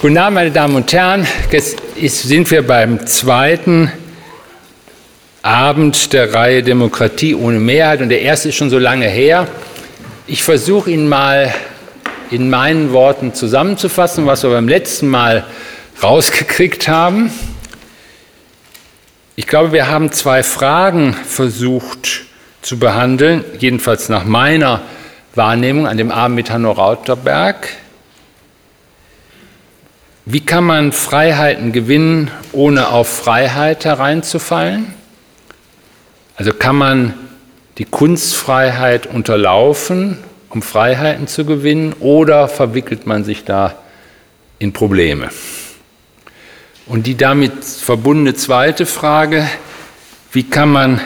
Guten Abend, meine Damen und Herren. Jetzt sind wir beim zweiten Abend der Reihe Demokratie ohne Mehrheit und der erste ist schon so lange her. Ich versuche ihn mal in meinen Worten zusammenzufassen, was wir beim letzten Mal rausgekriegt haben. Ich glaube, wir haben zwei Fragen versucht zu behandeln, jedenfalls nach meiner Wahrnehmung an dem Abend mit Hanno Rauterberg. Wie kann man Freiheiten gewinnen, ohne auf Freiheit hereinzufallen? Also kann man die Kunstfreiheit unterlaufen, um Freiheiten zu gewinnen, oder verwickelt man sich da in Probleme? Und die damit verbundene zweite Frage, wie kann man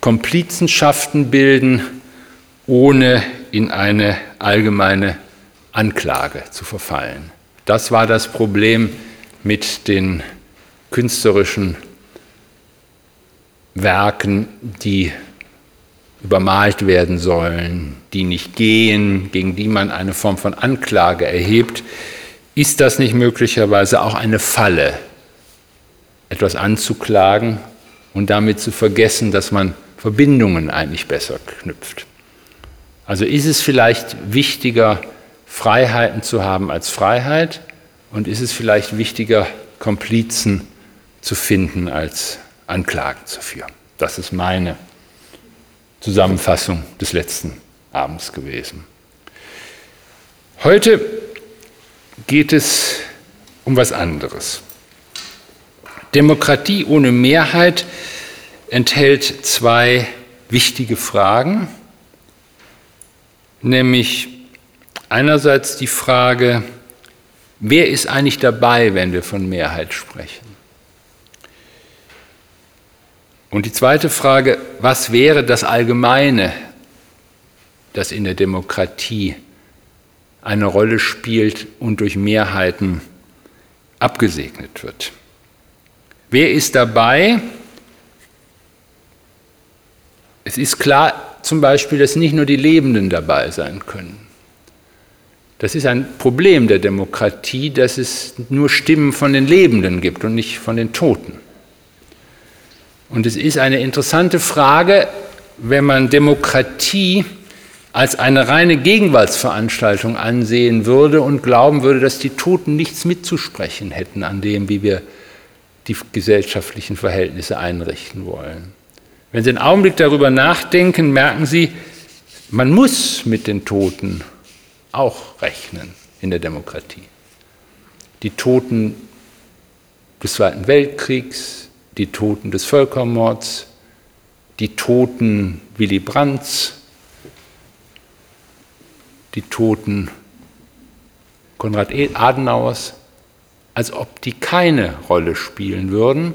Komplizenschaften bilden, ohne in eine allgemeine Anklage zu verfallen? Das war das Problem mit den künstlerischen Werken, die übermalt werden sollen, die nicht gehen, gegen die man eine Form von Anklage erhebt. Ist das nicht möglicherweise auch eine Falle, etwas anzuklagen und damit zu vergessen, dass man Verbindungen eigentlich besser knüpft? Also ist es vielleicht wichtiger, Freiheiten zu haben als Freiheit? Und ist es vielleicht wichtiger, Komplizen zu finden, als Anklagen zu führen? Das ist meine Zusammenfassung des letzten Abends gewesen. Heute geht es um was anderes. Demokratie ohne Mehrheit enthält zwei wichtige Fragen, nämlich Einerseits die Frage, wer ist eigentlich dabei, wenn wir von Mehrheit sprechen? Und die zweite Frage, was wäre das Allgemeine, das in der Demokratie eine Rolle spielt und durch Mehrheiten abgesegnet wird? Wer ist dabei? Es ist klar zum Beispiel, dass nicht nur die Lebenden dabei sein können. Das ist ein Problem der Demokratie, dass es nur Stimmen von den Lebenden gibt und nicht von den Toten. Und es ist eine interessante Frage, wenn man Demokratie als eine reine Gegenwartsveranstaltung ansehen würde und glauben würde, dass die Toten nichts mitzusprechen hätten an dem, wie wir die gesellschaftlichen Verhältnisse einrichten wollen. Wenn Sie einen Augenblick darüber nachdenken, merken Sie, man muss mit den Toten auch rechnen in der Demokratie. Die Toten des Zweiten Weltkriegs, die Toten des Völkermords, die Toten Willy Brandts, die Toten Konrad Adenauers, als ob die keine Rolle spielen würden.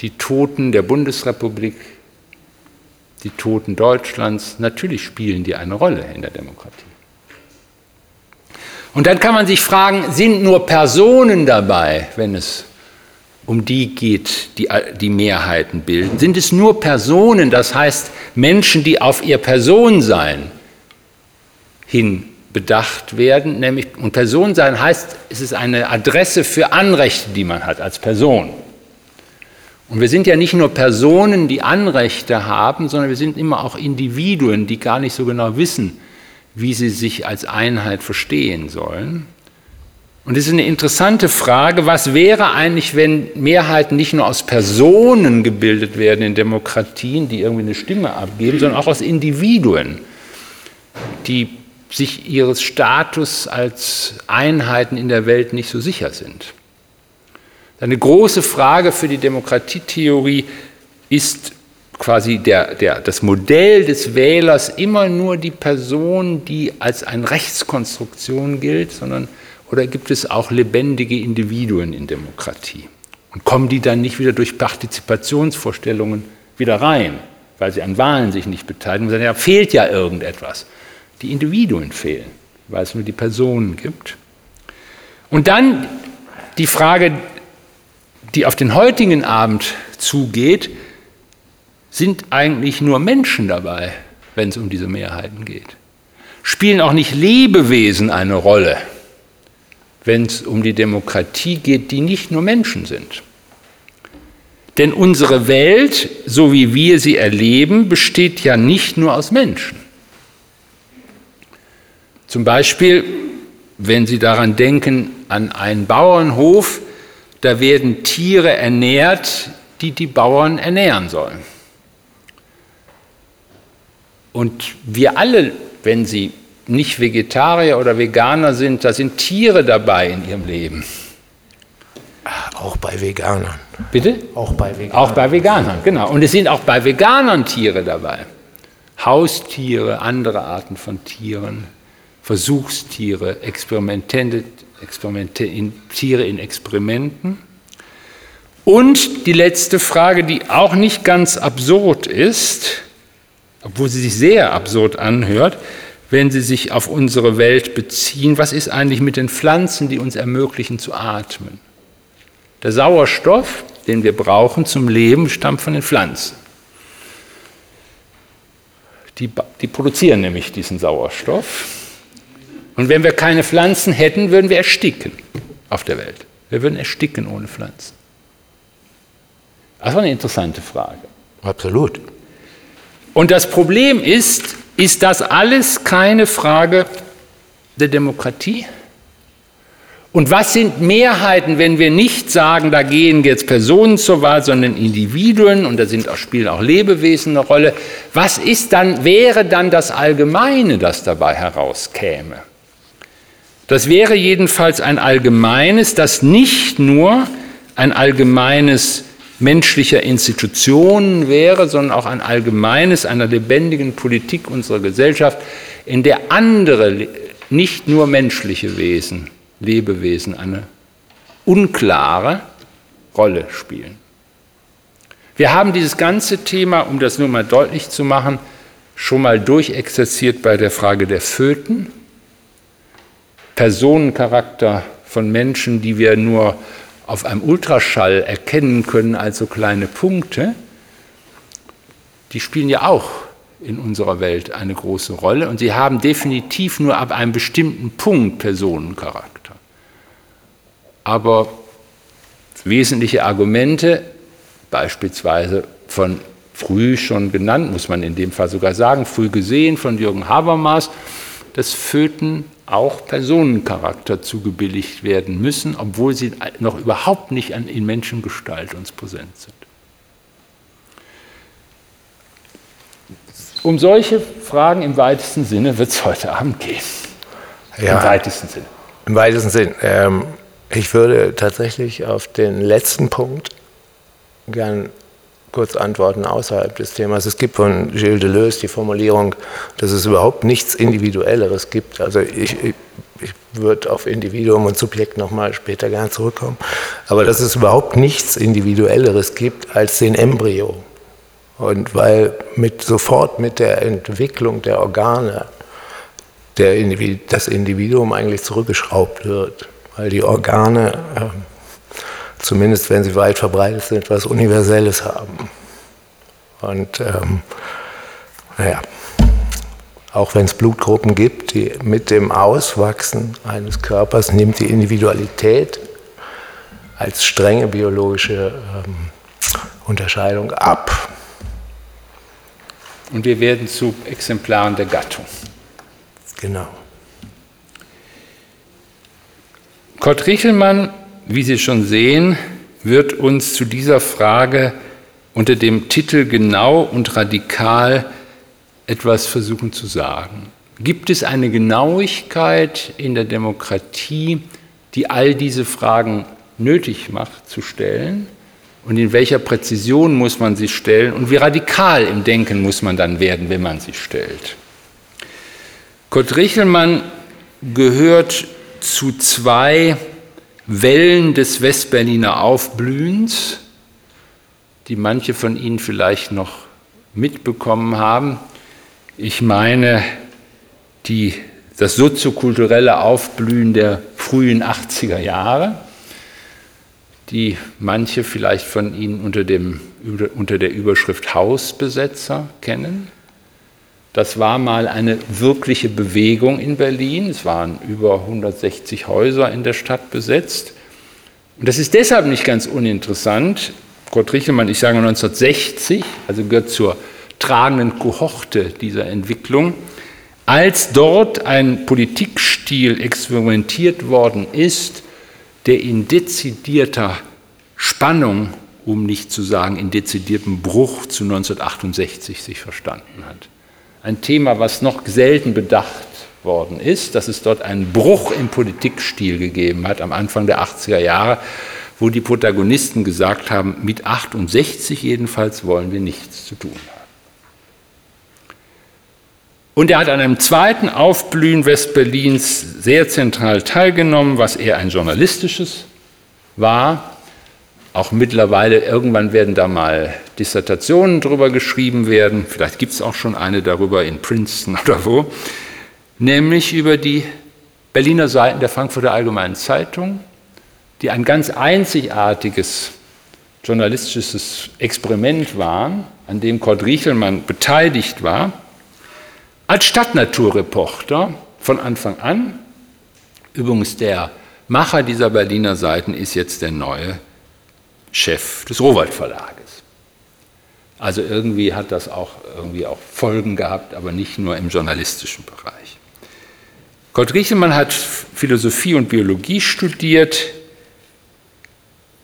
Die Toten der Bundesrepublik, die Toten Deutschlands, natürlich spielen die eine Rolle in der Demokratie. Und dann kann man sich fragen, sind nur Personen dabei, wenn es um die geht, die die Mehrheiten bilden? Sind es nur Personen, das heißt Menschen, die auf ihr Personensein hin bedacht werden? Nämlich, und Personensein heißt, es ist eine Adresse für Anrechte, die man hat als Person. Und wir sind ja nicht nur Personen, die Anrechte haben, sondern wir sind immer auch Individuen, die gar nicht so genau wissen, wie sie sich als Einheit verstehen sollen. Und es ist eine interessante Frage, was wäre eigentlich, wenn Mehrheiten nicht nur aus Personen gebildet werden in Demokratien, die irgendwie eine Stimme abgeben, sondern auch aus Individuen, die sich ihres Status als Einheiten in der Welt nicht so sicher sind. Eine große Frage für die Demokratietheorie ist, quasi der, der, das Modell des Wählers immer nur die Person, die als eine Rechtskonstruktion gilt, sondern oder gibt es auch lebendige Individuen in Demokratie? Und kommen die dann nicht wieder durch Partizipationsvorstellungen wieder rein, weil sie an Wahlen sich nicht beteiligen? Sagen, ja, fehlt ja irgendetwas. Die Individuen fehlen, weil es nur die Personen gibt. Und dann die Frage, die auf den heutigen Abend zugeht, sind eigentlich nur Menschen dabei, wenn es um diese Mehrheiten geht. Spielen auch nicht Lebewesen eine Rolle, wenn es um die Demokratie geht, die nicht nur Menschen sind. Denn unsere Welt, so wie wir sie erleben, besteht ja nicht nur aus Menschen. Zum Beispiel, wenn Sie daran denken, an einen Bauernhof, da werden Tiere ernährt, die die Bauern ernähren sollen. Und wir alle, wenn sie nicht Vegetarier oder Veganer sind, da sind Tiere dabei in ihrem Leben. Auch bei Veganern. Bitte? Auch bei Veganern. Auch bei Veganern, genau. Und es sind auch bei Veganern Tiere dabei. Haustiere, andere Arten von Tieren, Versuchstiere, Experimente, Experimente in, Tiere in Experimenten. Und die letzte Frage, die auch nicht ganz absurd ist, obwohl sie sich sehr absurd anhört, wenn sie sich auf unsere Welt beziehen, was ist eigentlich mit den Pflanzen, die uns ermöglichen zu atmen? Der Sauerstoff, den wir brauchen zum Leben, stammt von den Pflanzen. Die, die produzieren nämlich diesen Sauerstoff. Und wenn wir keine Pflanzen hätten, würden wir ersticken auf der Welt. Wir würden ersticken ohne Pflanzen. Das war eine interessante Frage. Absolut. Und das Problem ist, ist das alles keine Frage der Demokratie? Und was sind Mehrheiten, wenn wir nicht sagen, da gehen jetzt Personen zur Wahl, sondern Individuen und da sind auch, spielen auch Lebewesen eine Rolle? Was ist dann, wäre dann das Allgemeine, das dabei herauskäme? Das wäre jedenfalls ein allgemeines, das nicht nur ein allgemeines menschlicher Institutionen wäre, sondern auch ein allgemeines einer lebendigen Politik unserer Gesellschaft, in der andere, nicht nur menschliche Wesen, Lebewesen eine unklare Rolle spielen. Wir haben dieses ganze Thema, um das nur mal deutlich zu machen, schon mal durchexerziert bei der Frage der Föten, Personencharakter von Menschen, die wir nur auf einem Ultraschall erkennen können als so kleine Punkte, die spielen ja auch in unserer Welt eine große Rolle und sie haben definitiv nur ab einem bestimmten Punkt Personencharakter. Aber wesentliche Argumente, beispielsweise von früh schon genannt, muss man in dem Fall sogar sagen, früh gesehen von Jürgen Habermas, das Föten auch Personencharakter zugebilligt werden müssen, obwohl sie noch überhaupt nicht in Menschengestalt uns präsent sind. Um solche Fragen im weitesten Sinne wird es heute Abend gehen. Ja, Im weitesten Sinne. Im weitesten Sinne. Ähm, ich würde tatsächlich auf den letzten Punkt gern kurz antworten außerhalb des Themas. Es gibt von Gilles Deleuze die Formulierung, dass es überhaupt nichts Individuelleres gibt. Also ich, ich, ich würde auf Individuum und Subjekt nochmal später gern zurückkommen. Aber dass es überhaupt nichts Individuelleres gibt als den Embryo. Und weil mit, sofort mit der Entwicklung der Organe der Individu das Individuum eigentlich zurückgeschraubt wird, weil die Organe äh, zumindest wenn sie weit verbreitet sind, etwas Universelles haben. Und ähm, naja, auch wenn es Blutgruppen gibt, die mit dem Auswachsen eines Körpers nimmt die Individualität als strenge biologische ähm, Unterscheidung ab. Und wir werden zu Exemplaren der Gattung. Genau. Kurt Richelmann wie Sie schon sehen, wird uns zu dieser Frage unter dem Titel genau und radikal etwas versuchen zu sagen. Gibt es eine Genauigkeit in der Demokratie, die all diese Fragen nötig macht zu stellen? Und in welcher Präzision muss man sie stellen? Und wie radikal im Denken muss man dann werden, wenn man sie stellt? Kurt Richelmann gehört zu zwei Wellen des Westberliner Aufblühens, die manche von Ihnen vielleicht noch mitbekommen haben. Ich meine die, das soziokulturelle Aufblühen der frühen 80er Jahre, die manche vielleicht von Ihnen unter, dem, unter der Überschrift Hausbesetzer kennen. Das war mal eine wirkliche Bewegung in Berlin. Es waren über 160 Häuser in der Stadt besetzt. Und das ist deshalb nicht ganz uninteressant. Kurt Richelmann, ich sage 1960, also gehört zur tragenden Kohorte dieser Entwicklung, als dort ein Politikstil experimentiert worden ist, der in dezidierter Spannung, um nicht zu sagen in dezidiertem Bruch zu 1968 sich verstanden hat. Ein Thema, was noch selten bedacht worden ist, dass es dort einen Bruch im Politikstil gegeben hat am Anfang der 80er Jahre, wo die Protagonisten gesagt haben, mit 68 jedenfalls wollen wir nichts zu tun haben. Und er hat an einem zweiten Aufblühen Westberlins sehr zentral teilgenommen, was eher ein journalistisches war. Auch mittlerweile, irgendwann werden da mal Dissertationen drüber geschrieben werden, vielleicht gibt es auch schon eine darüber in Princeton oder wo, nämlich über die Berliner Seiten der Frankfurter Allgemeinen Zeitung, die ein ganz einzigartiges journalistisches Experiment waren, an dem Kurt Riechelmann beteiligt war als Stadtnaturreporter von Anfang an, übrigens der Macher dieser Berliner Seiten ist jetzt der neue Chef des Rowold Verlages. Also irgendwie hat das auch irgendwie auch Folgen gehabt, aber nicht nur im journalistischen Bereich. Kurt Riechelmann hat Philosophie und Biologie studiert.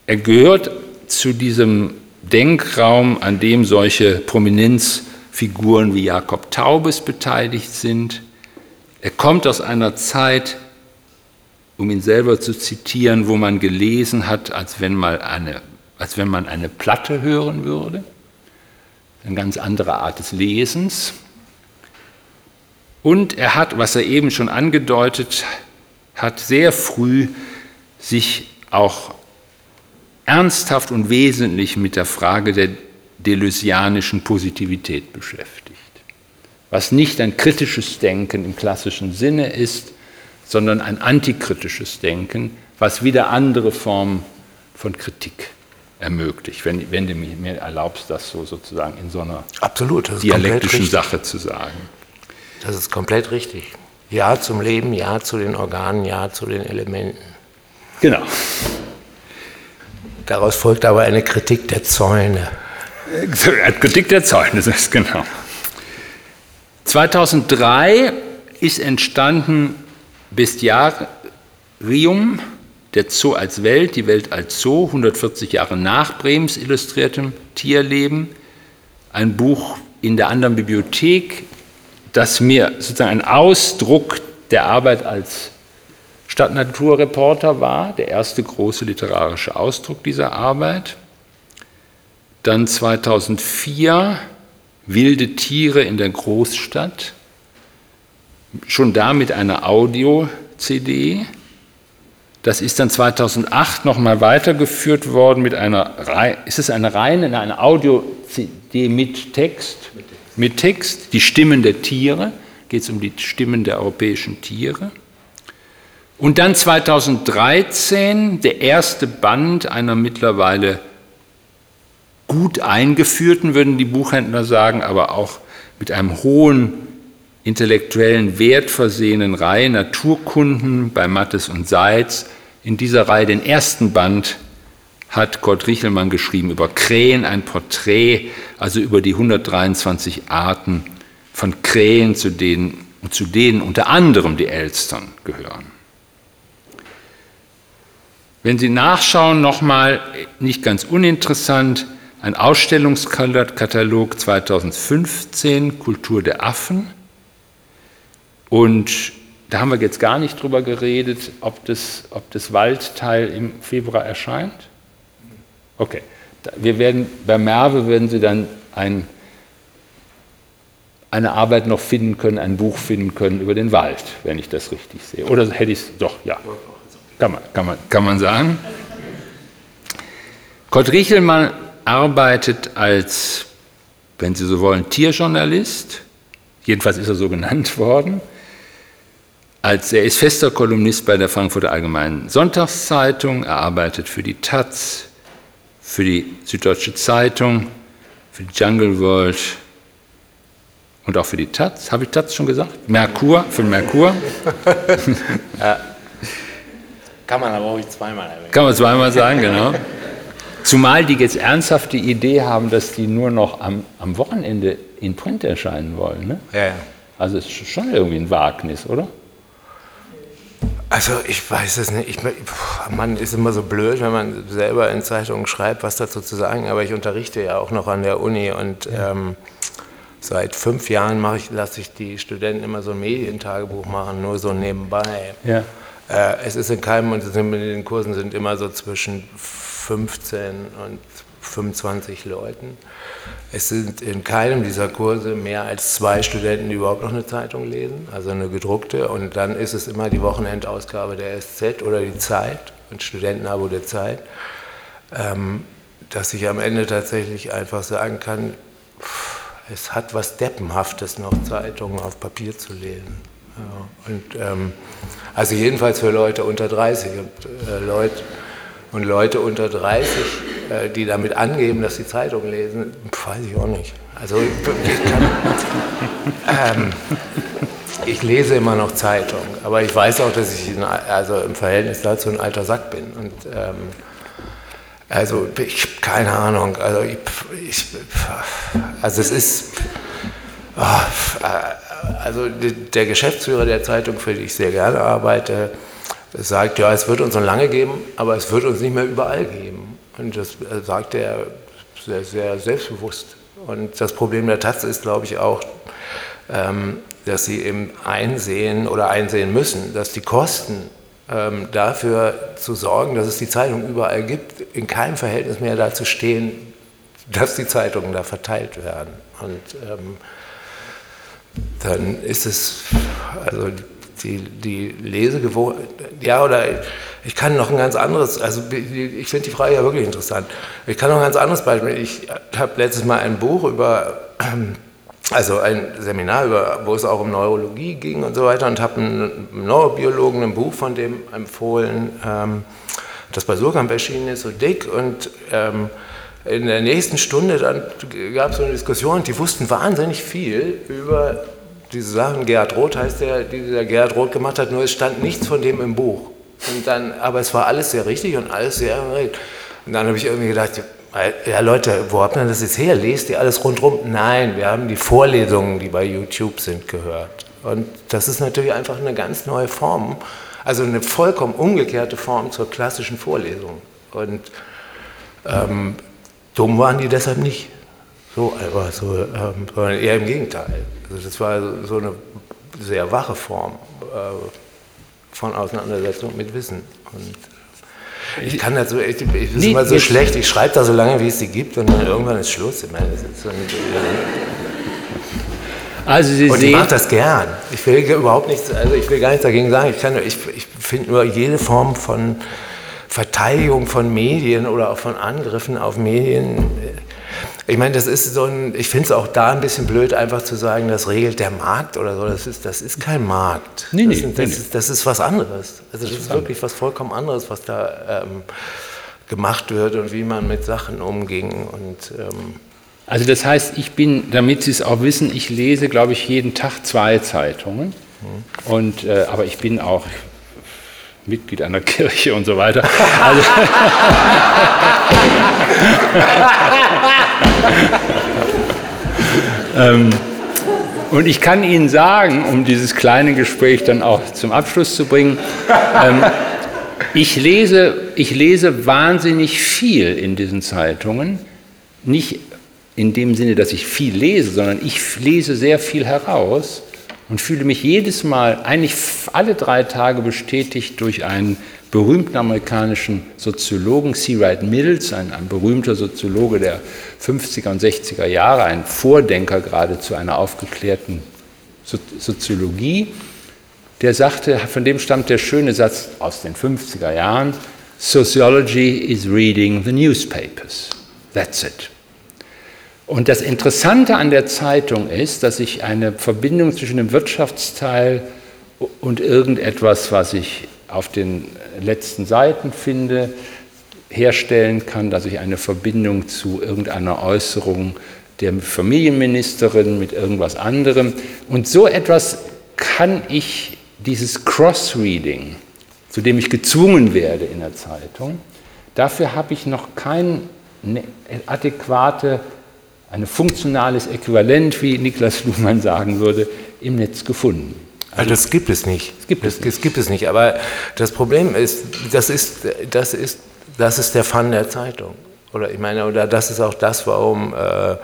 Er gehört zu diesem Denkraum, an dem solche Prominenz Figuren wie Jakob Taubes beteiligt sind. Er kommt aus einer Zeit, um ihn selber zu zitieren, wo man gelesen hat, als wenn, mal eine, als wenn man eine Platte hören würde. Eine ganz andere Art des Lesens. Und er hat, was er eben schon angedeutet hat, sehr früh sich auch ernsthaft und wesentlich mit der Frage der deleuzianischen Positivität beschäftigt. Was nicht ein kritisches Denken im klassischen Sinne ist, sondern ein antikritisches Denken, was wieder andere Formen von Kritik ermöglicht, wenn, wenn du mir erlaubst, das so sozusagen in so einer Absolut, dialektischen Sache zu sagen. Das ist komplett richtig. Ja zum Leben, ja zu den Organen, ja zu den Elementen. Genau. Daraus folgt aber eine Kritik der Zäune. Kritik der Zeugnisse, genau. 2003 ist entstanden Bestiarium, der Zoo als Welt, die Welt als Zoo, 140 Jahre nach Brems illustriertem Tierleben. Ein Buch in der anderen Bibliothek, das mir sozusagen ein Ausdruck der Arbeit als Stadtnaturreporter war, der erste große literarische Ausdruck dieser Arbeit. Dann 2004 Wilde Tiere in der Großstadt, schon da mit einer Audio-CD. Das ist dann 2008 nochmal weitergeführt worden mit einer, ist es eine reine, eine Audio-CD mit Text? Mit Text, die Stimmen der Tiere, geht es um die Stimmen der europäischen Tiere. Und dann 2013 der erste Band einer mittlerweile gut eingeführten, würden die Buchhändler sagen, aber auch mit einem hohen intellektuellen Wert versehenen Reihe Naturkunden bei Mattes und Seitz. In dieser Reihe den ersten Band hat Kurt Richelmann geschrieben über Krähen, ein Porträt, also über die 123 Arten von Krähen, zu denen, zu denen unter anderem die Elstern gehören. Wenn Sie nachschauen, nochmal nicht ganz uninteressant, ein Ausstellungskatalog 2015, Kultur der Affen. Und da haben wir jetzt gar nicht drüber geredet, ob das, ob das Waldteil im Februar erscheint. Okay, wir werden, bei Merve werden Sie dann ein, eine Arbeit noch finden können, ein Buch finden können über den Wald, wenn ich das richtig sehe. Oder hätte ich es, doch, ja, kann man, kann man, kann man sagen. Kurt Riechelmann arbeitet als, wenn Sie so wollen, Tierjournalist. Jedenfalls ist er so genannt worden. Als, er ist fester Kolumnist bei der Frankfurter Allgemeinen Sonntagszeitung. Er arbeitet für die Taz, für die Süddeutsche Zeitung, für die Jungle World und auch für die Taz. Habe ich Taz schon gesagt? Merkur, für den Merkur. ja. Kann man aber auch zweimal erwähnen. Kann man zweimal sagen, genau. Zumal die jetzt ernsthaft die Idee haben, dass die nur noch am, am Wochenende in Print erscheinen wollen. Ne? Ja, ja. Also es ist schon irgendwie ein Wagnis, oder? Also ich weiß es nicht. Ich, man ist immer so blöd, wenn man selber in Zeitungen schreibt, was dazu zu sagen. Aber ich unterrichte ja auch noch an der Uni und ja. ähm, seit fünf Jahren ich, lasse ich die Studenten immer so ein Medientagebuch machen, nur so nebenbei. Ja. Äh, es ist in keinem und in den Kursen sind immer so zwischen 15 und 25 Leuten. Es sind in keinem dieser Kurse mehr als zwei Studenten, die überhaupt noch eine Zeitung lesen, also eine gedruckte. Und dann ist es immer die Wochenendausgabe der SZ oder die Zeit, ein Studentenabo der Zeit, ähm, dass ich am Ende tatsächlich einfach sagen kann, es hat was Deppenhaftes, noch Zeitungen auf Papier zu lesen. Ja, und, ähm, also jedenfalls für Leute unter 30 und äh, Leute und Leute unter 30, äh, die damit angeben, dass sie Zeitung lesen, weiß ich auch nicht. Also ich, kann, ähm, ich lese immer noch Zeitung, aber ich weiß auch, dass ich in, also im Verhältnis dazu ein alter Sack bin. Und, ähm, also ich keine Ahnung. Also, ich, ich, also es ist. Oh, also der Geschäftsführer der Zeitung, für die ich sehr gerne arbeite, sagt, ja, es wird uns noch lange geben, aber es wird uns nicht mehr überall geben. Und das äh, sagt er sehr, sehr selbstbewusst. Und das Problem der Taz ist, glaube ich, auch, ähm, dass sie eben einsehen oder einsehen müssen, dass die Kosten ähm, dafür zu sorgen, dass es die Zeitung überall gibt, in keinem Verhältnis mehr dazu stehen, dass die Zeitungen da verteilt werden. Und ähm, dann ist es, also die, die Lesegewohnheit, ja, oder ich kann noch ein ganz anderes, also ich finde die Frage ja wirklich interessant. Ich kann noch ein ganz anderes Beispiel. Ich habe letztes Mal ein Buch über, also ein Seminar, über, wo es auch um Neurologie ging und so weiter und habe einen Neurobiologen ein Buch von dem empfohlen, ähm, das bei Surkamp erschienen ist, so dick und ähm, in der nächsten Stunde dann gab es so eine Diskussion, die wussten wahnsinnig viel über diese Sachen, Gerhard Roth heißt der, die der Gerhard Roth gemacht hat, nur es stand nichts von dem im Buch. Und dann, aber es war alles sehr richtig und alles sehr korrekt. Und dann habe ich irgendwie gedacht, ja Leute, wo habt ihr das jetzt her? Lest ihr alles rundherum? Nein, wir haben die Vorlesungen, die bei YouTube sind, gehört. Und das ist natürlich einfach eine ganz neue Form, also eine vollkommen umgekehrte Form zur klassischen Vorlesung. Und ähm, dumm waren die deshalb nicht. So, aber so, ähm, sondern eher im Gegenteil. Also das war so eine sehr wache Form äh, von Auseinandersetzung mit Wissen. Und ich kann das so, ich, ich ist nee, immer so schlecht, ich schreibe da so lange, wie es sie gibt und dann irgendwann ist Schluss. Ich meine, so ein, also Sie und ich mache das gern. Ich will überhaupt nichts, also ich will gar nichts dagegen sagen. Ich, ich, ich finde nur jede Form von Verteidigung von Medien oder auch von Angriffen auf Medien äh, ich meine, das ist so ein, ich finde es auch da ein bisschen blöd, einfach zu sagen, das regelt der Markt oder so. Das ist, das ist kein Markt. Nee, nee, das, ist, das, nee, Ist, das ist was anderes. Also das ist wirklich was vollkommen anderes, was da ähm, gemacht wird und wie man mit Sachen umging. Und, ähm also das heißt, ich bin, damit Sie es auch wissen, ich lese, glaube ich, jeden Tag zwei Zeitungen. Mhm. Und, äh, aber ich bin auch Mitglied einer Kirche und so weiter. Also ähm, und ich kann Ihnen sagen, um dieses kleine Gespräch dann auch zum Abschluss zu bringen, ähm, ich, lese, ich lese wahnsinnig viel in diesen Zeitungen. Nicht in dem Sinne, dass ich viel lese, sondern ich lese sehr viel heraus und fühle mich jedes Mal, eigentlich alle drei Tage bestätigt durch einen berühmten amerikanischen Soziologen, C. Wright Mills, ein, ein, berühmter Soziologe der 50er und 60er Jahre, ein Vordenker gerade zu einer aufgeklärten so Soziologie, der sagte, von dem stammt der schöne Satz aus den 50er Jahren, Sociology is reading the newspapers. That's it. Und das Interessante an der Zeitung ist, dass ich eine Verbindung zwischen dem Wirtschaftsteil und irgendetwas, was ich auf den letzten Seiten finde, herstellen kann, dass ich eine Verbindung zu irgendeiner Äußerung der Familienministerin mit irgendwas anderem. Und so etwas kann ich, dieses Cross-Reading, zu dem ich gezwungen werde in der Zeitung, dafür habe ich noch kein ne, adäquate, ein funktionales Äquivalent, wie Niklas Luhmann sagen würde, im Netz gefunden. Also das gibt es nicht. Das gibt es, das, das gibt es nicht. Aber das Problem ist, das ist, das ist, das ist der Fun der Zeitung. Oder ich meine, oder das ist auch das, warum äh,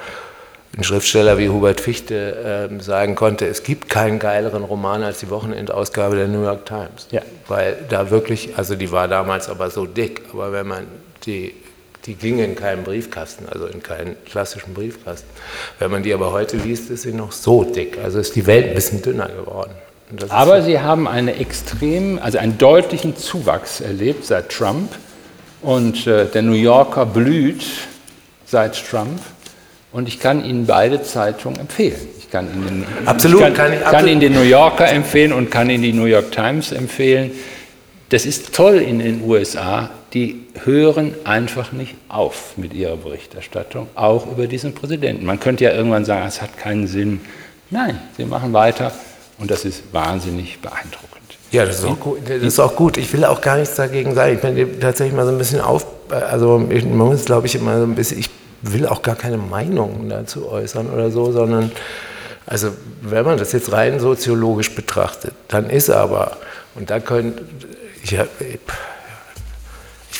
ein Schriftsteller wie Hubert Fichte äh, sagen konnte, es gibt keinen geileren Roman als die Wochenendausgabe der New York Times. Ja. Weil da wirklich, also die war damals aber so dick, aber wenn man die die ging in keinen Briefkasten, also in keinen klassischen Briefkasten. Wenn man die aber heute liest, ist sie noch so dick. Also ist die Welt ein bisschen dünner geworden. Aber so. sie haben einen extrem, also einen deutlichen Zuwachs erlebt seit Trump. Und äh, der New Yorker blüht seit Trump. Und ich kann Ihnen beide Zeitungen empfehlen. Ich kann Ihnen, absolut, ich kann, kann, ich kann Ihnen den New Yorker empfehlen und kann Ihnen die New York Times empfehlen. Das ist toll in den USA. Die hören einfach nicht auf mit ihrer Berichterstattung, auch über diesen Präsidenten. Man könnte ja irgendwann sagen, es hat keinen Sinn. Nein, sie machen weiter und das ist wahnsinnig beeindruckend. Ja, das ist, auch gut. das ist auch gut. Ich will auch gar nichts dagegen sagen. Ich bin tatsächlich mal so ein bisschen auf, also man muss, glaube ich, immer so ein bisschen, ich will auch gar keine Meinung dazu äußern oder so, sondern also wenn man das jetzt rein soziologisch betrachtet, dann ist aber, und da können, ich,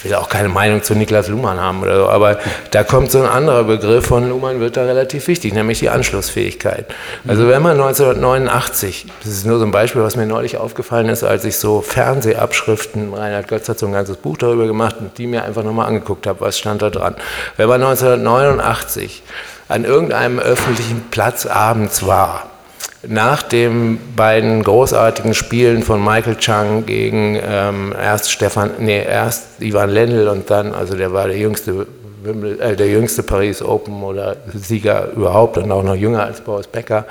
ich will auch keine Meinung zu Niklas Luhmann haben oder so, aber da kommt so ein anderer Begriff von Luhmann, wird da relativ wichtig, nämlich die Anschlussfähigkeit. Also wenn man 1989, das ist nur so ein Beispiel, was mir neulich aufgefallen ist, als ich so Fernsehabschriften, Reinhard Götz hat so ein ganzes Buch darüber gemacht und die mir einfach nochmal angeguckt habe, was stand da dran. Wenn man 1989 an irgendeinem öffentlichen Platz abends war, nach den beiden großartigen Spielen von Michael Chang gegen ähm, erst Stefan, nee, erst Ivan Lendl und dann, also der war der jüngste, äh, der jüngste Paris Open oder Sieger überhaupt und auch noch jünger als Boris Becker,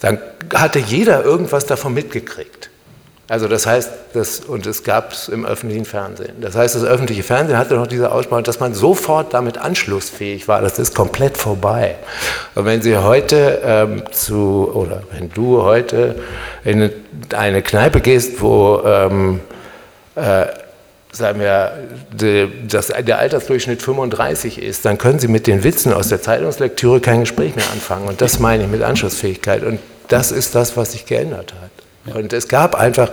dann hatte jeder irgendwas davon mitgekriegt. Also das heißt, das, und es gab es im öffentlichen Fernsehen. Das heißt, das öffentliche Fernsehen hatte noch diese Ausbau, dass man sofort damit anschlussfähig war. Das ist komplett vorbei. Und wenn Sie heute ähm, zu, oder wenn du heute in eine Kneipe gehst, wo ähm, äh, sagen wir, de, das, der Altersdurchschnitt 35 ist, dann können Sie mit den Witzen aus der Zeitungslektüre kein Gespräch mehr anfangen. Und das meine ich mit Anschlussfähigkeit. Und das ist das, was sich geändert hat. Und es gab einfach,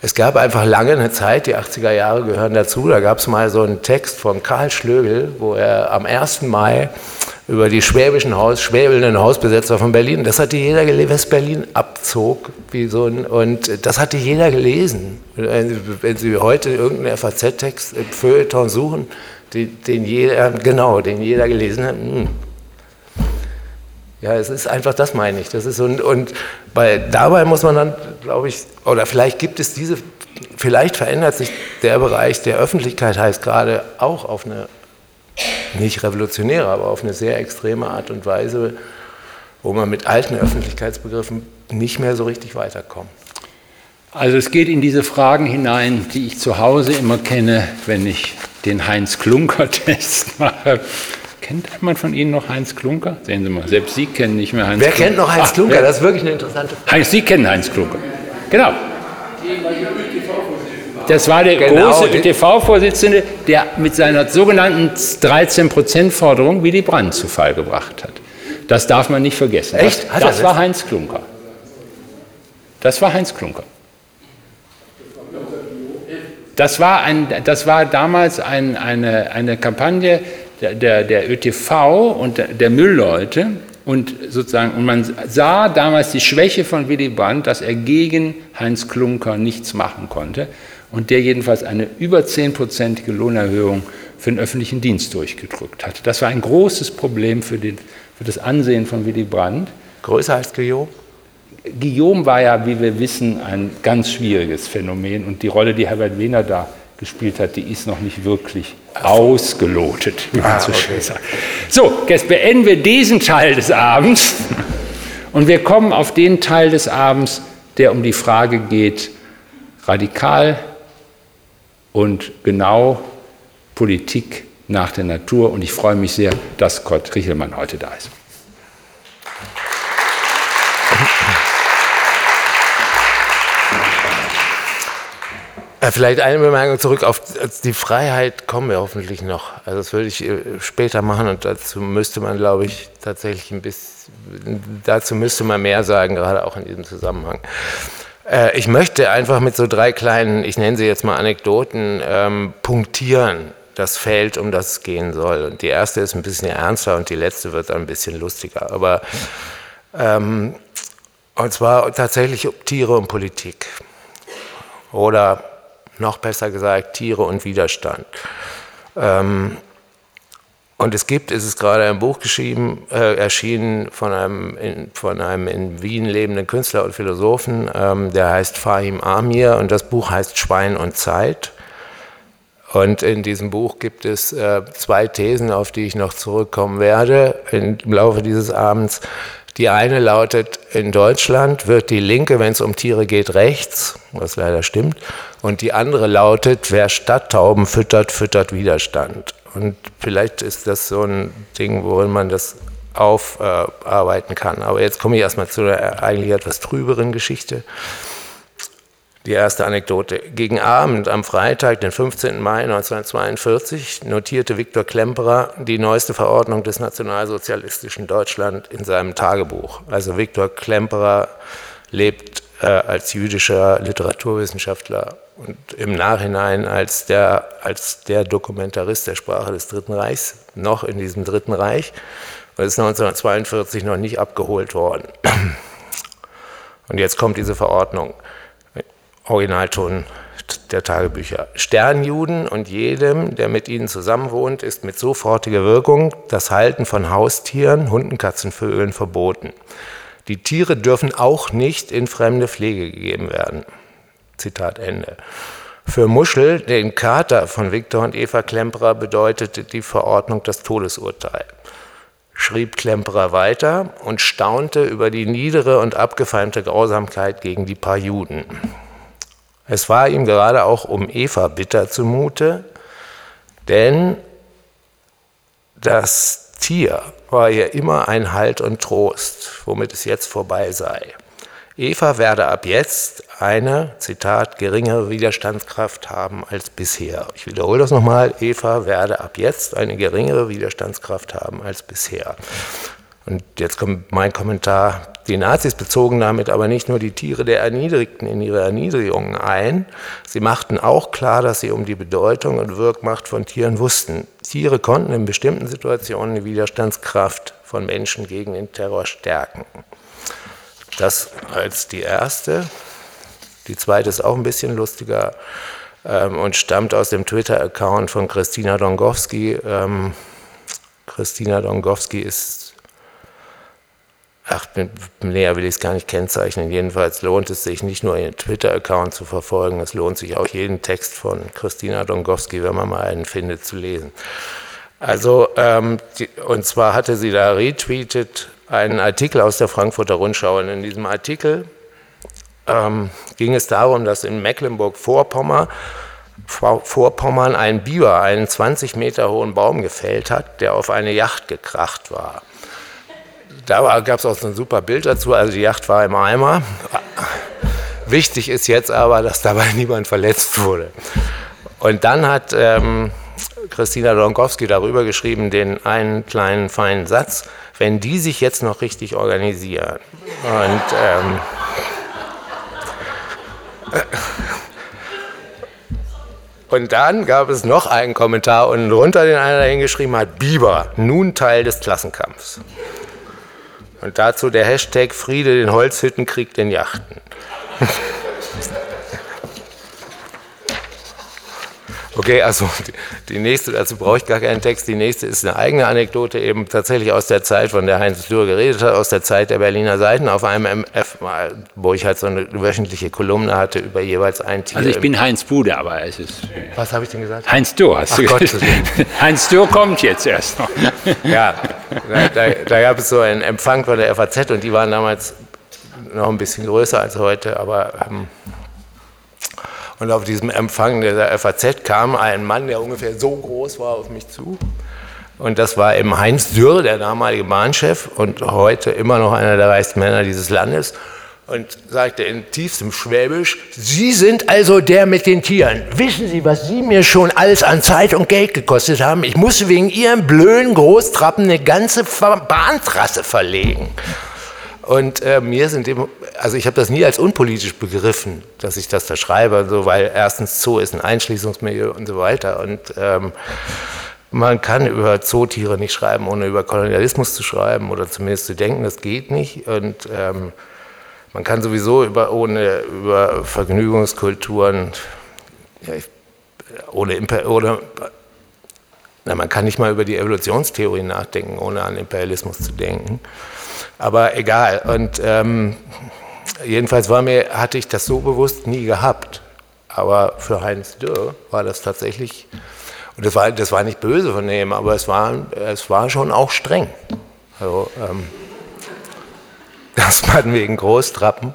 es gab einfach lange eine Zeit, die 80er Jahre gehören dazu, da gab es mal so einen Text von Karl Schlögel, wo er am 1. Mai über die schwäbischen Haus, schwäbelnden Hausbesetzer von Berlin, das hatte jeder gelesen, West-Berlin abzog, wie so ein, und das hatte jeder gelesen. Wenn Sie heute irgendeinen FAZ-Text im Feuilleton suchen, den, den, jeder, genau, den jeder gelesen hat, mh, hm, ja, es ist einfach, das meine ich. Das ist und, und bei, dabei muss man dann, glaube ich, oder vielleicht gibt es diese, vielleicht verändert sich der Bereich der Öffentlichkeit, heißt gerade auch auf eine, nicht revolutionäre, aber auf eine sehr extreme Art und Weise, wo man mit alten Öffentlichkeitsbegriffen nicht mehr so richtig weiterkommt. Also es geht in diese Fragen hinein, die ich zu Hause immer kenne, wenn ich den Heinz-Klunker-Test mache. Kennt jemand von Ihnen noch Heinz Klunker? Sehen Sie mal, selbst Sie kennen nicht mehr Heinz Wer Klunker. Wer kennt noch Heinz Ach, Klunker? Wer? Das ist wirklich eine interessante Frage. Heinz, Sie kennen Heinz Klunker. Genau. Das war der genau. große ÖTV-Vorsitzende, der mit seiner sogenannten 13-Prozent-Forderung Willy Brandt zu Fall gebracht hat. Das darf man nicht vergessen. Echt? Das, das war Heinz Klunker. Das war Heinz Klunker. Das war, ein, das war damals ein, eine, eine Kampagne, der, der, der ÖTV und der, der Müllleute und sozusagen, und man sah damals die Schwäche von Willy Brandt, dass er gegen Heinz Klunker nichts machen konnte und der jedenfalls eine über zehnprozentige Lohnerhöhung für den öffentlichen Dienst durchgedrückt hat. Das war ein großes Problem für, den, für das Ansehen von Willy Brandt. Größer als Guillaume? Guillaume war ja, wie wir wissen, ein ganz schwieriges Phänomen und die Rolle, die Herbert Wehner da gespielt hat, die ist noch nicht wirklich ausgelotet, wie man ah, so schön okay. sagt. So, jetzt beenden wir diesen Teil des Abends und wir kommen auf den Teil des Abends, der um die Frage geht, radikal und genau Politik nach der Natur. Und ich freue mich sehr, dass Kurt Richelmann heute da ist. Vielleicht eine Bemerkung zurück auf die Freiheit kommen wir hoffentlich noch. Also das würde ich äh, später machen und dazu müsste man, glaube ich, tatsächlich ein bisschen, dazu müsste man mehr sagen, gerade auch in diesem Zusammenhang. Äh, ich möchte einfach mit so drei kleinen, ich nenne sie jetzt mal Anekdoten, ähm, punktieren das Feld, um das es gehen soll. Und die erste ist ein bisschen ernster und die letzte wird dann ein bisschen lustiger. Aber ähm, und zwar tatsächlich Tiere und Politik. Oder noch besser gesagt Tiere und Widerstand. Ähm, und es gibt, es ist gerade ein Buch geschrieben, äh, erschienen von einem, in, von einem in Wien lebenden Künstler und Philosophen, ähm, der heißt Fahim Amir und das Buch heißt Schwein und Zeit. Und in diesem Buch gibt es äh, zwei Thesen, auf die ich noch zurückkommen werde im Laufe dieses Abends. Die eine lautet, in Deutschland wird die Linke, wenn es um Tiere geht, rechts, was leider stimmt. Und die andere lautet, wer Stadttauben füttert, füttert Widerstand. Und vielleicht ist das so ein Ding, worin man das aufarbeiten kann. Aber jetzt komme ich erstmal zu einer eigentlich etwas trüberen Geschichte. Die erste Anekdote. Gegen Abend am Freitag, den 15. Mai 1942, notierte Viktor Klemperer die neueste Verordnung des nationalsozialistischen Deutschland in seinem Tagebuch. Also Viktor Klemperer lebt äh, als jüdischer Literaturwissenschaftler und im Nachhinein als der, als der Dokumentarist der Sprache des Dritten Reichs, noch in diesem Dritten Reich, und ist 1942 noch nicht abgeholt worden. Und jetzt kommt diese Verordnung. Originalton der Tagebücher. Sternjuden und jedem, der mit ihnen zusammenwohnt, ist mit sofortiger Wirkung das Halten von Haustieren, Hunden, Katzen, Vögeln verboten. Die Tiere dürfen auch nicht in fremde Pflege gegeben werden. Zitat Ende. Für Muschel, den Kater von Viktor und Eva Klemperer, bedeutete die Verordnung das Todesurteil. Schrieb Klemperer weiter und staunte über die niedere und abgefeimte Grausamkeit gegen die paar Juden. Es war ihm gerade auch um Eva bitter zumute, denn das Tier war ihr immer ein Halt und Trost, womit es jetzt vorbei sei. Eva werde ab jetzt eine, Zitat, geringere Widerstandskraft haben als bisher. Ich wiederhole das nochmal, Eva werde ab jetzt eine geringere Widerstandskraft haben als bisher. Und jetzt kommt mein Kommentar. Die Nazis bezogen damit aber nicht nur die Tiere der Erniedrigten in ihre Erniedrigungen ein, sie machten auch klar, dass sie um die Bedeutung und Wirkmacht von Tieren wussten. Tiere konnten in bestimmten Situationen die Widerstandskraft von Menschen gegen den Terror stärken. Das als die erste. Die zweite ist auch ein bisschen lustiger ähm, und stammt aus dem Twitter-Account von Christina Dongowski. Ähm, Christina Dongowski ist Ach, näher will ich es gar nicht kennzeichnen. Jedenfalls lohnt es sich nicht nur ihren Twitter-Account zu verfolgen, es lohnt sich auch jeden Text von Christina Dongowski, wenn man mal einen findet, zu lesen. Also, ähm, die, und zwar hatte sie da retweetet einen Artikel aus der Frankfurter Rundschau. Und in diesem Artikel ähm, ging es darum, dass in Mecklenburg-Vorpommern Vorpommern ein Biber einen 20 Meter hohen Baum gefällt hat, der auf eine Yacht gekracht war. Da gab es auch so ein super Bild dazu. Also die Yacht war im Eimer. Wichtig ist jetzt aber, dass dabei niemand verletzt wurde. Und dann hat ähm, Christina Donkowski darüber geschrieben, den einen kleinen feinen Satz, wenn die sich jetzt noch richtig organisieren. Und ähm, und dann gab es noch einen Kommentar unten drunter, den einer dahingeschrieben hat, Biber, nun Teil des Klassenkampfs. Und dazu der Hashtag Friede den Holzhütten, Krieg den Yachten. Okay, also die nächste, dazu brauche ich gar keinen Text. Die nächste ist eine eigene Anekdote, eben tatsächlich aus der Zeit, von der Heinz Dürr geredet hat, aus der Zeit der Berliner Seiten auf einem MF, wo ich halt so eine wöchentliche Kolumne hatte über jeweils ein Tier. Also ich bin Heinz Bude, aber es ist. Was habe ich denn gesagt? Heinz Dürr hast Ach du Gott, Heinz Dürr kommt jetzt erst noch. Ja, da, da gab es so einen Empfang von der FAZ und die waren damals noch ein bisschen größer als heute, aber. Ähm, Und auf diesem Empfang der FAZ kam ein Mann, der ungefähr so groß war, auf mich zu. Und das war eben Heinz Dürr, der damalige Bahnchef und heute immer noch einer der reichsten Männer dieses Landes. Und sagte in tiefstem Schwäbisch, Sie sind also der mit den Tieren. Wissen Sie, was Sie mir schon alles an Zeit und Geld gekostet haben? Ich musste wegen Ihren blöden Großtrappen eine ganze Bahntrasse verlegen. Und äh, mir sind eben, also ich habe das nie als unpolitisch begriffen, dass ich das da schreibe, so, weil erstens Zoo ist ein Einschließungsmilieu und so weiter. Und ähm, man kann über Zootiere nicht schreiben, ohne über Kolonialismus zu schreiben oder zumindest zu denken, das geht nicht. Und ähm, man kann sowieso über, ohne über Vergnügungskulturen, ja, ich, ohne, Imper oder, na, man kann nicht mal über die Evolutionstheorie nachdenken, ohne an Imperialismus zu denken. Aber egal. Und ähm, jedenfalls war mir, hatte ich das so bewusst nie gehabt. Aber für Heinz Dürr war das tatsächlich und das war, das war nicht böse von ihm, aber es war, es war schon auch streng. Also, ähm, das man wegen Großtrappen.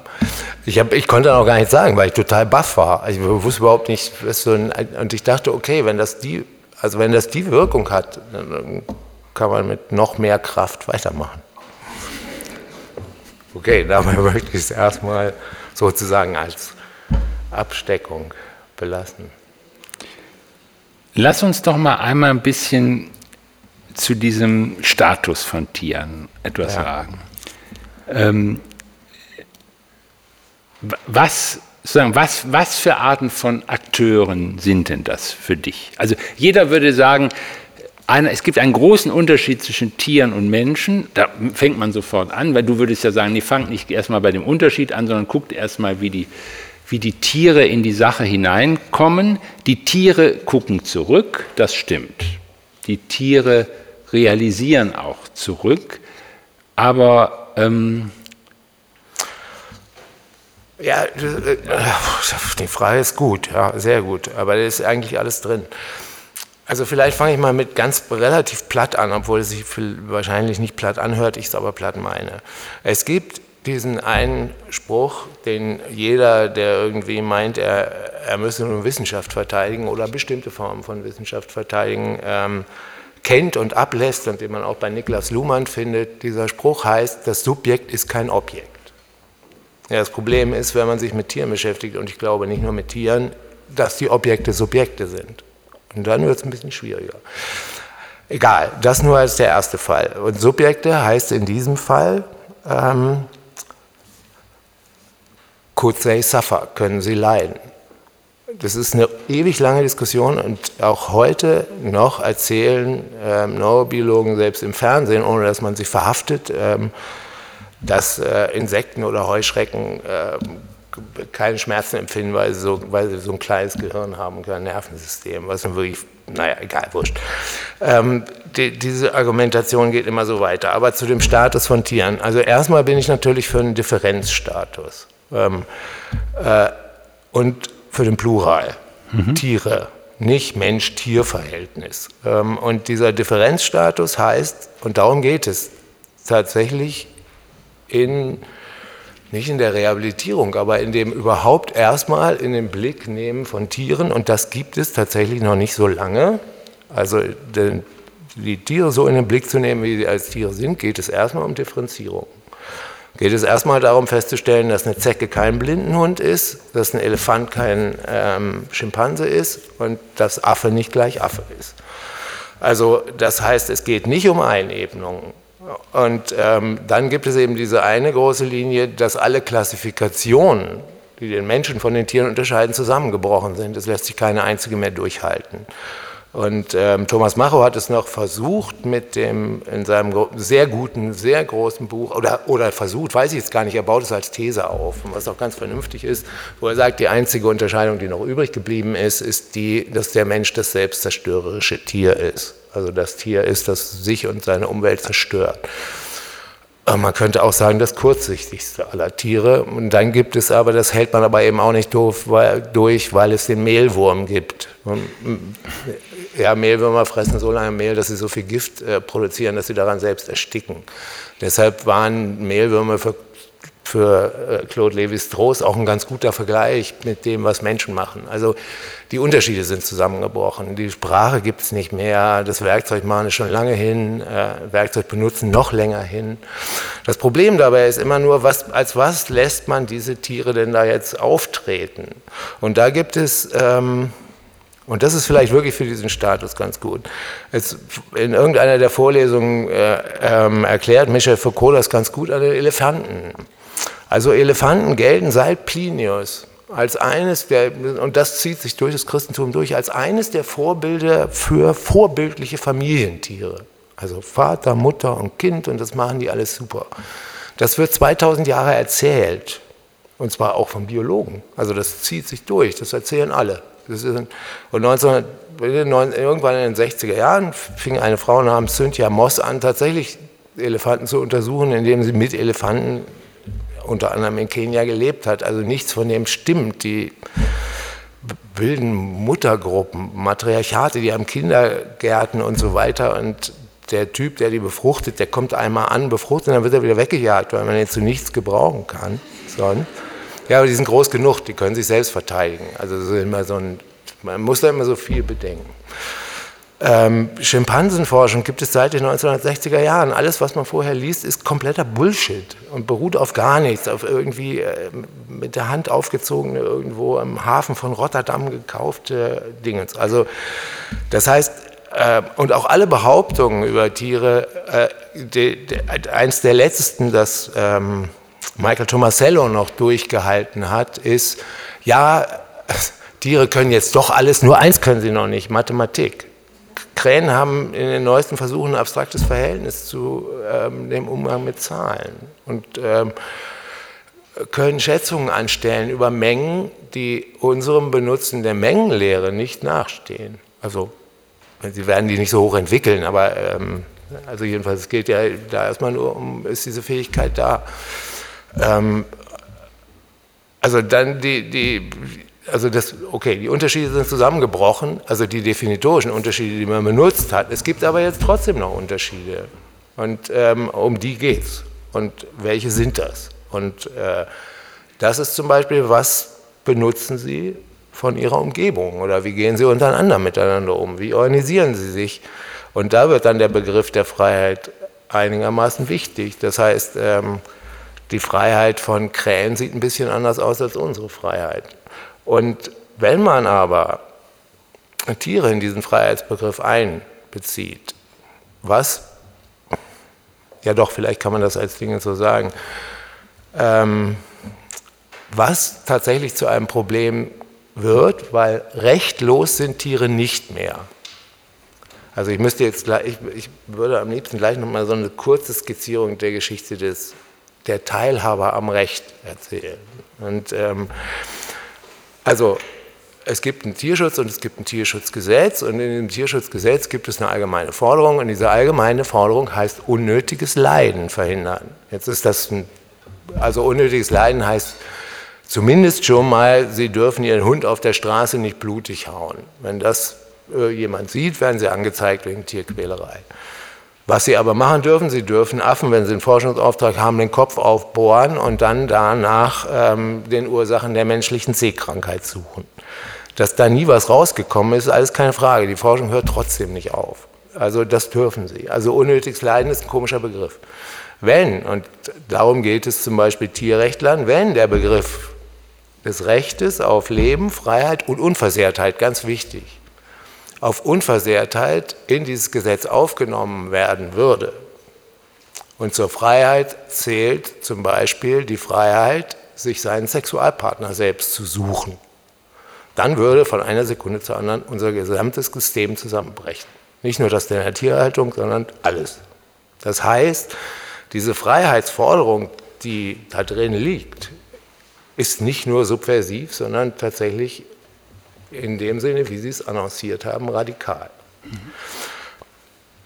Ich, hab, ich konnte auch gar nichts sagen, weil ich total baff war. Ich wusste überhaupt nicht, was so ein, und ich dachte, okay, wenn das die, also wenn das die Wirkung hat, dann kann man mit noch mehr Kraft weitermachen. Okay, dabei möchte ich es erstmal sozusagen als Absteckung belassen. Lass uns doch mal einmal ein bisschen zu diesem Status von Tieren etwas ja. sagen. Ähm, was, sagen, was, was für Arten von Akteuren sind denn das für dich? Also jeder würde sagen, eine, es gibt einen großen Unterschied zwischen Tieren und Menschen. Da fängt man sofort an, weil du würdest ja sagen, nee, fangt nicht erstmal bei dem Unterschied an, sondern guckt erstmal, wie die wie die Tiere in die Sache hineinkommen. Die Tiere gucken zurück, das stimmt. Die Tiere realisieren auch zurück, aber ähm ja, äh, die Frage ist gut, ja, sehr gut, aber da ist eigentlich alles drin. Also vielleicht fange ich mal mit ganz relativ platt an, obwohl es sich wahrscheinlich nicht platt anhört, ich es aber platt meine. Es gibt diesen einen Spruch, den jeder, der irgendwie meint, er, er müsse nur Wissenschaft verteidigen oder bestimmte Formen von Wissenschaft verteidigen, ähm, kennt und ablässt und den man auch bei Niklas Luhmann findet. Dieser Spruch heißt, das Subjekt ist kein Objekt. Ja, das Problem ist, wenn man sich mit Tieren beschäftigt, und ich glaube nicht nur mit Tieren, dass die Objekte Subjekte sind. Und dann wird es ein bisschen schwieriger. Egal, das nur als der erste Fall. Und Subjekte heißt in diesem Fall, ähm, could they suffer, können sie leiden. Das ist eine ewig lange Diskussion und auch heute noch erzählen ähm, Neurobiologen selbst im Fernsehen, ohne dass man sie verhaftet, ähm, dass äh, Insekten oder Heuschrecken äh, keine Schmerzen empfinden, weil sie, so, weil sie so ein kleines Gehirn haben und kein Nervensystem, was dann wirklich, naja, egal, wurscht. Ähm, die, diese Argumentation geht immer so weiter. Aber zu dem Status von Tieren. Also erstmal bin ich natürlich für einen Differenzstatus. Ähm, äh, und für den Plural, mhm. Tiere, nicht Mensch-Tier-Verhältnis. Ähm, und dieser Differenzstatus heißt, und darum geht es tatsächlich in, nicht in der Rehabilitierung, aber in dem überhaupt erstmal in den Blick nehmen von Tieren, und das gibt es tatsächlich noch nicht so lange. Also die Tiere so in den Blick zu nehmen, wie sie als Tiere sind, geht es erstmal um Differenzierung geht es erstmal darum festzustellen, dass eine Zecke kein Blindenhund ist, dass ein Elefant kein ähm, Schimpanse ist und dass Affe nicht gleich Affe ist. Also das heißt, es geht nicht um Einebnungen. Und ähm, dann gibt es eben diese eine große Linie, dass alle Klassifikationen, die den Menschen von den Tieren unterscheiden, zusammengebrochen sind. Es lässt sich keine einzige mehr durchhalten. Und ähm, Thomas Macho hat es noch versucht mit dem, in seinem sehr guten, sehr großen Buch, oder, oder versucht, weiß ich jetzt gar nicht, er baut es als These auf, was auch ganz vernünftig ist, wo er sagt, die einzige Unterscheidung, die noch übrig geblieben ist, ist die, dass der Mensch das selbstzerstörerische Tier ist. Also das Tier ist, das sich und seine Umwelt zerstört. Man könnte auch sagen, das kurzsichtigste aller Tiere. Und dann gibt es aber, das hält man aber eben auch nicht doof, weil, durch, weil es den Mehlwurm gibt ja, Mehlwürmer fressen so lange Mehl, dass sie so viel Gift äh, produzieren, dass sie daran selbst ersticken. Deshalb waren Mehlwürmer für für äh, Claude Lévi-Strauss auch ein ganz guter Vergleich mit dem, was Menschen machen. Also die Unterschiede sind zusammengebrochen. Die Sprache gibt es nicht mehr, das Werkzeug machen ist schon lange hin, äh, Werkzeug benutzen noch länger hin. Das Problem dabei ist immer nur, was, als was lässt man diese Tiere denn da jetzt auftreten? Und da gibt es... Ähm, und das ist vielleicht wirklich für diesen Status ganz gut. Jetzt in irgendeiner der Vorlesungen äh, ähm, erklärt Michel Foucault das ganz gut an den Elefanten. Also Elefanten gelten seit Plinius als eines der, und das zieht sich durch das Christentum durch, als eines der Vorbilder für vorbildliche Familientiere. Also Vater, Mutter und Kind und das machen die alles super. Das wird 2000 Jahre erzählt und zwar auch von Biologen. Also das zieht sich durch, das erzählen alle. Das ist, und 19, irgendwann in den 60er Jahren fing eine Frau namens Cynthia Moss an, tatsächlich Elefanten zu untersuchen, indem sie mit Elefanten unter anderem in Kenia gelebt hat. Also nichts von dem stimmt. Die wilden Muttergruppen, Matriarchate, die haben Kindergärten und so weiter. Und der Typ, der die befruchtet, der kommt einmal an, befruchtet, dann wird er wieder weggejagt, weil man ihn zu nichts gebrauchen kann. Sondern, ja, aber die sind groß genug, die können sich selbst verteidigen. Also so immer so ein, man muss da immer so viel bedenken. Ähm, Schimpansenforschung gibt es seit den 1960er Jahren. Alles, was man vorher liest, ist kompletter Bullshit und beruht auf gar nichts, auf irgendwie äh, mit der Hand aufgezogene, irgendwo im Hafen von Rotterdam gekaufte Dinge. Also, das heißt, äh, und auch alle Behauptungen über Tiere, äh, de, de, eins der letzten, das ähm, Michael Tomasello noch durchgehalten hat, ist, ja, Tiere können jetzt doch alles, nur eins können sie noch nicht, Mathematik. Krähen haben in den neuesten Versuchen ein abstraktes Verhältnis zu ähm, dem Umgang mit Zahlen und ähm, können Schätzungen anstellen über Mengen, die unserem Benutzen der Mengenlehre nicht nachstehen. Also sie werden die nicht so hoch entwickeln, aber ähm, also jedenfalls es geht ja da erstmal nur um, ist diese Fähigkeit da. Ähm, also dann die, die also das, okay, die Unterschiede sind zusammengebrochen, also die definitorischen Unterschiede, die man benutzt hat. Es gibt aber jetzt trotzdem noch Unterschiede. Und ähm, um die geht es. Und welche sind das? Und äh, das ist zum Beispiel, was benutzen Sie von Ihrer Umgebung oder wie gehen Sie untereinander miteinander um? Wie organisieren Sie sich? Und da wird dann der Begriff der Freiheit einigermaßen wichtig. Das heißt, ähm, die Freiheit von Krähen sieht ein bisschen anders aus als unsere Freiheit. Und wenn man aber Tiere in diesen Freiheitsbegriff einbezieht, was, ja doch, vielleicht kann man das als Dinge so sagen, ähm, was tatsächlich zu einem Problem wird, weil rechtlos sind Tiere nicht mehr. Also ich müsste jetzt gleich, ich, ich würde am liebsten gleich nochmal so eine kurze Skizzierung der Geschichte des, der Teilhaber am Recht erzählen. Und ähm, also es gibt einen Tierschutz und es gibt ein Tierschutzgesetz und in dem Tierschutzgesetz gibt es eine allgemeine Forderung und diese allgemeine Forderung heißt unnötiges Leiden verhindern. Jetzt ist das ein, also unnötiges Leiden heißt zumindest schon mal, Sie dürfen Ihren Hund auf der Straße nicht blutig hauen. Wenn das äh, jemand sieht, werden Sie angezeigt wegen Tierquälerei. Was sie aber machen dürfen, sie dürfen Affen, wenn sie einen Forschungsauftrag haben, den Kopf aufbohren und dann danach ähm, den Ursachen der menschlichen Seekrankheit suchen. Dass da nie was rausgekommen ist, ist alles keine Frage. Die Forschung hört trotzdem nicht auf. Also das dürfen sie. Also unnötiges Leiden ist ein komischer Begriff. Wenn, und darum geht es zum Beispiel Tierrechtlern, wenn der Begriff des Rechtes auf Leben, Freiheit und Unversehrtheit, ganz wichtig, auf Unversehrtheit in dieses Gesetz aufgenommen werden würde. Und zur Freiheit zählt zum Beispiel die Freiheit, sich seinen Sexualpartner selbst zu suchen. Dann würde von einer Sekunde zur anderen unser gesamtes System zusammenbrechen. Nicht nur das der Tierhaltung, sondern alles. Das heißt, diese Freiheitsforderung, die da drin liegt, ist nicht nur subversiv, sondern tatsächlich in dem Sinne, wie Sie es annonciert haben, radikal.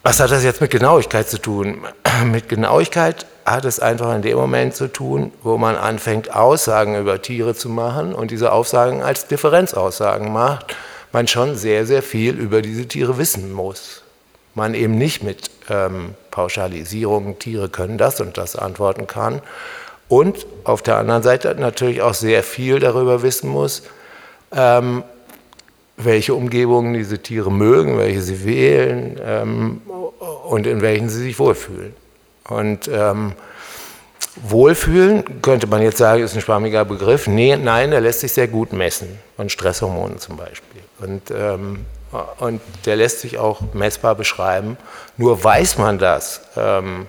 Was hat das jetzt mit Genauigkeit zu tun? Mit Genauigkeit hat es einfach in dem Moment zu tun, wo man anfängt, Aussagen über Tiere zu machen und diese Aussagen als Differenzaussagen macht, man schon sehr, sehr viel über diese Tiere wissen muss. Man eben nicht mit ähm, Pauschalisierungen, Tiere können das und das antworten kann Und auf der anderen Seite natürlich auch sehr viel darüber wissen muss, ähm, welche Umgebungen diese Tiere mögen, welche sie wählen ähm, und in welchen sie sich wohlfühlen. Und ähm, Wohlfühlen, könnte man jetzt sagen, ist ein schwammiger Begriff. Nee, nein, der lässt sich sehr gut messen, von Stresshormonen zum Beispiel. Und, ähm, und der lässt sich auch messbar beschreiben. Nur weiß man das ähm,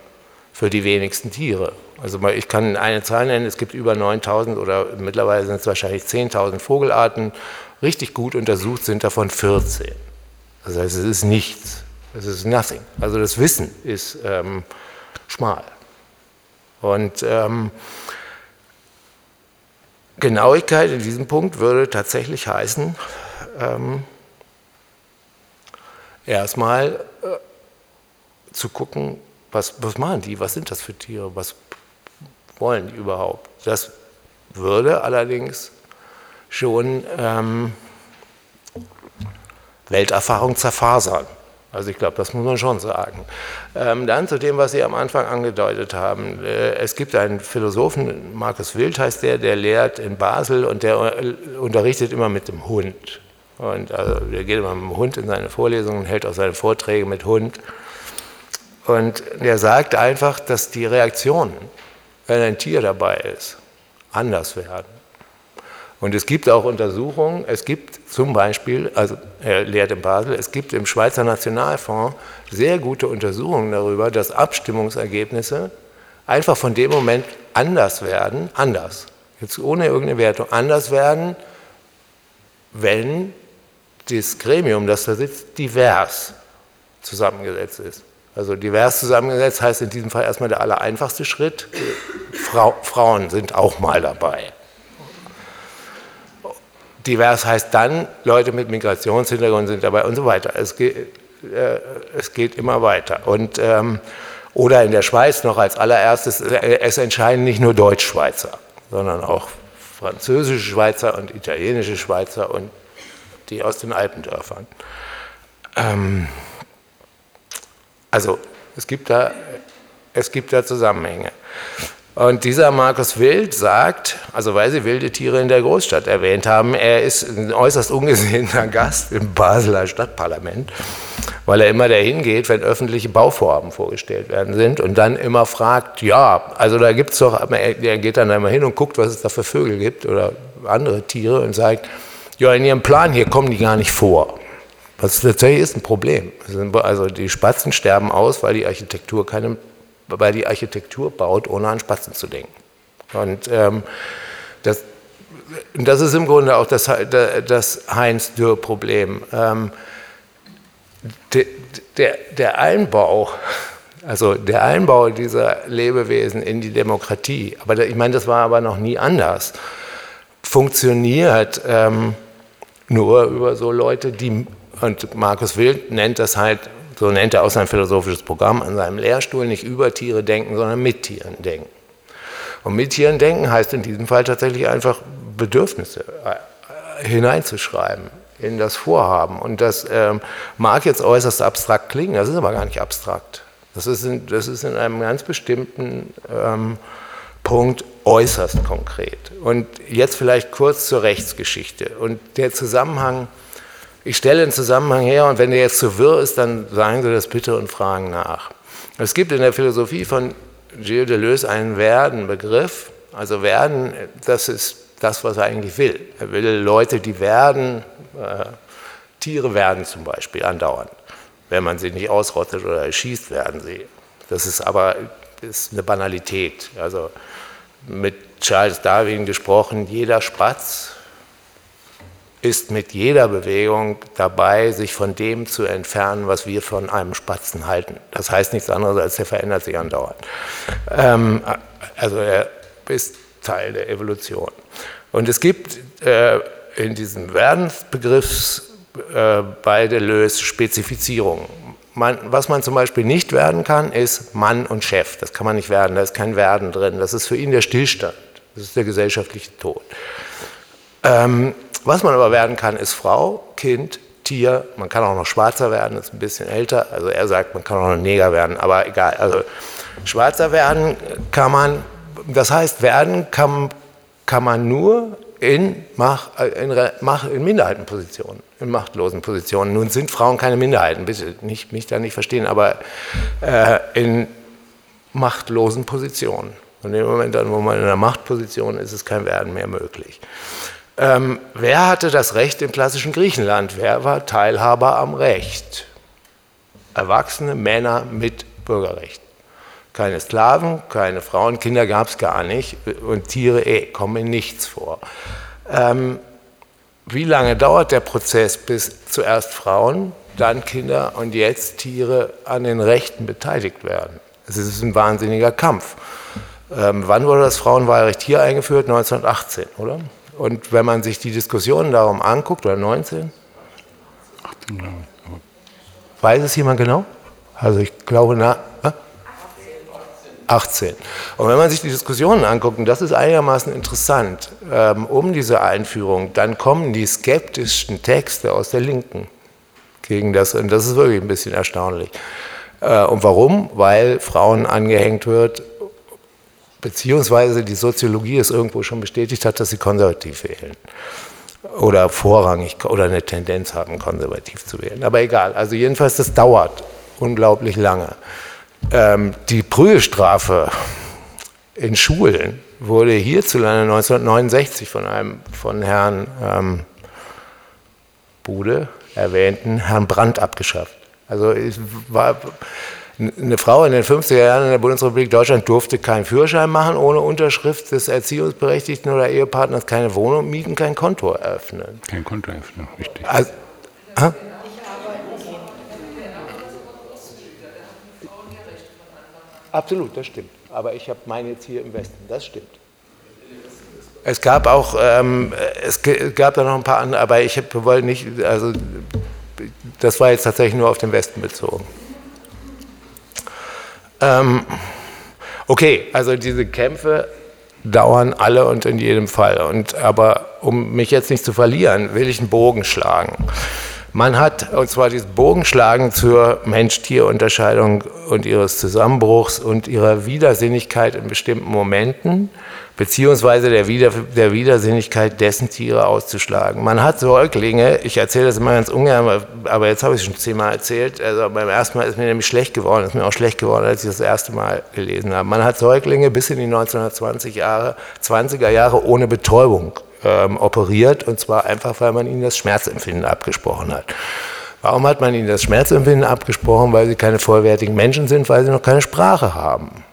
für die wenigsten Tiere. Also ich kann eine Zahl nennen, es gibt über 9000 oder mittlerweile sind es wahrscheinlich 10.000 Vogelarten. Richtig gut untersucht sind davon 14. Das heißt, es ist nichts. Es ist nothing. Also das Wissen ist ähm, schmal. Und ähm, Genauigkeit in diesem Punkt würde tatsächlich heißen, ähm, erstmal äh, zu gucken, was, was machen die, was sind das für Tiere, was wollen die überhaupt. Das würde allerdings schon ähm, Welterfahrung zerfasern. Also ich glaube, das muss man schon sagen. Ähm, dann zu dem, was Sie am Anfang angedeutet haben. Äh, es gibt einen Philosophen, Markus Wild heißt der, der lehrt in Basel und der äh, unterrichtet immer mit dem Hund. Und also, der geht immer mit dem Hund in seine Vorlesungen, hält auch seine Vorträge mit Hund. Und der sagt einfach, dass die Reaktionen, wenn ein Tier dabei ist, anders werden. Und es gibt auch Untersuchungen, es gibt zum Beispiel, also er lehrt in Basel, es gibt im Schweizer Nationalfonds sehr gute Untersuchungen darüber, dass Abstimmungsergebnisse einfach von dem Moment anders werden, anders, jetzt ohne irgendeine Wertung, anders werden, wenn das Gremium, das da sitzt, divers zusammengesetzt ist. Also divers zusammengesetzt heißt in diesem Fall erstmal der allereinfachste Schritt, Frau, Frauen sind auch mal dabei. Divers heißt dann, Leute mit Migrationshintergrund sind dabei und so weiter. Es geht, äh, es geht immer weiter. Und, ähm, oder in der Schweiz noch als allererstes, äh, es entscheiden nicht nur Deutschschweizer, sondern auch französische Schweizer und italienische Schweizer und die aus den Alpendörfern. Ähm, also es gibt, da, es gibt da Zusammenhänge. Und dieser Markus Wild sagt, also weil Sie wilde Tiere in der Großstadt erwähnt haben, er ist ein äußerst ungesehener Gast im Basler Stadtparlament, weil er immer dahin geht, wenn öffentliche Bauvorhaben vorgestellt werden sind und dann immer fragt, ja, also da gibt es doch, er geht dann einmal hin und guckt, was es da für Vögel gibt oder andere Tiere und sagt, ja, in Ihrem Plan hier kommen die gar nicht vor. Was tatsächlich ist ein Problem. Also die Spatzen sterben aus, weil die Architektur keine weil die Architektur baut, ohne an Spatzen zu denken. Und ähm, das, das ist im Grunde auch das, das Heinz-Dürr-Problem. Ähm, der, der, der Einbau, also der Einbau dieser Lebewesen in die Demokratie, aber ich meine, das war aber noch nie anders, funktioniert ähm, nur über so Leute, die, und Markus Wild nennt das halt so nennt er auch sein philosophisches Programm an seinem Lehrstuhl, nicht über Tiere denken, sondern mit Tieren denken. Und mit Tieren denken heißt in diesem Fall tatsächlich einfach Bedürfnisse äh, hineinzuschreiben in das Vorhaben. Und das ähm, mag jetzt äußerst abstrakt klingen, das ist aber gar nicht abstrakt. Das ist in, das ist in einem ganz bestimmten ähm, Punkt äußerst konkret. Und jetzt vielleicht kurz zur Rechtsgeschichte. Und der Zusammenhang ich stelle einen Zusammenhang her und wenn der jetzt zu wirr ist, dann sagen Sie das bitte und fragen nach. Es gibt in der Philosophie von Gilles Deleuze einen Werden-Begriff. Also Werden, das ist das, was er eigentlich will. Er will Leute, die werden, äh, Tiere werden zum Beispiel andauernd. Wenn man sie nicht ausrottet oder erschießt, werden sie. Das ist aber ist eine Banalität. Also mit Charles Darwin gesprochen, jeder Spatz ist mit jeder Bewegung dabei, sich von dem zu entfernen, was wir von einem Spatzen halten. Das heißt nichts anderes, als er verändert sich andauernd. Ähm, also er ist Teil der Evolution. Und es gibt äh, in diesem Werdensbegriff äh, bei Deleuze Spezifizierungen. Man, was man zum Beispiel nicht werden kann, ist Mann und Chef. Das kann man nicht werden, da ist kein Werden drin. Das ist für ihn der Stillstand. Das ist der gesellschaftliche Tod. Ähm, was man aber werden kann, ist Frau, Kind, Tier. Man kann auch noch schwarzer werden, ist ein bisschen älter. Also er sagt, man kann auch noch Neger werden, aber egal. Also schwarzer werden kann man das heißt, werden kann, kann man nur in, Mach, äh, in, Mach, in Minderheitenpositionen, in machtlosen Positionen. Nun sind Frauen keine Minderheiten, bitte nicht, mich da nicht verstehen, aber äh, in machtlosen Positionen. Und im Moment, dann, wo man in einer Machtposition ist, ist kein Werden mehr möglich. Ähm, wer hatte das Recht im klassischen Griechenland? Wer war Teilhaber am Recht? Erwachsene Männer mit Bürgerrecht. Keine Sklaven, keine Frauen, Kinder gab es gar nicht und Tiere eh, kommen in nichts vor. Ähm, wie lange dauert der Prozess, bis zuerst Frauen, dann Kinder und jetzt Tiere an den Rechten beteiligt werden? Es ist ein wahnsinniger Kampf. Ähm, wann wurde das Frauenwahlrecht hier eingeführt? 1918, oder? Und wenn man sich die Diskussionen darum anguckt, oder 19? 18, glaube ich. Weiß es jemand genau? Also ich glaube, na, 18. Und wenn man sich die Diskussionen anguckt, und das ist einigermaßen interessant, ähm, um diese Einführung, dann kommen die skeptischsten Texte aus der Linken gegen das, und das ist wirklich ein bisschen erstaunlich. Äh, und warum? Weil Frauen angehängt wird, beziehungsweise die Soziologie es irgendwo schon bestätigt hat, dass sie konservativ wählen. Oder vorrangig oder eine Tendenz haben, konservativ zu wählen. Aber egal, also jedenfalls, das dauert unglaublich lange. Ähm, die Prügelstrafe in Schulen wurde hierzulande 1969 von einem von Herrn ähm, Bude erwähnten Herrn Brandt abgeschafft. Also es war eine Frau in den 50er Jahren in der Bundesrepublik Deutschland durfte keinen Führerschein machen ohne Unterschrift des Erziehungsberechtigten oder Ehepartners, keine Wohnung mieten, kein Konto eröffnen. Kein Konto eröffnen, richtig. Also, Absolut, das stimmt. Aber ich habe meine jetzt hier im Westen, das stimmt. Es gab auch, ähm, es gab da noch ein paar andere, aber ich wollte nicht, also das war jetzt tatsächlich nur auf den Westen bezogen. Ähm, okay, also diese Kämpfe dauern alle und in jedem Fall. Und, aber um mich jetzt nicht zu verlieren, will ich einen Bogen schlagen. Man hat, und zwar dieses Bogenschlagen zur Mensch-Tier-Unterscheidung und ihres Zusammenbruchs und ihrer Widersinnigkeit in bestimmten Momenten, beziehungsweise der, Wider, der Widersinnigkeit dessen Tiere auszuschlagen. Man hat Säuglinge, ich erzähle das immer ganz ungern, aber jetzt habe ich es schon zehnmal erzählt, also beim ersten Mal ist mir nämlich schlecht geworden, ist mir auch schlecht geworden, als ich das erste Mal gelesen habe. Man hat Säuglinge bis in die 1920 Jahre, 20er Jahre ohne Betäubung ähm, operiert und zwar einfach, weil man ihnen das Schmerzempfinden abgesprochen hat. Warum hat man ihnen das Schmerzempfinden abgesprochen? Weil sie keine vollwertigen Menschen sind, weil sie noch keine Sprache haben.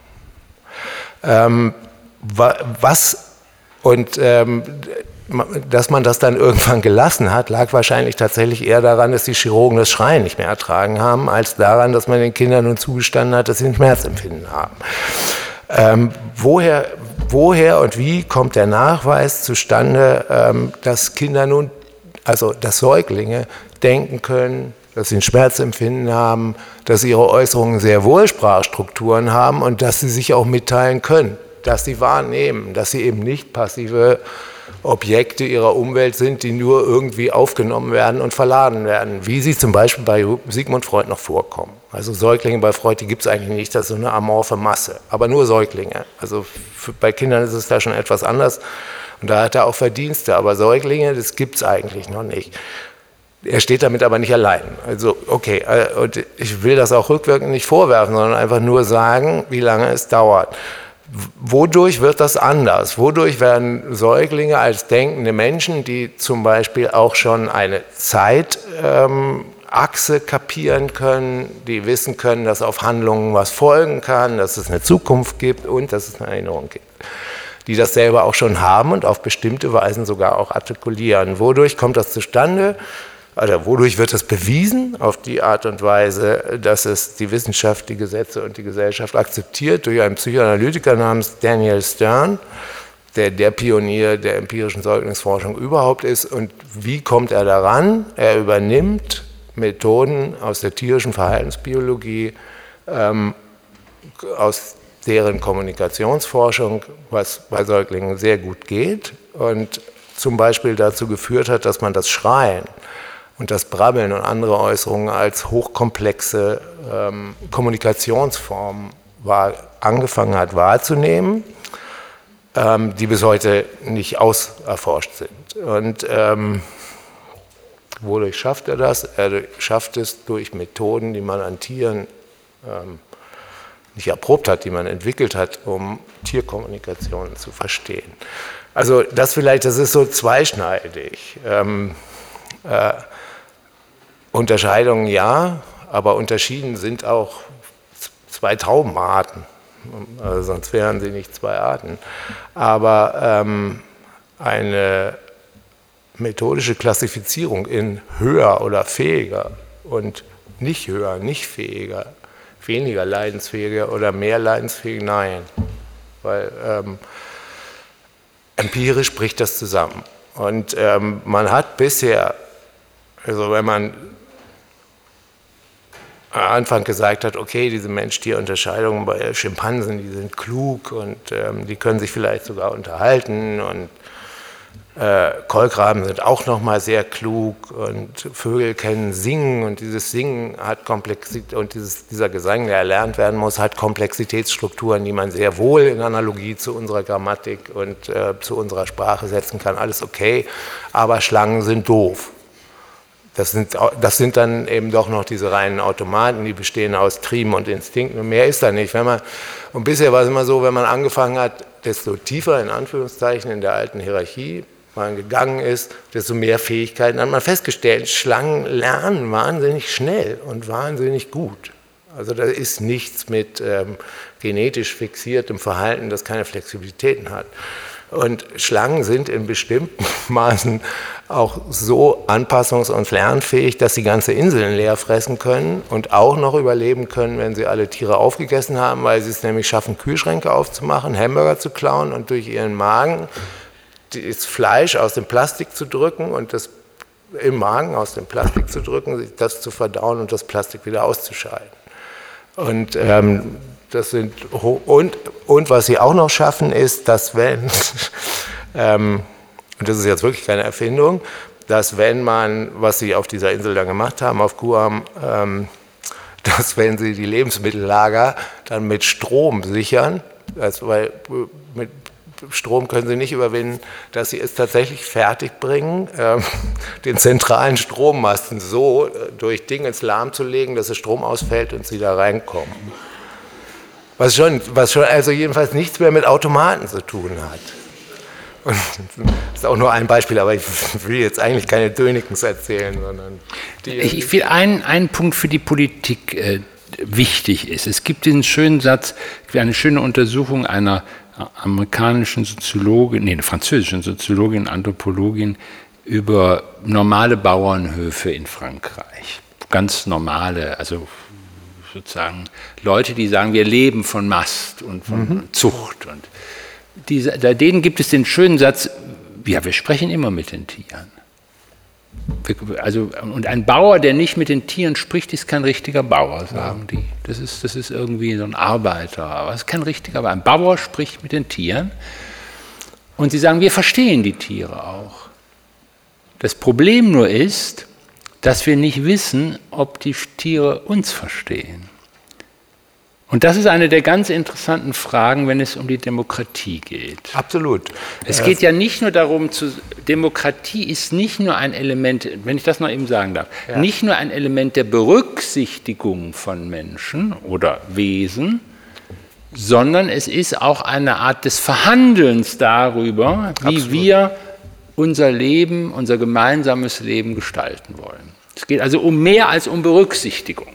Ähm, was und ähm, dass man das dann irgendwann gelassen hat, lag wahrscheinlich tatsächlich eher daran, dass die Chirurgen das Schreien nicht mehr ertragen haben, als daran, dass man den Kindern nun zugestanden hat, dass sie ein Schmerzempfinden haben. Ähm, woher, woher und wie kommt der Nachweis zustande, ähm, dass Kinder nun, also dass Säuglinge denken können, dass sie ein Schmerzempfinden haben, dass ihre Äußerungen sehr wohl Sprachstrukturen haben und dass sie sich auch mitteilen können, dass sie wahrnehmen, dass sie eben nicht passive Objekte ihrer Umwelt sind, die nur irgendwie aufgenommen werden und verladen werden, wie sie zum Beispiel bei Sigmund Freud noch vorkommen. Also Säuglinge bei Freud, die gibt es eigentlich nicht, das ist so eine amorphe Masse, aber nur Säuglinge. Also für, bei Kindern ist es da schon etwas anders und da hat er auch Verdienste, aber Säuglinge, das gibt es eigentlich noch nicht. Er steht damit aber nicht allein. Also, okay, äh, und ich will das auch rückwirkend nicht vorwerfen, sondern einfach nur sagen, wie lange es dauert. Wodurch wird das anders? Wodurch werden Säuglinge als denkende Menschen, die zum Beispiel auch schon eine Zeitachse ähm, kapieren können, die wissen können, dass auf Handlungen was folgen kann, dass es eine Zukunft gibt und dass es eine Erinnerung gibt, die das selber auch schon haben und auf bestimmte Weisen sogar auch artikulieren. Wodurch kommt das zustande? Also wodurch wird das bewiesen? Auf die Art und Weise, dass es die Wissenschaft, die Gesetze und die Gesellschaft akzeptiert durch einen Psychoanalytiker namens Daniel Stern, der der Pionier der empirischen Säuglingsforschung überhaupt ist. Und wie kommt er daran? Er übernimmt Methoden aus der tierischen Verhaltensbiologie, ähm, aus deren Kommunikationsforschung, was bei Säuglingen sehr gut geht und zum Beispiel dazu geführt hat, dass man das Schreien und das Brabbeln und andere Äußerungen als hochkomplexe ähm, Kommunikationsform war, angefangen hat wahrzunehmen. ähm, die bis heute nicht auserforscht sind. Und ähm, wodurch schafft er das? Er schafft es durch Methoden, die man an Tieren ähm, nicht erprobt hat, die man entwickelt hat, um Tierkommunikation zu verstehen. Also das vielleicht, das ist so zweischneidig. Ähm, äh, Unterscheidungen ja, aber unterschieden sind auch zwei Taubenarten. Also sonst wären sie nicht zwei Arten. Aber ähm, eine methodische Klassifizierung in höher oder fähiger und nicht höher, nicht fähiger, weniger leidensfähiger oder mehr leidensfähig, nein. Weil ähm, empirisch bricht das zusammen. Und ähm, man hat bisher, also wenn man am Anfang gesagt hat, okay, diese Mensch-Tier-Unterscheidungen bei Schimpansen, die sind klug und ähm, die können sich vielleicht sogar unterhalten und äh, Kolkraben sind auch nochmal sehr klug und Vögel kennen Singen und dieses Singen hat Komplexität und dieses, dieser Gesang, der erlernt werden muss, hat Komplexitätsstrukturen, die man sehr wohl in Analogie zu unserer Grammatik und äh, zu unserer Sprache setzen kann. Alles okay, aber Schlangen sind doof. Das sind, das sind dann eben doch noch diese reinen Automaten, die bestehen aus Trieben und Instinkten und mehr ist da nicht. Wenn man, und bisher war es immer so, wenn man angefangen hat, desto tiefer in Anführungszeichen in der alten Hierarchie man gegangen ist, desto mehr Fähigkeiten hat man festgestellt. Schlangen lernen wahnsinnig schnell und wahnsinnig gut. Also da ist nichts mit ähm, genetisch fixiertem Verhalten, das keine Flexibilitäten hat. Und Schlangen sind in bestimmten Maßen auch so anpassungs- und lernfähig, dass sie ganze Inseln leer fressen können und auch noch überleben können, wenn sie alle Tiere aufgegessen haben, weil sie es nämlich schaffen, Kühlschränke aufzumachen, Hamburger zu klauen und durch ihren Magen das Fleisch aus dem Plastik zu drücken und das im Magen aus dem Plastik zu drücken, das zu verdauen und das Plastik wieder auszuscheiden. Und ähm, das sind und, und was sie auch noch schaffen, ist, dass wenn, ähm, und das ist jetzt wirklich keine Erfindung, dass wenn man, was sie auf dieser Insel dann gemacht haben, auf Guam, ähm, dass wenn sie die Lebensmittellager dann mit Strom sichern, also weil mit Strom können sie nicht überwinden, dass sie es tatsächlich fertigbringen, äh, den zentralen Strommasten so äh, durch Dinge ins Lahm zu legen, dass der Strom ausfällt und sie da reinkommen. Was schon, was schon also jedenfalls nichts mehr mit Automaten zu tun hat. Und das ist auch nur ein Beispiel, aber ich will jetzt eigentlich keine Dönikens erzählen, sondern Ich, ich will einen, einen Punkt für die Politik äh, wichtig ist. Es gibt diesen schönen Satz, eine schöne Untersuchung einer amerikanischen Soziologin, nee, französischen Soziologin, Anthropologin über normale Bauernhöfe in Frankreich. Ganz normale, also sozusagen Leute, die sagen, wir leben von Mast und von mhm. Zucht. Und diese, denen gibt es den schönen Satz, ja, wir sprechen immer mit den Tieren. Also, und ein Bauer, der nicht mit den Tieren spricht, ist kein richtiger Bauer, sagen die. Das ist, das ist irgendwie so ein Arbeiter, aber es ist kein richtiger Bauer. Ein Bauer spricht mit den Tieren und sie sagen, wir verstehen die Tiere auch. Das Problem nur ist, dass wir nicht wissen, ob die Tiere uns verstehen. Und das ist eine der ganz interessanten Fragen, wenn es um die Demokratie geht. Absolut. Es geht ja nicht nur darum, zu, Demokratie ist nicht nur ein Element, wenn ich das noch eben sagen darf, ja. nicht nur ein Element der Berücksichtigung von Menschen oder Wesen, sondern es ist auch eine Art des Verhandelns darüber, wie Absolut. wir unser Leben, unser gemeinsames Leben gestalten wollen. Es geht also um mehr als um Berücksichtigung.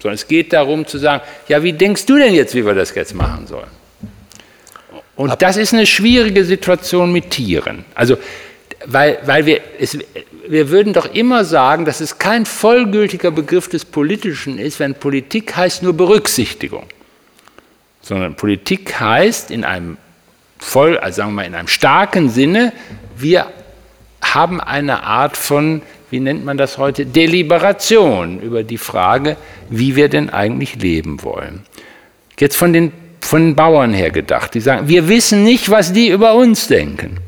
Sondern es geht darum zu sagen, ja, wie denkst du denn jetzt, wie wir das jetzt machen sollen? Und das ist eine schwierige Situation mit Tieren. Also, weil, weil wir, es, wir würden doch immer sagen, dass es kein vollgültiger Begriff des Politischen ist, wenn Politik heißt nur Berücksichtigung. Sondern Politik heißt in einem voll, also sagen wir mal, in einem starken Sinne, wir haben eine Art von wie nennt man das heute, Deliberation über die Frage, wie wir denn eigentlich leben wollen. Jetzt von den, von den Bauern her gedacht, die sagen, wir wissen nicht, was die über uns denken.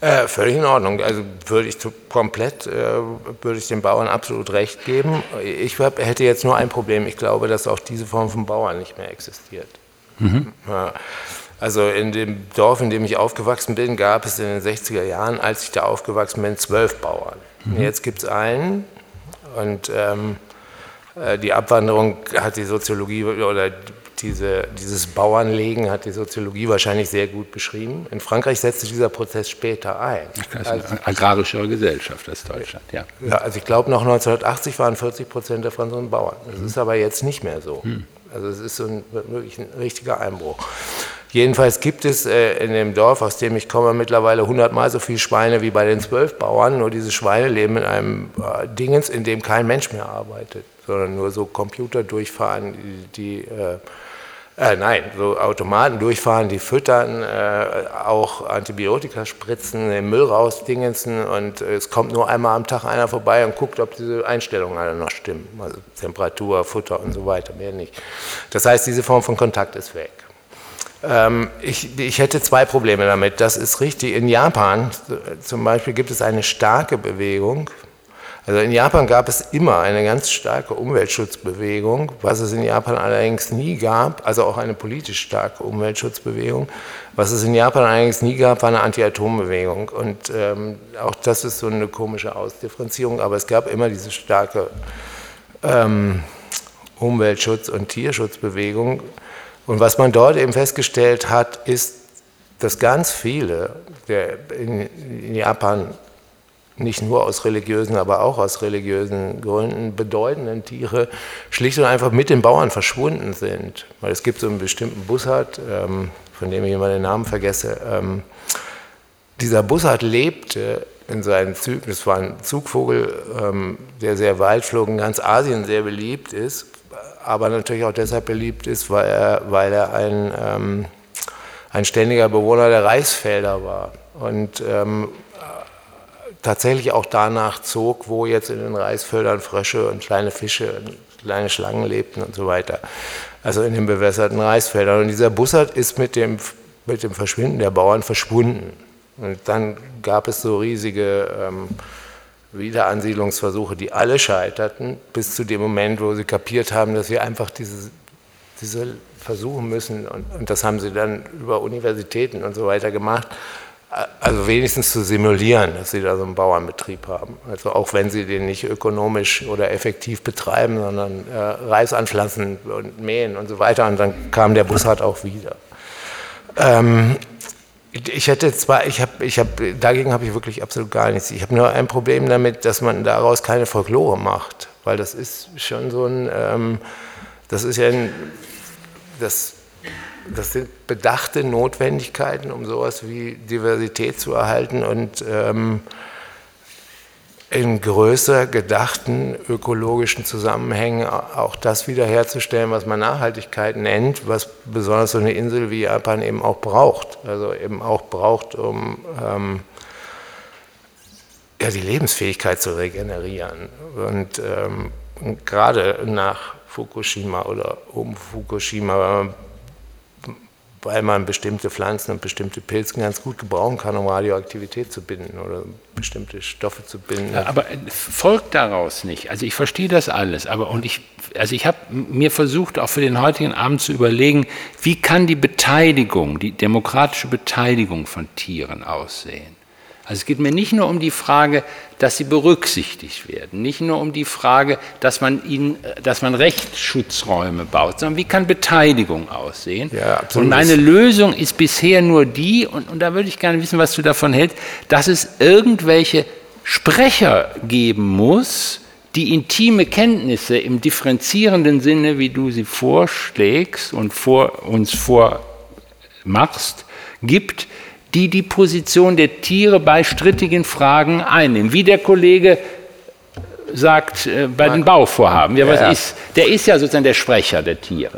Äh, völlig in Ordnung. Also würde ich komplett, äh, würde ich den Bauern absolut recht geben. Ich hab, hätte jetzt nur ein Problem. Ich glaube, dass auch diese Form von Bauern nicht mehr existiert. Mhm. Ja. Also in dem Dorf, in dem ich aufgewachsen bin, gab es in den 60er Jahren, als ich da aufgewachsen bin, zwölf Bauern. Mhm. Jetzt gibt es einen und ähm, äh, die Abwanderung hat die Soziologie oder diese, dieses Bauernlegen hat die Soziologie wahrscheinlich sehr gut beschrieben. In Frankreich setzte dieser Prozess später ein. Ist eine also, agrarischere Gesellschaft als Deutschland, ja. ja also ich glaube, noch 1980 waren 40 Prozent der Franzosen Bauern. Das mhm. ist aber jetzt nicht mehr so. Mhm. Also es ist so ein, wirklich ein richtiger Einbruch. Jedenfalls gibt es äh, in dem Dorf, aus dem ich komme, mittlerweile hundertmal so viele Schweine wie bei den zwölf Bauern. Nur diese Schweine leben in einem äh, Dingens, in dem kein Mensch mehr arbeitet, sondern nur so Computer durchfahren, die, äh, äh, nein, so Automaten durchfahren, die füttern, äh, auch Antibiotika spritzen, den Müll rausdingensen und es kommt nur einmal am Tag einer vorbei und guckt, ob diese Einstellungen alle noch stimmen. Also Temperatur, Futter und so weiter, mehr nicht. Das heißt, diese Form von Kontakt ist weg. Ähm, ich, ich hätte zwei Probleme damit. Das ist richtig. In Japan zum Beispiel gibt es eine starke Bewegung, also in Japan gab es immer eine ganz starke Umweltschutzbewegung, was es in Japan allerdings nie gab, also auch eine politisch starke Umweltschutzbewegung. Was es in Japan allerdings nie gab, war eine Anti-Atom-Bewegung. Und ähm, auch das ist so eine komische Ausdifferenzierung, aber es gab immer diese starke ähm, Umweltschutz- und Tierschutzbewegung. Und was man dort eben festgestellt hat, ist, dass ganz viele der in Japan nicht nur aus religiösen, aber auch aus religiösen Gründen bedeutenden Tiere schlicht und einfach mit den Bauern verschwunden sind. Weil es gibt so einen bestimmten Bussard, ähm, von dem ich immer den Namen vergesse. Ähm, dieser Bussard lebte in seinen Zügen, das war ein Zugvogel, ähm, der sehr weit flog, in ganz Asien sehr beliebt ist, aber natürlich auch deshalb beliebt ist, weil er, weil er ein, ähm, ein ständiger Bewohner der Reisfelder war. Und ähm, tatsächlich auch danach zog, wo jetzt in den Reisfeldern Frösche und kleine Fische und kleine Schlangen lebten und so weiter. Also in den bewässerten Reisfeldern. Und dieser Bussard ist mit dem, mit dem Verschwinden der Bauern verschwunden. Und dann gab es so riesige ähm, Wiederansiedlungsversuche, die alle scheiterten, bis zu dem Moment, wo sie kapiert haben, dass sie einfach diese, diese versuchen müssen. Und, und das haben sie dann über Universitäten und so weiter gemacht also wenigstens zu simulieren, dass sie da so einen Bauernbetrieb haben. Also auch wenn sie den nicht ökonomisch oder effektiv betreiben, sondern äh, Reis anpflanzen und mähen und so weiter. Und dann kam der Bussard auch wieder. Ähm, ich hätte zwar, ich habe, ich habe, dagegen habe ich wirklich absolut gar nichts. Ich habe nur ein Problem damit, dass man daraus keine Folklore macht, weil das ist schon so ein, ähm, das ist ja ein, das das sind bedachte Notwendigkeiten, um sowas wie Diversität zu erhalten und ähm, in größer gedachten ökologischen Zusammenhängen auch das wiederherzustellen, was man Nachhaltigkeit nennt, was besonders so eine Insel wie Japan eben auch braucht. Also eben auch braucht, um ähm, ja, die Lebensfähigkeit zu regenerieren. Und ähm, gerade nach Fukushima oder um Fukushima, weil man bestimmte Pflanzen und bestimmte Pilze ganz gut gebrauchen kann, um Radioaktivität zu binden oder bestimmte Stoffe zu binden. Aber folgt daraus nicht. Also ich verstehe das alles, aber und ich, also ich habe mir versucht, auch für den heutigen Abend zu überlegen, wie kann die Beteiligung, die demokratische Beteiligung von Tieren aussehen? Also es geht mir nicht nur um die Frage, dass sie berücksichtigt werden, nicht nur um die Frage, dass man ihnen, dass man Rechtsschutzräume baut, sondern wie kann Beteiligung aussehen? Ja, und meine Lösung ist bisher nur die, und, und da würde ich gerne wissen, was du davon hältst, dass es irgendwelche Sprecher geben muss, die intime Kenntnisse im differenzierenden Sinne, wie du sie vorschlägst und vor, uns vormachst, gibt, die die Position der Tiere bei strittigen Fragen einnehmen. Wie der Kollege sagt äh, bei den Bauvorhaben. Ja, was ja. Ist, der ist ja sozusagen der Sprecher der Tiere.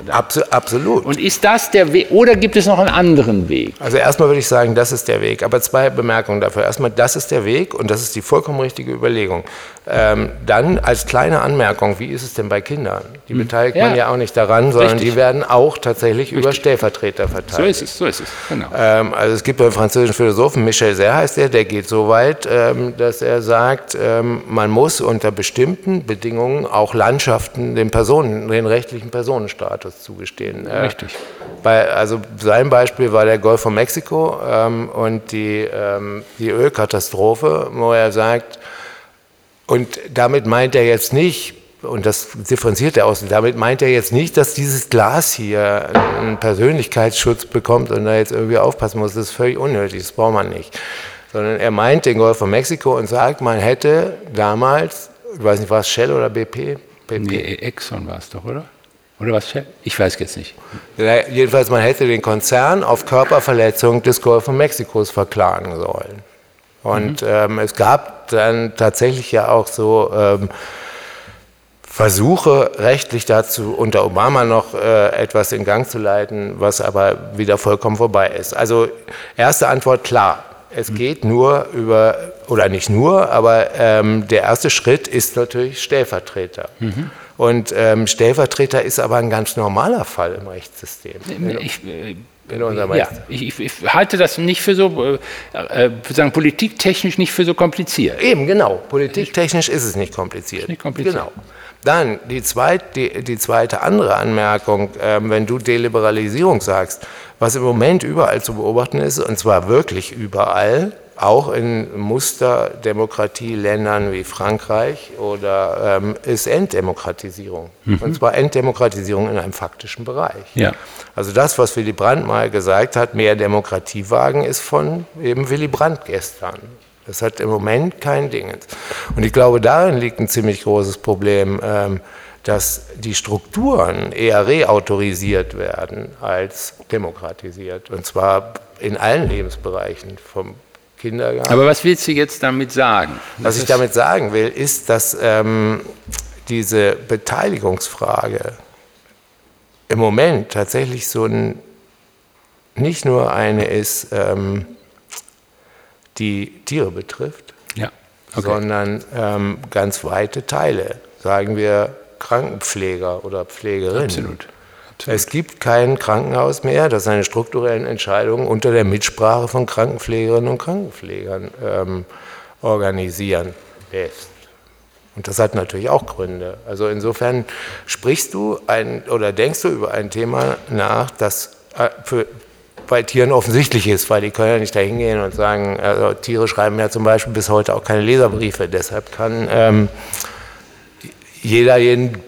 absolut. Und ist das der Weg oder gibt es noch einen anderen Weg? Also erstmal würde ich sagen, das ist der Weg. Aber zwei Bemerkungen dafür. Erstmal, das ist der Weg und das ist die vollkommen richtige Überlegung. Ähm, dann als kleine Anmerkung, wie ist es denn bei Kindern? Die hm. beteiligt ja. man ja auch nicht daran, sondern Richtig. die werden auch tatsächlich Richtig. über Stellvertreter verteilt. So ist es, so ist es. Genau. Ähm, also es gibt einen französischen Philosophen, Michel Serre heißt der, der geht so weit, ähm, dass er sagt, ähm, man muss unter bestimmten Bedingungen auch Landschaften den Personen, den rechtlichen Personenstatus zugestehen. Äh, Richtig. Bei, also sein Beispiel war der Golf von Mexiko ähm, und die, ähm, die Ölkatastrophe, wo er sagt, und damit meint er jetzt nicht, und das differenziert er aus, damit meint er jetzt nicht, dass dieses Glas hier einen Persönlichkeitsschutz bekommt und da jetzt irgendwie aufpassen muss. Das ist völlig unnötig, das braucht man nicht. Sondern er meint den Golf von Mexiko und sagt, man hätte damals, ich weiß nicht, war es Shell oder BP? BP? Nee, Exxon war es doch, oder? Oder was Shell? Ich weiß jetzt nicht. Ja, jedenfalls, man hätte den Konzern auf Körperverletzung des Golf von Mexikos verklagen sollen. Und mhm. ähm, es gab dann tatsächlich ja auch so ähm, Versuche, rechtlich dazu unter Obama noch äh, etwas in Gang zu leiten, was aber wieder vollkommen vorbei ist. Also erste Antwort klar. Es geht nur über, oder nicht nur, aber ähm, der erste Schritt ist natürlich Stellvertreter. Mhm. Und ähm, Stellvertreter ist aber ein ganz normaler Fall im Rechtssystem. Ich, äh, in unserem ja, ich, ich, halte das nicht für so, äh, äh sagen, politiktechnisch nicht für so kompliziert. Eben, genau. Politiktechnisch ist es nicht kompliziert. Nicht kompliziert. Genau. Dann die, zweit, die, die zweite andere Anmerkung, äh, wenn du Deliberalisierung sagst, was im Moment überall zu beobachten ist, und zwar wirklich überall, auch in Musterdemokratieländern wie Frankreich oder ähm, ist Enddemokratisierung. Mhm. Und zwar Enddemokratisierung in einem faktischen Bereich. Ja. Also das, was Willy Brandt mal gesagt hat, mehr Demokratie wagen, ist von eben Willy Brandt gestern. Das hat im Moment kein Ding. Und ich glaube, darin liegt ein ziemlich großes Problem, ähm, dass die Strukturen eher reautorisiert werden als demokratisiert. Und zwar in allen Lebensbereichen, vom Kindergarten. Aber was willst du jetzt damit sagen? Was ich damit sagen will, ist, dass ähm, diese Beteiligungsfrage im Moment tatsächlich so ein, nicht nur eine ist, ähm, die Tiere betrifft, ja. okay. sondern ähm, ganz weite Teile, sagen wir Krankenpfleger oder Pflegerinnen. Absolut. Absolut. Es gibt kein Krankenhaus mehr, das seine strukturellen Entscheidungen unter der Mitsprache von Krankenpflegerinnen und Krankenpflegern ähm, organisieren lässt. Und das hat natürlich auch Gründe. Also insofern sprichst du ein, oder denkst du über ein Thema nach, das äh, für, bei Tieren offensichtlich ist, weil die können ja nicht dahin gehen und sagen, also Tiere schreiben ja zum Beispiel bis heute auch keine Leserbriefe. Deshalb kann ähm, jeder jeden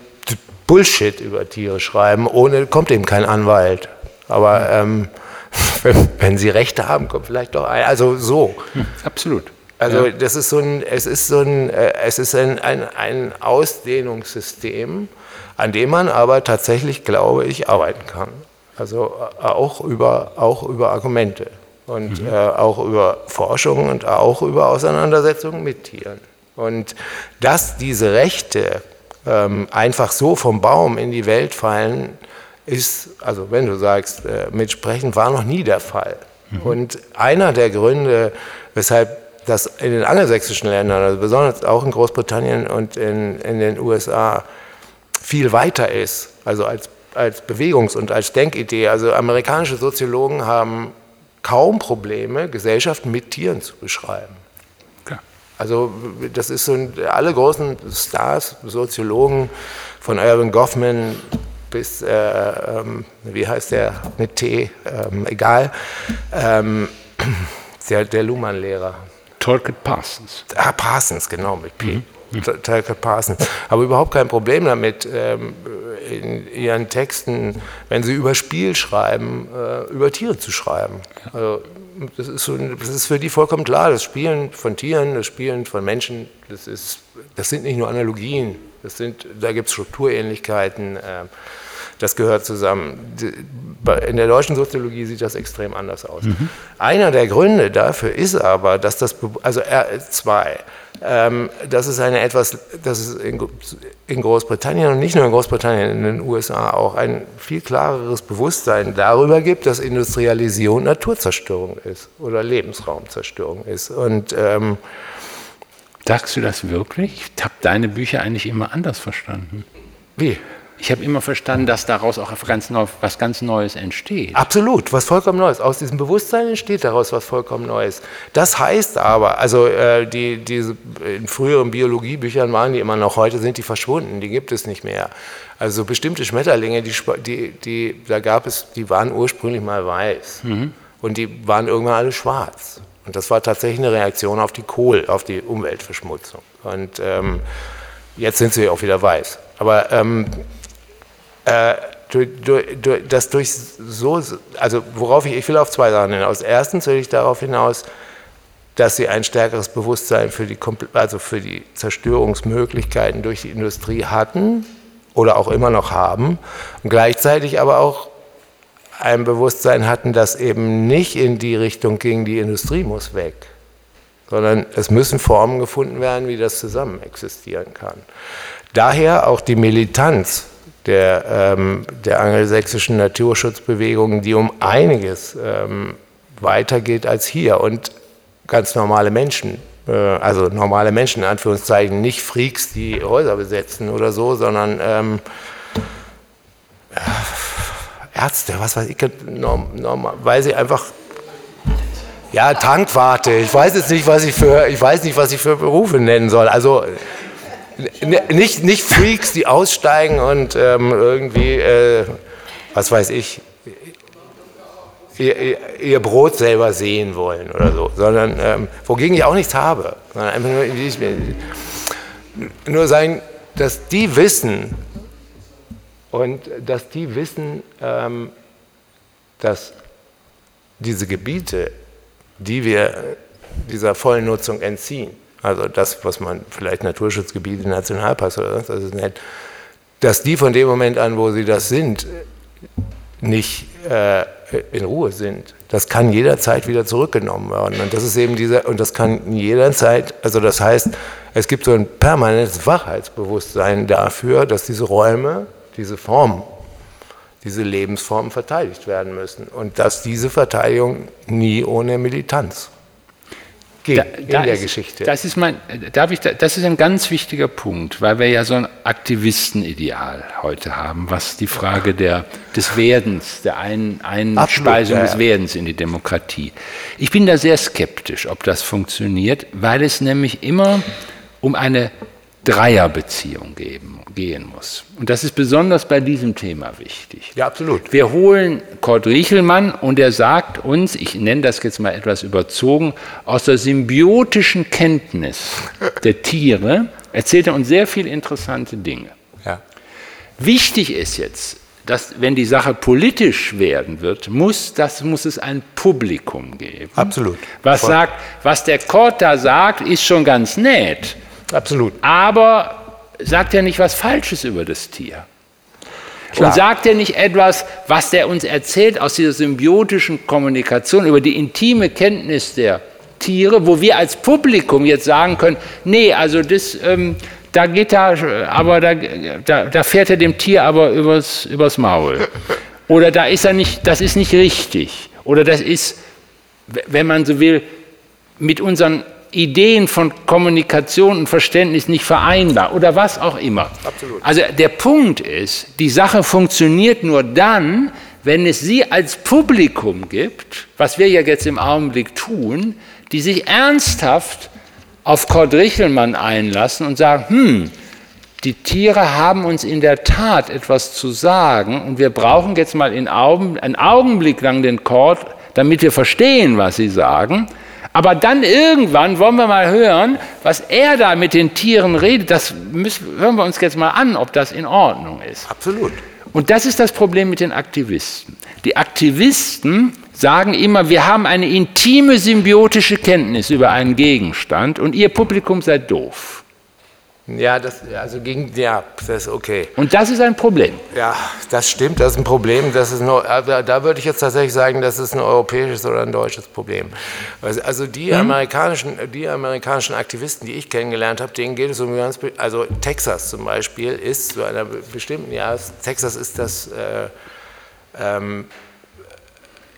Bullshit über Tiere schreiben, ohne kommt eben kein Anwalt. Aber ähm, wenn, wenn, sie Rechte haben, kommt vielleicht doch ein. Also so. Hm, absolut. Also ja. das ist so ein, es ist so ein, äh, es ist ein, ein, ein Ausdehnungssystem, an dem man aber tatsächlich, glaube ich, arbeiten kann. Also äh, auch über, auch über Argumente und mhm. äh, auch über Forschung und auch über Auseinandersetzungen mit Tieren. Und dass diese Rechte ähm, einfach so vom Baum in die Welt fallen, ist, also wenn du sagst, äh, mitsprechen, war noch nie der Fall. Mhm. Und einer der Gründe, weshalb das in den angelsächsischen Ländern, also besonders auch in Großbritannien und in, in den USA, viel weiter ist, also als als Bewegungs- und als Denkidee. Also amerikanische Soziologen haben kaum Probleme, Gesellschaften mit Tieren zu beschreiben. Klar. Also das ist so, ein, alle großen Stars, Soziologen von Irving Goffman bis, äh, ähm, wie heißt der mit T, ähm, egal, ähm, der, der Luhmann-Lehrer. Torquid Parsons. Ah, Parsons, genau, mit P. Mhm. Tucker Parsons. Aber überhaupt kein Problem damit, ähm, in ihren Texten, wenn sie über Spiel schreiben, äh, über Tiere zu schreiben. Also, das, ist so, das ist für die vollkommen klar. Das Spielen von Tieren, das Spielen von Menschen, das, ist, das sind nicht nur Analogien, das sind, da gibt es Strukturähnlichkeiten. Ähm, das gehört zusammen. In der deutschen Soziologie sieht das extrem anders aus. Mhm. Einer der Gründe dafür ist aber, dass das, also R2, ähm, dass es eine etwas, dass es in, in, Großbritannien und nicht nur in Großbritannien, in den USA auch ein viel klareres Bewusstsein darüber gibt, dass Industrialisierung Naturzerstörung ist oder Lebensraumzerstörung ist. Und ähm, Sagst du das wirklich? Ich habe deine Bücher eigentlich immer anders verstanden. Wie? Ich habe immer verstanden, dass daraus auch ganz neu, was ganz Neues entsteht. Absolut, was vollkommen Neues. Aus diesem Bewusstsein entsteht daraus was vollkommen Neues. Das heißt aber, also äh, die, diese, in früheren Biologiebüchern waren die immer noch, heute sind die verschwunden, die gibt es nicht mehr. Also bestimmte Schmetterlinge, die, die, die, da gab es, die waren ursprünglich mal weiß mhm. und die waren irgendwann alle schwarz. Und das war tatsächlich eine Reaktion auf die Kohl, auf die Umweltverschmutzung. Und ähm, jetzt sind sie auch wieder weiß. Aber ähm, äh, durch, so, also worauf ich, ich will auf zwei Sachen hinaus. Erstens will ich darauf hinaus, dass sie ein stärkeres Bewusstsein für die, also für die Zerstörungsmöglichkeiten durch die Industrie hatten oder auch immer noch haben und gleichzeitig aber auch ein Bewusstsein hatten, das eben nicht in die Richtung ging, die Industrie muss weg, sondern es müssen Formen gefunden werden, wie das zusammen existieren kann. Daher auch die Militanz der, ähm, der angelsächsischen Naturschutzbewegung, die um einiges ähm, weitergeht als hier und ganz normale Menschen, äh, also normale Menschen in Anführungszeichen, nicht Freaks, die Häuser besetzen oder so, sondern ähm, Ärzte, was weiß ich, normal, weil sie einfach ja, Tankwarte. Ich weiß jetzt nicht, was ich für, ich weiß nicht, was ich für Berufe nennen soll. Also nicht, nicht Freaks, die aussteigen und ähm, irgendwie, äh, was weiß ich, ihr, ihr, Brot selber sehen wollen oder so, sondern ähm, wogegen ich auch nichts habe, sondern einfach nur, ich, nur sagen, dass die wissen und dass die wissen, ähm, dass diese Gebiete, die wir dieser vollen Nutzung entziehen, also das, was man vielleicht Naturschutzgebiete, Nationalparks oder sonst was nennt, dass die von dem Moment an, wo sie das sind, nicht äh, in Ruhe sind. Das kann jederzeit wieder zurückgenommen werden. Und das ist eben dieser, und das kann jederzeit, also das heißt, es gibt so ein permanentes Wachheitsbewusstsein dafür, dass diese Räume, diese Formen, diese Lebensformen verteidigt werden müssen. Und dass diese Verteidigung nie ohne Militanz geht da, in da der ist, Geschichte. Das ist, mein, darf ich, das ist ein ganz wichtiger Punkt, weil wir ja so ein Aktivistenideal heute haben, was die Frage der, des Werdens, der ein, Einspeisung ja, des Werdens in die Demokratie. Ich bin da sehr skeptisch, ob das funktioniert, weil es nämlich immer um eine Dreierbeziehung geben, gehen muss. Und das ist besonders bei diesem Thema wichtig. Ja, absolut. Wir holen Kurt Riechelmann und er sagt uns, ich nenne das jetzt mal etwas überzogen, aus der symbiotischen Kenntnis der Tiere erzählt er uns sehr viele interessante Dinge. Ja. Wichtig ist jetzt, dass wenn die Sache politisch werden wird, muss, das muss es ein Publikum geben. Absolut. Was Voll. sagt, was der Kort da sagt, ist schon ganz nett. Absolut. Aber sagt er nicht was Falsches über das Tier? Klar. Und sagt er nicht etwas, was der uns erzählt aus dieser symbiotischen Kommunikation über die intime Kenntnis der Tiere, wo wir als Publikum jetzt sagen können, nee, also das, ähm, da geht er, aber da, da, da, fährt er dem Tier aber übers, übers Maul. Oder da ist er nicht, das ist nicht richtig. Oder das ist, wenn man so will, mit unseren Ideen von Kommunikation und Verständnis nicht vereinbar oder was auch immer. Absolut. Also der Punkt ist, die Sache funktioniert nur dann, wenn es sie als Publikum gibt, was wir ja jetzt im Augenblick tun, die sich ernsthaft auf Kurt Richelmann einlassen und sagen, hm, die Tiere haben uns in der Tat etwas zu sagen und wir brauchen jetzt mal Augen, einen Augenblick lang den Kord, damit wir verstehen, was sie sagen. Aber dann irgendwann wollen wir mal hören, was er da mit den Tieren redet. Das müssen, hören wir uns jetzt mal an, ob das in Ordnung ist. Absolut. Und das ist das Problem mit den Aktivisten. Die Aktivisten sagen immer, wir haben eine intime symbiotische Kenntnis über einen Gegenstand und ihr Publikum seid doof. Ja, das, also gegen, ja, das ist okay. Und das ist ein Problem. Ja, das stimmt, das ist ein Problem. Das ist nur, da, da würde ich jetzt tatsächlich sagen, das ist ein europäisches oder ein deutsches Problem. Also die, mhm. amerikanischen, die amerikanischen Aktivisten, die ich kennengelernt habe, denen geht es um ganz, also Texas zum Beispiel ist zu einer bestimmten Jahres, Texas ist das äh, ähm,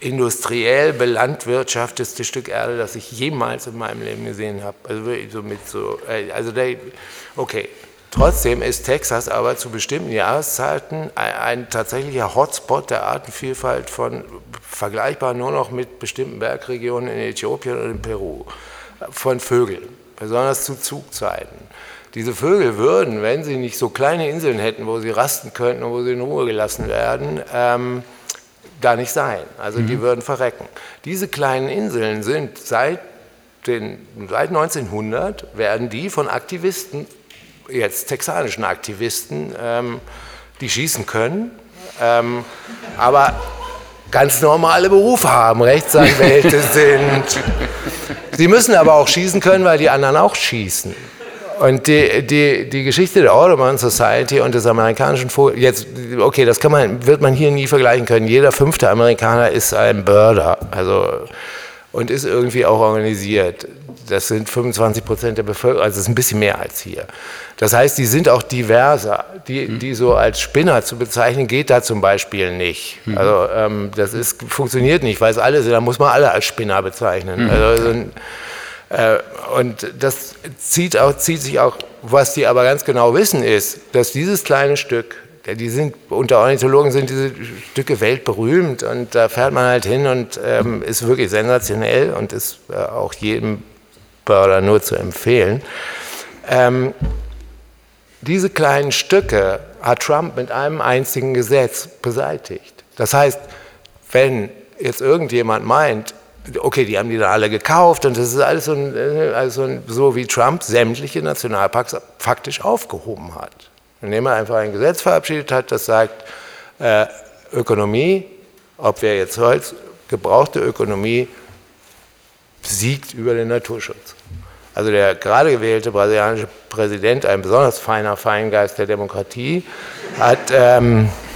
industriell belandwirtschafteste Stück Erde, das ich jemals in meinem Leben gesehen habe. Also wirklich so mit so, äh, also der, Okay, Trotzdem ist Texas aber zu bestimmten Jahreszeiten ein, ein, tatsächlicher Hotspot der Artenvielfalt von vergleichbar nur noch mit bestimmten Bergregionen in Äthiopien und in Peru von Vögeln, besonders zu Zugzeiten. Diese Vögel würden, wenn sie nicht so kleine Inseln hätten, wo sie rasten könnten und wo sie in Ruhe gelassen werden, ähm, da nicht sein. Also mhm. die würden verrecken. Diese kleinen Inseln sind seit, den, seit 1900 werden die von Aktivisten, jetzt texanischen Aktivisten, ähm, die schießen können, ähm, aber ganz normale Berufe haben, Rechtsanwälte sind. Sie müssen aber auch schießen können, weil die anderen auch schießen. Und die, die, die Geschichte der Audubon Society und des amerikanischen Vogels, jetzt, okay, das kann man, wird man hier nie vergleichen können. Jeder fünfte Amerikaner ist ein Birder, also, und ist irgendwie auch organisiert. Das sind 25 Prozent der Bevölkerung, also das ist ein bisschen mehr als hier. Das heißt, die sind auch diverser. Die, mhm. die so als Spinner zu bezeichnen, geht da zum Beispiel nicht. Mhm. Also ähm, das ist, funktioniert nicht, weil es alle sind, da muss man alle als Spinner bezeichnen. Mhm. Also, äh, und das zieht, auch, zieht sich auch, was die aber ganz genau wissen, ist, dass dieses kleine Stück, die sind, unter Ornithologen sind diese Stücke weltberühmt und da fährt man halt hin und ähm, ist wirklich sensationell und ist äh, auch jedem Börder nur zu empfehlen. Ähm, diese kleinen Stücke hat Trump mit einem einzigen Gesetz beseitigt. Das heißt, wenn jetzt irgendjemand meint, okay, die haben die dann alle gekauft und das ist alles so, ein, äh, also so wie Trump sämtliche Nationalparks faktisch aufgehoben hat. Indem er einfach ein Gesetz verabschiedet hat, das sagt, äh, Ökonomie, ob wir jetzt Holz, gebrauchte Ökonomie siegt über den Naturschutz. Also der gerade gewählte brasilianische Präsident, ein besonders feiner Feingeist der Demokratie, hat... Ähm, äh,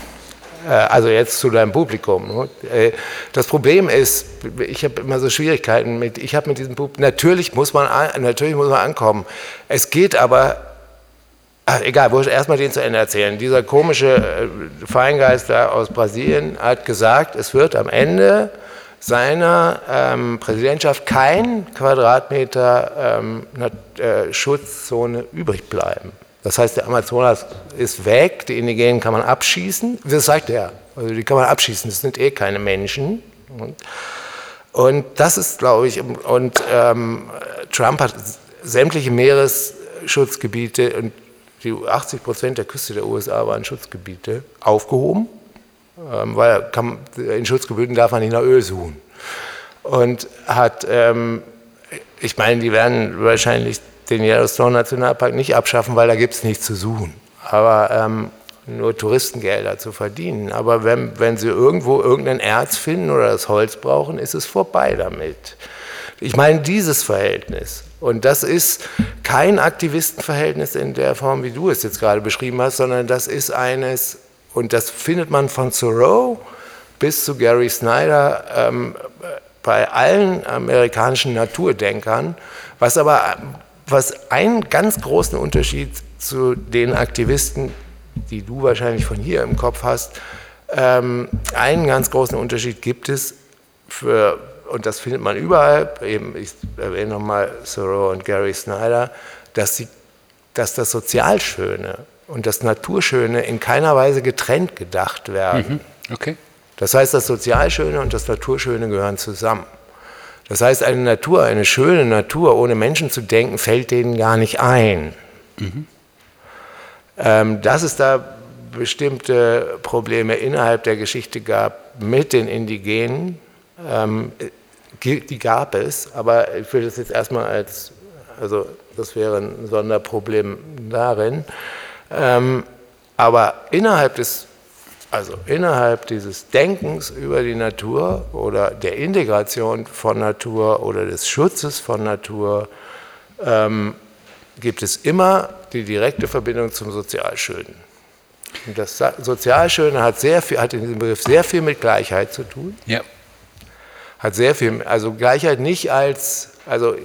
also jetzt zu deinem Publikum. Ne? Äh, das Problem ist, ich habe immer so Schwierigkeiten mit, ich habe mit diesem Publikum, natürlich muss man, natürlich muss man ankommen. Es geht aber, ach, egal, wo ich erstmal den zu Ende erzählen. Dieser komische äh, Feingeister aus Brasilien hat gesagt, es wird am Ende seiner ähm, Präsidentschaft kein Quadratmeter ähm, äh, Schutzzone übrig bleiben. Das heißt, der Amazonas ist weg, die Indigenen kann man abschießen. Das sagt er. Also die kann man abschießen, das sind eh keine Menschen. Und, das ist, glaube ich, und ähm, Trump hat sämtliche Meeresschutzgebiete und die 80 Prozent der Küste der USA waren Schutzgebiete aufgehoben, ähm, weil kann, in Schutzgebieten darf man nicht nach Öl suchen. Und hat, ähm, ich meine, die werden wahrscheinlich den Yellowstone Nationalpark nicht abschaffen, weil da gibt es nichts zu suchen. Aber ähm, nur Touristengelder zu verdienen. Aber wenn, wenn sie irgendwo irgendein Erz finden oder das Holz brauchen, ist es vorbei damit. Ich meine, dieses Verhältnis, und das ist kein Aktivistenverhältnis in der Form, wie du es jetzt gerade beschrieben hast, sondern das ist eines, und das findet man von Thoreau bis zu Gary Snyder ähm, bei allen amerikanischen Naturdenkern, was aber was einen ganz großen Unterschied zu den Aktivisten, die du wahrscheinlich von hier im Kopf hast, ähm, einen ganz großen Unterschied gibt es für, und das findet man überall, eben, ich erwähne nochmal Thoreau und Gary Snyder, dass, sie, dass das Sozialschöne und das Naturschöne in keiner Weise getrennt gedacht werden. Mhm. Okay. Das heißt, das Sozialschöne und das Naturschöne gehören zusammen. Das heißt, eine Natur, eine schöne Natur, ohne Menschen zu denken, fällt denen gar nicht ein. Mhm. Dass es da bestimmte Probleme innerhalb der Geschichte gab mit den Indigenen, ähm, die gab es, aber ich will das jetzt erstmal als, also das wäre ein Sonderproblem darin. Ähm, aber innerhalb des also innerhalb dieses Denkens über die Natur oder der Integration von Natur oder des Schutzes von Natur ähm, gibt es immer die direkte Verbindung zum Sozialschönen. Und das Sozialschöne hat, sehr viel, hat in diesem Begriff sehr viel mit Gleichheit zu tun. Ja. Hat sehr viel, also Gleichheit nicht als, also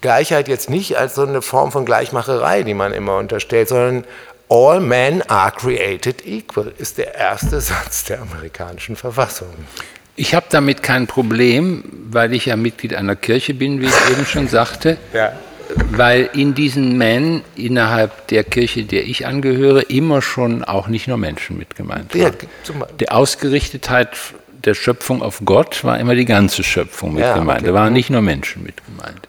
Gleichheit jetzt nicht als so eine Form von Gleichmacherei, die man immer unterstellt, sondern All men are created equal ist der erste Satz der amerikanischen Verfassung. Ich habe damit kein Problem, weil ich ja Mitglied einer Kirche bin, wie ich eben schon sagte. Ja. weil in diesen Men innerhalb der Kirche, der ich angehöre, immer schon auch nicht nur Menschen mit gemeint waren. Ja, die Ausgerichtetheit der Schöpfung auf Gott war immer die ganze Schöpfung mit ja, gemeint. Okay. Da waren nicht nur Menschen mit gemeint.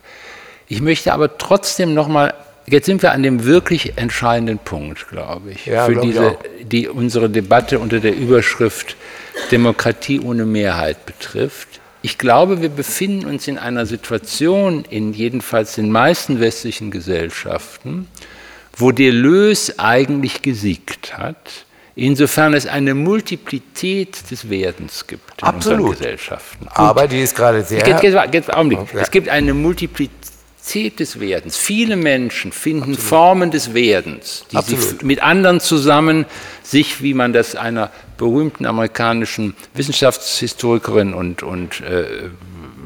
Ich möchte aber trotzdem nochmal, jetzt sind wir an dem wirklich entscheidenden Punkt, glaube ich, ja, für glaub diese, ich die unsere Debatte unter der Überschrift Demokratie ohne Mehrheit betrifft. Ich glaube, wir befinden uns in einer Situation, in jedenfalls den meisten westlichen Gesellschaften, wo Deleuze eigentlich gesiegt hat, insofern es eine Multiplität des Werdens gibt in Absolut. unseren Gesellschaften. Gut. Aber die ist gerade sehr... Geht, geht, geht, Augenblick. Es gibt eine Multiplität des Werdens. Viele Menschen finden Absolut. Formen des Werdens, die Absolut. mit anderen zusammen sich, wie man das einer berühmten amerikanischen Wissenschaftshistorikerin und, und äh,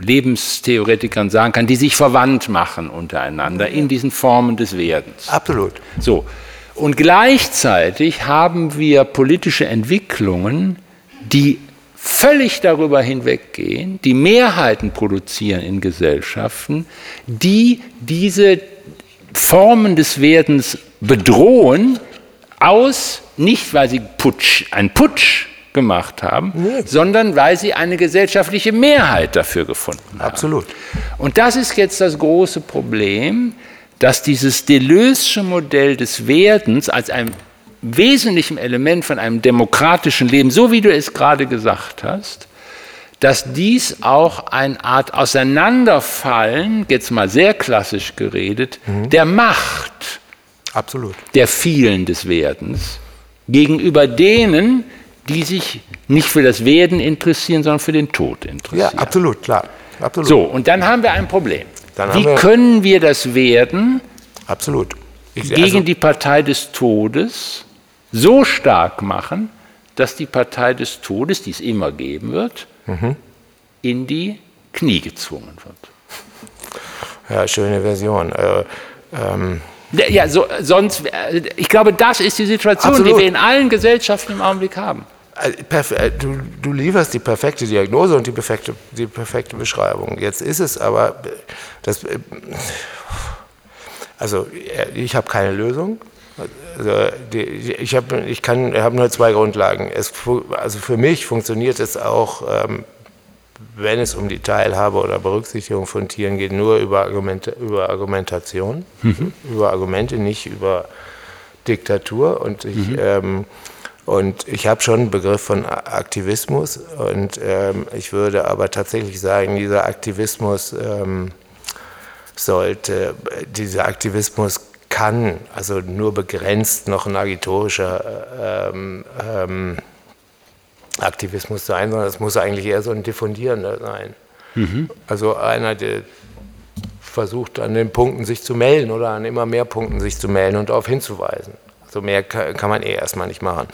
Lebenstheoretikern sagen kann, die sich verwandt machen untereinander in diesen Formen des Werdens. Absolut. So. Und gleichzeitig haben wir politische Entwicklungen, die völlig darüber hinweggehen, die Mehrheiten produzieren in Gesellschaften, die diese Formen des Werdens bedrohen, aus, nicht weil sie Putsch, ein Putsch gemacht haben, nee. sondern weil sie eine gesellschaftliche Mehrheit dafür gefunden haben. Absolut. Und das ist jetzt das große Problem, dass dieses Deleuze'sche Modell des Werdens als ein wesentlichem Element von einem demokratischen Leben, so wie du es gerade gesagt hast, dass dies auch eine Art Auseinanderfallen, jetzt mal sehr klassisch geredet, mhm. der Macht Absolut. der vielen des Werdens gegenüber denen, die sich nicht für das Werden interessieren, sondern für den Tod interessieren. Ja, absolut, klar. Absolut. So, und dann haben wir ein Problem. Wie wir können wir das Werden absolut. Ich, gegen also, die Partei des Todes so stark machen, dass die Partei des Todes, die es immer geben wird, mhm. in die Knie gezwungen wird. Ja, schöne Version. Äh, ähm. Ja, so, sonst, ich glaube, das ist die Situation, Absolut. die wir in allen Gesellschaften im Augenblick haben. Äh, äh, du, du, lieferst die perfekte Diagnose und die perfekte, die perfekte Beschreibung. Jetzt ist es aber, das, also ich habe keine Lösung. Also die, ich habe ich hab nur zwei Grundlagen. Es, also für mich funktioniert es auch, ähm, wenn es um die Teilhabe oder Berücksichtigung von Tieren geht, nur über, Argumente, über Argumentation, mhm. über Argumente, nicht über Diktatur. Und ich, mhm. ähm, und ich habe schon einen Begriff von Aktivismus und ähm, ich würde aber tatsächlich sagen, dieser Aktivismus ähm, sollte, dieser Aktivismus kann, also nur begrenzt noch ein agitorischer ähm, ähm, Aktivismus sein, sondern es muss eigentlich eher so ein diffundierender sein. Mhm. Also einer, der versucht an den Punkten sich zu melden oder an immer mehr Punkten sich zu melden und darauf hinzuweisen. So mehr kann man eh erstmal nicht machen.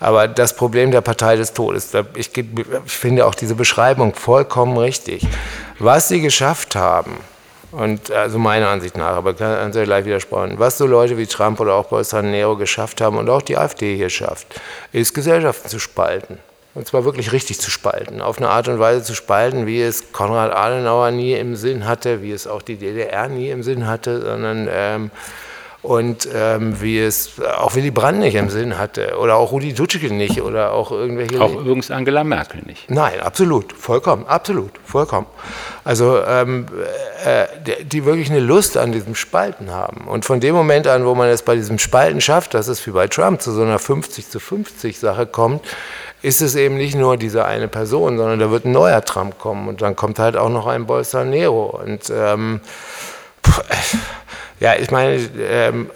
Aber das Problem der Partei des Todes, ich, finde auch diese Beschreibung vollkommen richtig. Was sie geschafft haben, und also meiner Ansicht nach, aber kann Sie gleich widersprechen. Was so Leute wie Trump oder auch Bolsonaro geschafft haben und auch die AfD hier schafft, ist Gesellschaften zu spalten. Und zwar wirklich richtig zu spalten. Auf eine Art und Weise zu spalten, wie es Konrad Adenauer nie im Sinn hatte, wie es auch die DDR nie im Sinn hatte, sondern ähm, und ähm, wie es auch Willy Brandt nicht im Sinn hatte oder auch Rudi Dutschke nicht oder auch irgendwelche. Auch übrigens Angela Merkel nicht. Nein, absolut, vollkommen, absolut, vollkommen. Also ähm, äh, die wirklich eine Lust an diesem Spalten haben. Und von dem Moment an, wo man es bei diesem Spalten schafft, dass es wie bei Trump zu so einer 50 zu 50 Sache kommt, ist es eben nicht nur diese eine Person, sondern da wird ein neuer Trump kommen und dann kommt halt auch noch ein Bolsonaro. Und ähm, ja, ich meine, ähm,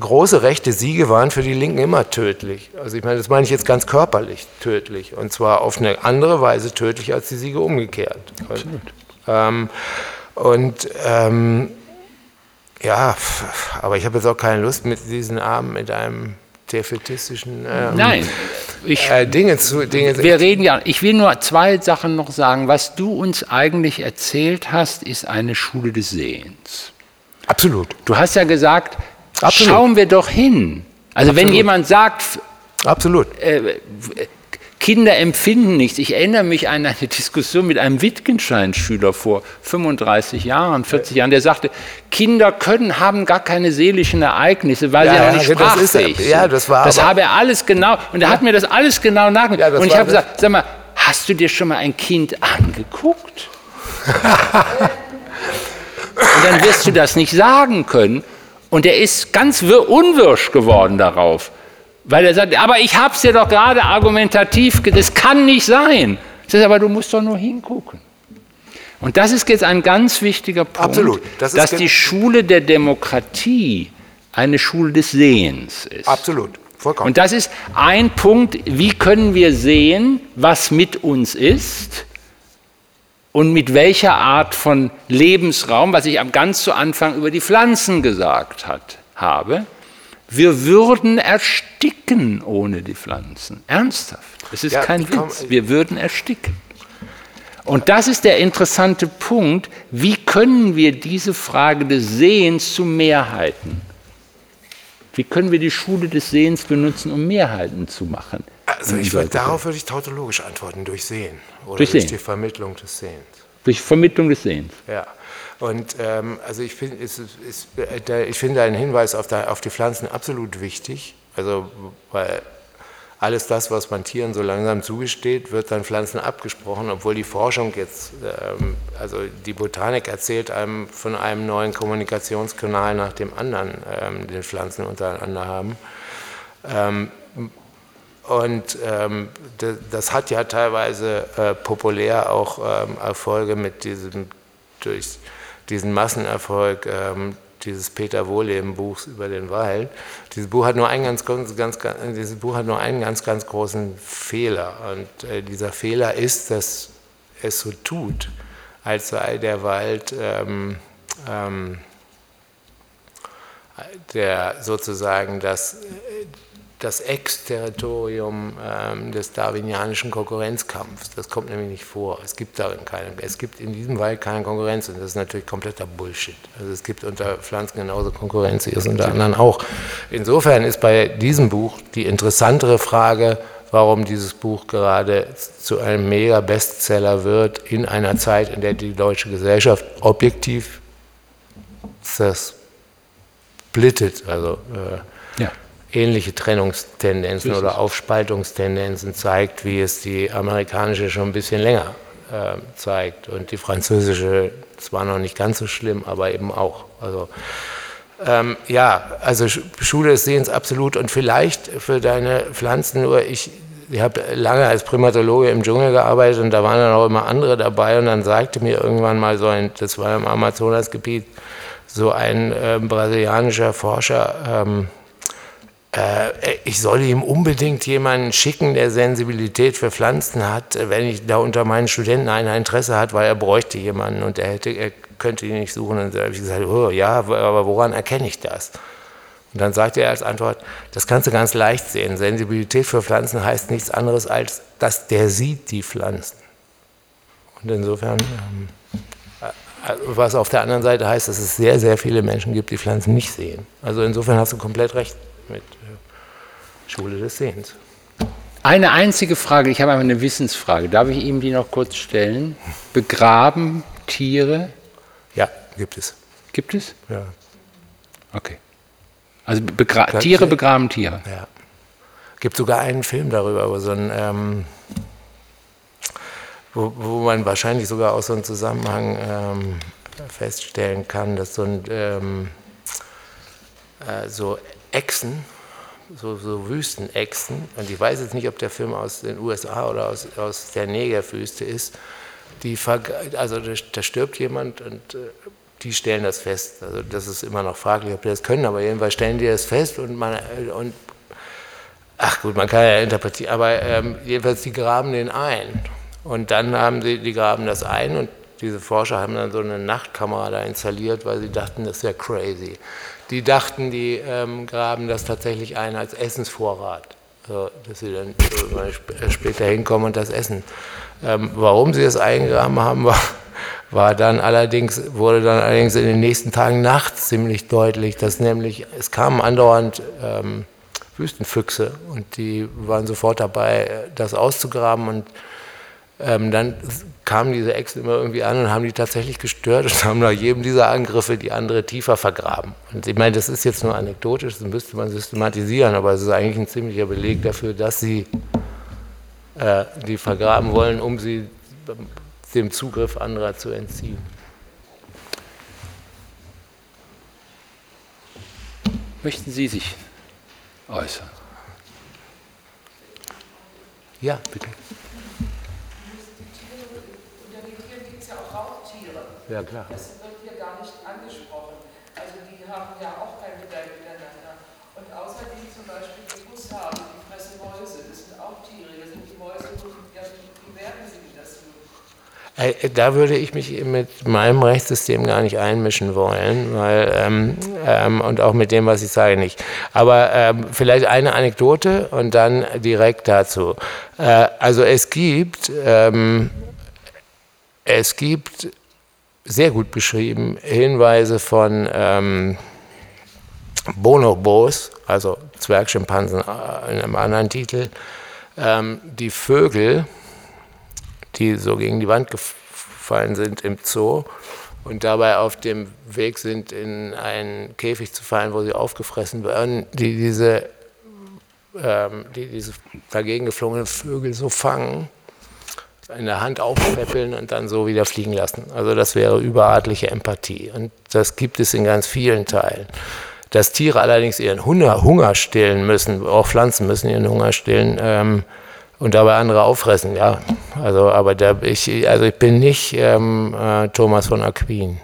große rechte Siege waren für die Linken immer tödlich. Also ich meine, das meine ich jetzt ganz körperlich tödlich. Und zwar auf eine andere Weise tödlich als die Siege umgekehrt. Absolut. Ähm, und ähm, ja, aber ich habe jetzt auch keine Lust mit diesen Abend mit einem defaitistischen ähm, Nein, ich, äh, Dinge zu. Dinge wir reden ja, ich will nur zwei Sachen noch sagen. Was du uns eigentlich erzählt hast, ist eine Schule des Sehens. Absolut. Du hast ja gesagt, Absolut. schauen wir doch hin. Also Absolut. wenn jemand sagt, Absolut. Äh, Kinder empfinden nichts. Ich erinnere mich an eine Diskussion mit einem Wittgenstein-Schüler vor 35 Jahren, 40 Jahren, der sagte, Kinder können, haben gar keine seelischen Ereignisse, weil ja, sie auch nicht ja, sprachfähig sind. Ja, das war das habe er alles genau, und er hat mir das alles genau nachgedacht. Ja, und ich habe gesagt, sag mal, hast du dir schon mal ein Kind angeguckt? und dann wirst du das nicht sagen können. Und er ist ganz unwirsch geworden darauf. Weil er sagt, aber ich habe es dir doch gerade argumentativ, das kann nicht sein. Das aber du musst doch nur hingucken. Und das ist jetzt ein ganz wichtiger Punkt, Absolut. Das dass die Schule der Demokratie eine Schule des Sehens ist. Absolut. Vollkommen. Und das ist ein Punkt, wie können wir sehen, was mit uns ist und mit welcher Art von Lebensraum, was ich ganz zu Anfang über die Pflanzen gesagt hat, habe. Wir würden ersticken ohne die Pflanzen. Ernsthaft. Es ist ja, kein Witz. Wir würden ersticken. Und das ist der interessante Punkt. Wie können wir diese Frage des Sehens zu Mehrheiten? Wie können wir die Schule des Sehens benutzen, um Mehrheiten zu machen? Also ich würde, darauf würde ich tautologisch antworten, durch Sehen. Oder durch, durch die Vermittlung des Sehens. Durch Vermittlung des Sehens. Ja. Und ähm, also ich, find, äh, ich finde einen Hinweis auf, der, auf die Pflanzen absolut wichtig. Also weil alles das, was man Tieren so langsam zugesteht, wird dann Pflanzen abgesprochen, obwohl die Forschung jetzt, ähm, also die Botanik erzählt einem von einem neuen Kommunikationskanal nach dem anderen, ähm, den Pflanzen untereinander haben. Ähm, und ähm, das hat ja teilweise äh, populär auch ähm, Erfolge mit diesem, durch diesen Massenerfolg ähm, dieses Peter Wohleben-Buchs über den Wald. Dieses Buch hat nur einen ganz, ganz, ganz, dieses Buch hat nur einen ganz, ganz großen Fehler. Und äh, dieser Fehler ist, dass es so tut, als sei der Wald ähm, ähm, der sozusagen das das Ex-Territorium ähm, des darwinianischen Konkurrenzkampfs. Das kommt nämlich nicht vor. Es gibt darin keine, es gibt in diesem Wald keine Konkurrenz und das ist natürlich kompletter Bullshit. Also es gibt unter Pflanzen genauso Konkurrenz wie es unter anderen auch. Insofern ist bei diesem Buch die interessantere Frage, warum dieses Buch gerade zu einem Mega-Bestseller wird in einer Zeit, in der die deutsche Gesellschaft objektiv zersplittet, also äh, ähnliche Trennungstendenzen oder Aufspaltungstendenzen zeigt, wie es die amerikanische schon ein bisschen länger äh, zeigt und die französische zwar noch nicht ganz so schlimm, aber eben auch. Also ähm, ja, also Schule des Sehens absolut und vielleicht für deine Pflanzen nur ich. Ich habe lange als Primatologe im Dschungel gearbeitet und da waren dann auch immer andere dabei und dann sagte mir irgendwann mal so ein, das war im Amazonasgebiet, so ein äh, brasilianischer Forscher, ähm, äh, ich soll ihm unbedingt jemanden schicken, der Sensibilität für Pflanzen hat, wenn ich da unter meinen Studenten ein Interesse hat, weil er bräuchte jemanden und er, hätte, er könnte ihn nicht suchen. Und da habe ich gesagt, oh, ja, aber woran erkenne ich das? Und dann sagte er als Antwort, das kannst du ganz leicht sehen. Sensibilität für Pflanzen heißt nichts anderes als, dass der sieht die Pflanzen. Und insofern, ähm, äh, was auf der anderen Seite heißt, dass es sehr, sehr viele Menschen gibt, die Pflanzen nicht sehen. Also insofern hast du komplett recht mit. Schule des Sehens. Eine einzige Frage, ich habe einmal eine Wissensfrage. Darf ich Ihnen die noch kurz stellen? Begraben Tiere? Ja, gibt es. Gibt es? Ja. Okay. Also begra Kann Tiere begraben Tiere. Ja. Gibt sogar einen Film darüber, wo so ein ähm, wo, wo, man wahrscheinlich sogar auch so einen Zusammenhang ähm, feststellen kann, dass so ein ähm, äh, so Echsen so, so Wüstenechsen, und ich weiß jetzt nicht, ob der Film aus den USA oder aus, aus der Negerwüste ist, die, also da stirbt jemand und äh, die stellen das fest. Also das ist immer noch fraglich, ob die das können, aber jedenfalls stellen die das fest und man, und, ach gut, man kann ja interpretieren, aber ähm, jedenfalls die graben den ein. Und dann haben sie, die graben das ein und diese Forscher haben dann so eine Nachtkamera da installiert, weil sie dachten, das ist ja crazy. Die dachten, die ähm, graben das tatsächlich ein als Essensvorrat, also, dass sie dann äh, später hinkommen und das essen. Ähm, warum sie es eingegraben haben, war, war dann allerdings, wurde dann allerdings in den nächsten Tagen nachts ziemlich deutlich, dass nämlich es kamen andauernd ähm, Wüstenfüchse und die waren sofort dabei, das auszugraben und ähm, dann kamen diese Echsen immer irgendwie an und haben die tatsächlich gestört und haben nach jedem dieser Angriffe die andere tiefer vergraben. Und ich meine, das ist jetzt nur anekdotisch, das müsste man systematisieren, aber es ist eigentlich ein ziemlicher Beleg dafür, dass sie äh, die vergraben wollen, um sie dem Zugriff anderer zu entziehen. Möchten Sie sich äußern? Ja, bitte. Ja, klar. Das wird hier gar nicht angesprochen. Also die haben ja auch kein Mitleid miteinander. Und außer die zum Beispiel gewusst haben, die fressen Mäuse, das sind auch Tiere, das sind die Mäuse, ja, wie werden sie das nun? Äh, da würde ich mich mit meinem Rechtssystem gar nicht einmischen wollen, weil ähm, ähm, und auch mit dem, was ich sage, nicht. Aber ähm, vielleicht eine Anekdote und dann direkt dazu. Äh, also es gibt ähm, es gibt sehr gut beschrieben, Hinweise von ähm, Bonobos, also Zwergschimpansen äh, in einem anderen Titel, ähm, die Vögel, die so gegen die Wand gefallen sind im Zoo und dabei auf dem Weg sind, in einen Käfig zu fallen, wo sie aufgefressen werden, die diese, ähm, die diese dagegen geflogenen Vögel so fangen in der Hand aufpäppeln und dann so wieder fliegen lassen. Also das wäre überartliche Empathie. Und das gibt es in ganz vielen Teilen. Dass Tiere allerdings ihren Hunger, Hunger stillen müssen, auch Pflanzen müssen ihren Hunger stillen ähm, und dabei andere auffressen, ja. Also, aber da, ich, also ich bin nicht ähm, äh, Thomas von Aquin.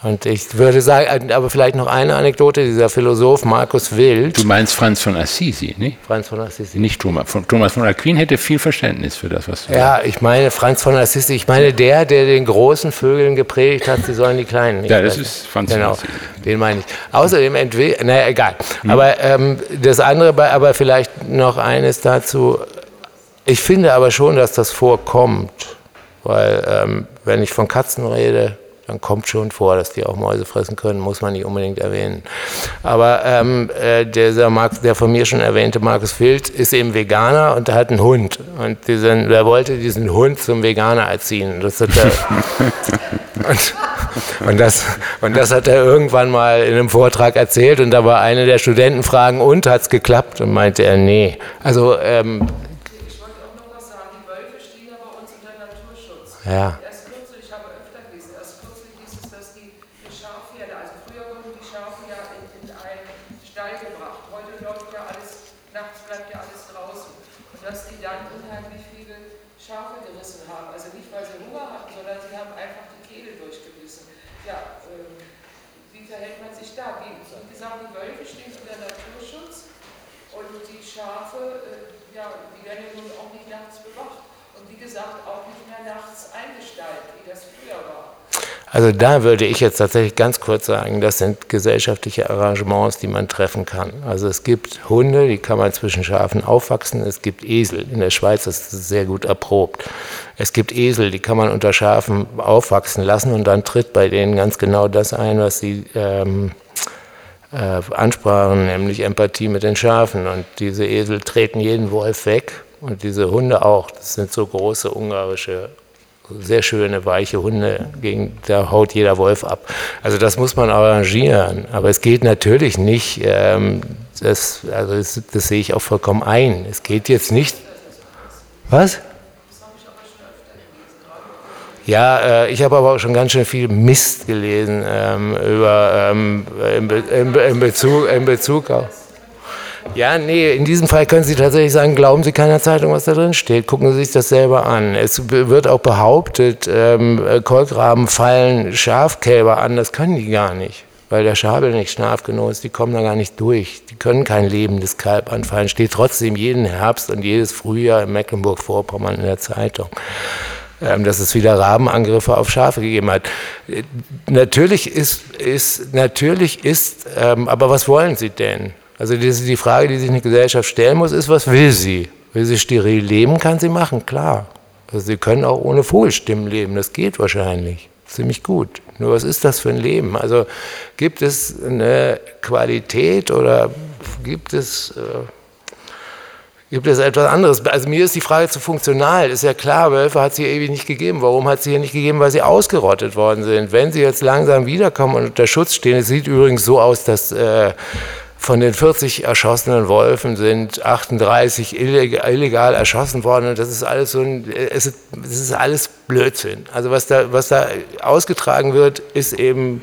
Und ich würde sagen, aber vielleicht noch eine Anekdote, dieser Philosoph Markus Wild. Du meinst Franz von Assisi, nicht? Franz von Assisi. Nicht Thomas. Von, Thomas von Aquin hätte viel Verständnis für das, was du Ja, sagst. ich meine Franz von Assisi, ich meine der, der den großen Vögeln gepredigt hat, sie sollen die Kleinen nicht Ja, das ist Franz genau, von Assisi. den meine ich. Außerdem, entweder, naja, egal. Hm. Aber ähm, das andere, aber vielleicht noch eines dazu. Ich finde aber schon, dass das vorkommt, weil ähm, wenn ich von Katzen rede, dann kommt schon vor, dass die auch Mäuse fressen können, muss man nicht unbedingt erwähnen. Aber ähm, äh, dieser Mark, der von mir schon erwähnte Markus Wild ist eben Veganer und er hat einen Hund. Und diesen, er wollte diesen Hund zum Veganer erziehen. Das hat er, und, und, das, und das hat er irgendwann mal in einem Vortrag erzählt und da war eine der Studenten fragen, und hat es geklappt? Und meinte er, nee. Also, ähm, ich wollte auch noch was sagen, die Wölfe stehen ja bei uns unter Naturschutz. Ja. Also da würde ich jetzt tatsächlich ganz kurz sagen, das sind gesellschaftliche Arrangements, die man treffen kann. Also es gibt Hunde, die kann man zwischen Schafen aufwachsen. Es gibt Esel. In der Schweiz ist das sehr gut erprobt. Es gibt Esel, die kann man unter Schafen aufwachsen lassen und dann tritt bei denen ganz genau das ein, was sie ähm, äh, ansprachen, nämlich Empathie mit den Schafen. Und diese Esel treten jeden Wolf weg und diese Hunde auch. Das sind so große ungarische sehr schöne, weiche Hunde, gegen, da haut jeder Wolf ab. Also das muss man arrangieren. Aber es geht natürlich nicht, ähm, das, also das, das sehe ich auch vollkommen ein. Es geht jetzt nicht. Was? Ja, äh, ich habe aber auch schon ganz schön viel Mist gelesen ähm, über, ähm, in, in, in, Bezug, in Bezug auf. Ja, nee, in diesem Fall können Sie tatsächlich sagen, glauben Sie keiner Zeitung, was da drin steht. Gucken Sie sich das selber an. Es wird auch behauptet, ähm, Kolkraben fallen Schafkälber an. Das können die gar nicht, weil der Schabel nicht scharf genug ist. Die kommen da gar nicht durch. Die können kein lebendes Kalb anfallen. Steht trotzdem jeden Herbst und jedes Frühjahr in Mecklenburg-Vorpommern in der Zeitung ähm, dass es wieder Rabenangriffe auf Schafe gegeben hat. Natürlich ist, ist natürlich ist, ähm, aber was wollen Sie denn? Also die, Frage, die sich eine Gesellschaft stellen muss, ist, was will sie? Will sie steril leben, kann sie machen, klar. Also sie können auch ohne Vogelstimmen leben, das geht wahrscheinlich ziemlich gut. Nur was ist das für ein Leben? Also gibt es eine Qualität oder gibt es, äh, gibt es etwas anderes. Also mir ist die Frage zu funktional. Ist ja klar, Wölfe hat es hier ewig nicht gegeben. Warum hat es hier nicht gegeben? Weil sie ausgerottet worden sind. Wenn sie jetzt langsam wiederkommen und unter Schutz stehen, es sieht übrigens so aus, dass äh, von den 40 erschossenen Wolfen sind 38 illegal erschossen worden und das ist alles so ein, es ist, es ist alles Blödsinn. Also was da, was da ausgetragen wird, ist eben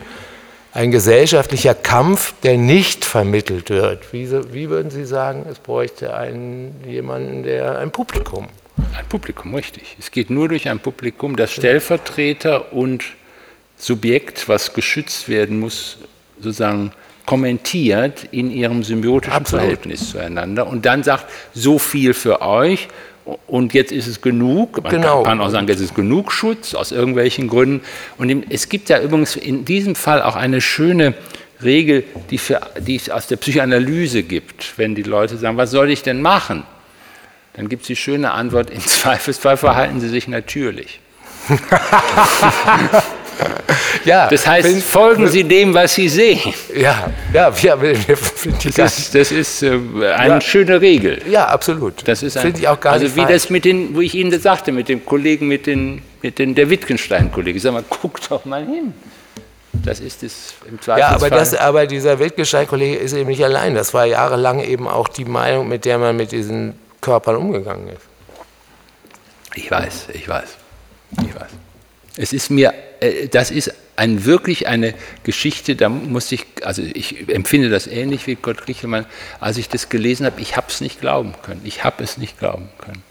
ein gesellschaftlicher Kampf, der nicht vermittelt wird. Wie, wie würden Sie sagen, es bräuchte einen, jemanden, der ein Publikum? Ein Publikum, richtig. Es geht nur durch ein Publikum, das Stellvertreter und Subjekt, was geschützt werden muss, sozusagen kommentiert in ihrem symbiotischen Absolut. Verhältnis zueinander und dann sagt, so viel für euch und jetzt ist es genug. Man genau. kann auch sagen, jetzt ist genug Schutz aus irgendwelchen Gründen. Und es gibt ja übrigens in diesem Fall auch eine schöne Regel, die, für, die es aus der Psychoanalyse gibt. Wenn die Leute sagen, was soll ich denn machen? Dann gibt es die schöne Antwort, im Zweifelsfall verhalten sie sich natürlich. ja, das heißt, wenn, folgen Sie dem, was Sie sehen. Ja, ja, ja das, ist, das ist äh, eine ja. schöne Regel. Ja, absolut. Das ist finde ich auch gar also nicht wie falsch. das mit den, wo ich Ihnen das sagte, mit dem Kollegen, mit den, mit den der Wittgenstein-Kollege. Ich sage mal, guck doch mal hin. Das ist es im Zweifelsfall. Ja, aber, das, aber dieser Wittgenstein-Kollege ist eben nicht allein. Das war jahrelang eben auch die Meinung, mit der man mit diesen Körpern umgegangen ist. Ich weiß, ich weiß, ich weiß. Es ist mir, äh, das ist ein, wirklich eine Geschichte, da muss ich, also ich empfinde das ähnlich wie Gott Griechemann, als ich das gelesen habe, ich habe es nicht glauben können. Ich habe es nicht glauben können.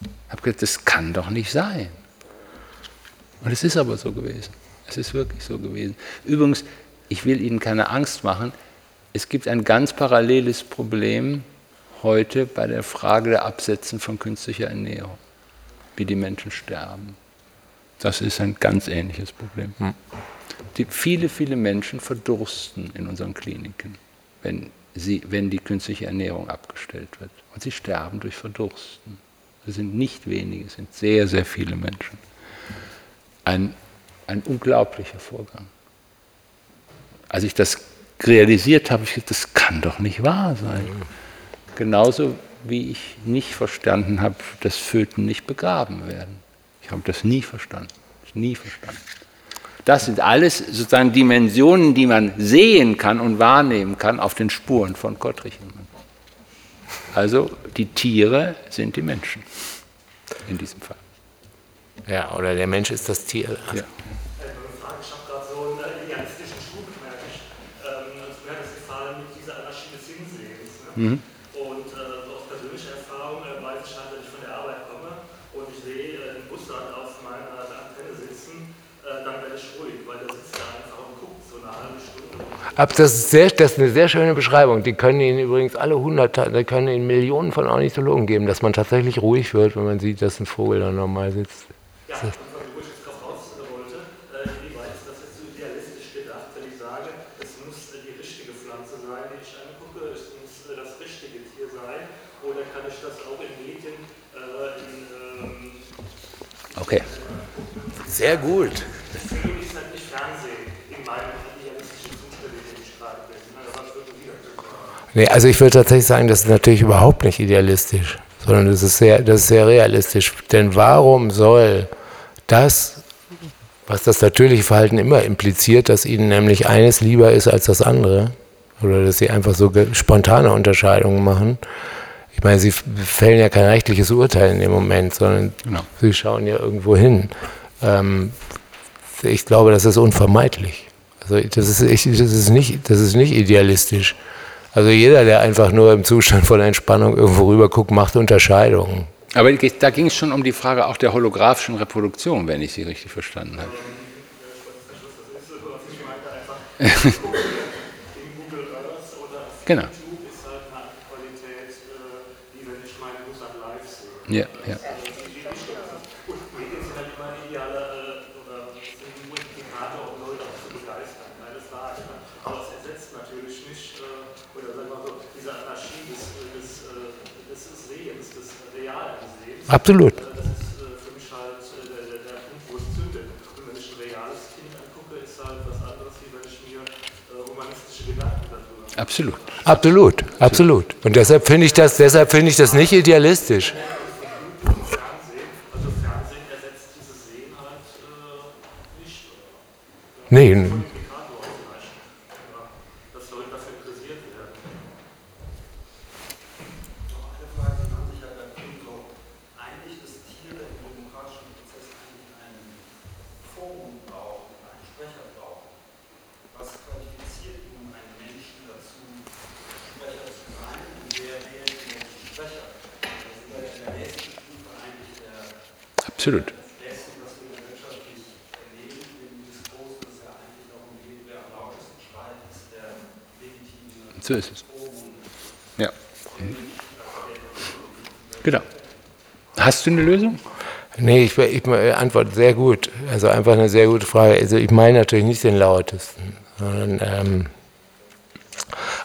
Ich habe gedacht, das kann doch nicht sein. Und es ist aber so gewesen. Es ist wirklich so gewesen. Übrigens, ich will Ihnen keine Angst machen, es gibt ein ganz paralleles Problem heute bei der Frage der Absetzen von künstlicher Ernährung, wie die Menschen sterben. Das ist ein ganz ähnliches Problem. Hm. Die, viele, viele Menschen verdursten in unseren Kliniken, wenn, sie, wenn die künstliche Ernährung abgestellt wird. Und sie sterben durch Verdursten. Das sind nicht wenige, es sind sehr, sehr viele Menschen. Ein, ein unglaublicher Vorgang. Als ich das realisiert habe, ich gesagt, das kann doch nicht wahr sein. Genauso wie ich nicht verstanden habe, dass Föten nicht begraben werden. Ich habe das nie verstanden. Nie verstanden. Das sind alles sozusagen Dimensionen, die man sehen kann und wahrnehmen kann auf den Spuren von Gott Also die Tiere sind die Menschen in diesem Fall. Ja, oder der Mensch ist das Tier. Ja. Ich habe gerade so einen idealistischen Schub gemerkt. Ähm, mir hat das gefallen mit dieser Anarchie des Hinsehens. Ne? Das ist, sehr, das ist eine sehr schöne Beschreibung. Die können Ihnen übrigens alle hundert, die können Ihnen Millionen von Ornithologen geben, dass man tatsächlich ruhig wird, wenn man sieht, dass ein Vogel da normal sitzt. Ja, wo ich jetzt drauf raus wollte, inwieweit ist das jetzt so idealistisch gedacht, wenn ich sage, es muss die richtige Pflanze sein, die ich angucke, es muss das richtige Tier sein, oder kann ich das auch in Medien äh, in, ähm, Okay. Sehr gut. Nee, also ich würde tatsächlich sagen, das ist natürlich überhaupt nicht idealistisch, sondern das ist sehr, das ist sehr realistisch. Denn warum soll das, was das natürliche Verhalten immer impliziert, dass ihnen nämlich eines lieber ist als das andere, oder dass sie einfach so spontane Unterscheidungen machen, ich meine, sie fällen ja kein rechtliches Urteil in dem Moment, sondern genau. sie schauen ja irgendwo hin. Ähm, ich glaube, das ist unvermeidlich. Also das ist, ich, das ist, nicht, das ist nicht idealistisch. Also jeder, der einfach nur im Zustand von Entspannung irgendwo rüber guckt, macht Unterscheidungen. Aber da ging es schon um die Frage auch der holographischen Reproduktion, wenn ich Sie richtig verstanden habe. genau. Ja, ja. Absolut. Absolut. Absolut, absolut. Und deshalb finde ich das, deshalb finde ich das nicht idealistisch. Nee, Absolut. So ist es. Ja. Genau. Hast du eine Lösung? Nee, ich, ich antworte sehr gut. Also einfach eine sehr gute Frage. Also ich meine natürlich nicht den lautesten, sondern ähm,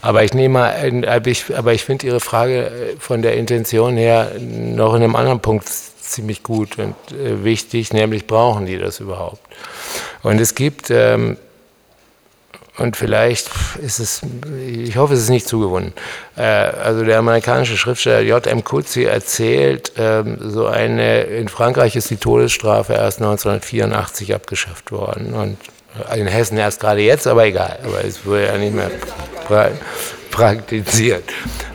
aber ich nehme mal, aber ich, aber ich finde Ihre Frage von der Intention her noch in einem anderen Punkt ziemlich gut und äh, wichtig, nämlich brauchen die das überhaupt? Und es gibt, ähm, und vielleicht ist es, ich hoffe, es ist nicht zugewunden, äh, also der amerikanische Schriftsteller J.M. Coetzee erzählt, ähm, so eine, in Frankreich ist die Todesstrafe erst 1984 abgeschafft worden und in Hessen erst gerade jetzt, aber egal, aber es wurde ja nicht mehr pra praktiziert.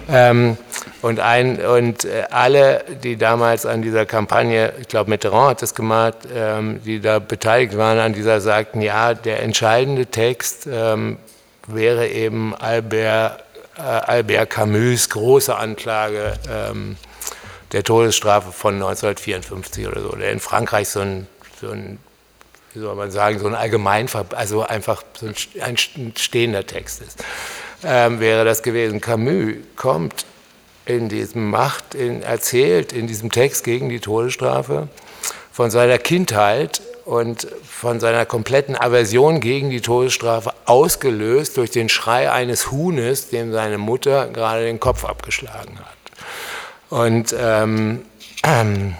Ähm, und, ein, und äh, alle, die damals an dieser Kampagne, ich glaube Mitterrand hat das gemacht, ähm, die da beteiligt waren an dieser, sagten, ja, der entscheidende Text ähm, wäre eben Albert, äh, Albert Camus' große Anklage ähm, der Todesstrafe von 1954 oder so, der in Frankreich so ein, so ein wie soll man sagen, so ein allgemein, also einfach so ein, stehender Text ist, ähm, wäre das gewesen. Camus kommt in diesem Macht in, erzählt, in diesem Text gegen die Todesstrafe, von seiner Kindheit und von seiner kompletten Aversion gegen die Todesstrafe, ausgelöst durch den Schrei eines Huhnes, dem seine Mutter gerade den Kopf abgeschlagen hat. Und ähm, ähm,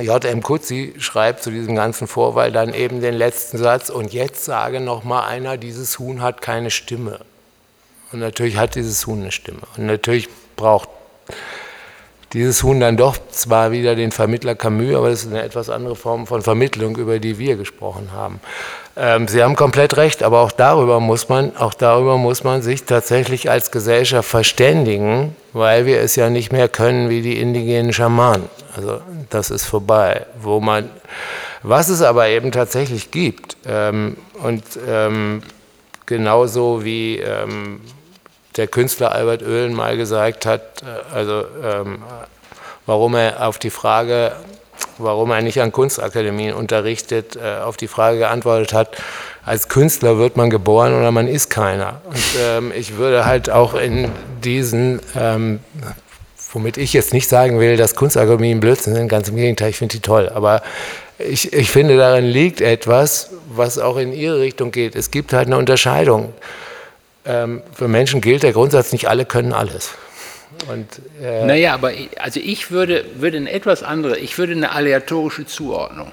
J.M. Kutzi schreibt zu diesem ganzen Vorfall dann eben den letzten Satz, und jetzt sage noch mal einer, dieses Huhn hat keine Stimme. Und natürlich hat dieses Huhn eine Stimme. Und natürlich braucht dieses Huhn dann doch zwar wieder den Vermittler Camus, aber das ist eine etwas andere Form von Vermittlung, über die wir gesprochen haben. Ähm, Sie haben komplett recht, aber auch darüber muss man, auch darüber muss man sich tatsächlich als Gesellschaft verständigen, weil wir es ja nicht mehr können wie die indigenen Schamanen. Also das ist vorbei. Wo man, was es aber eben tatsächlich gibt ähm, und ähm, genauso wie ähm, der Künstler Albert Oehlen mal gesagt hat, äh, also ähm, warum er auf die Frage, warum er nicht an Kunstakademien unterrichtet, äh, auf die Frage geantwortet hat, als Künstler wird man geboren oder man ist keiner. Und ähm, ich würde halt auch in diesen, ähm, womit ich jetzt nicht sagen will, dass Kunstakademien Blödsinn sind, ganz im Gegenteil, ich finde die toll, aber ich, ich finde, darin liegt etwas, was auch in Ihre Richtung geht. Es gibt halt eine Unterscheidung ähm, für Menschen gilt der Grundsatz, nicht alle können alles. Und, äh naja, aber also ich würde, würde eine etwas andere, ich würde eine aleatorische Zuordnung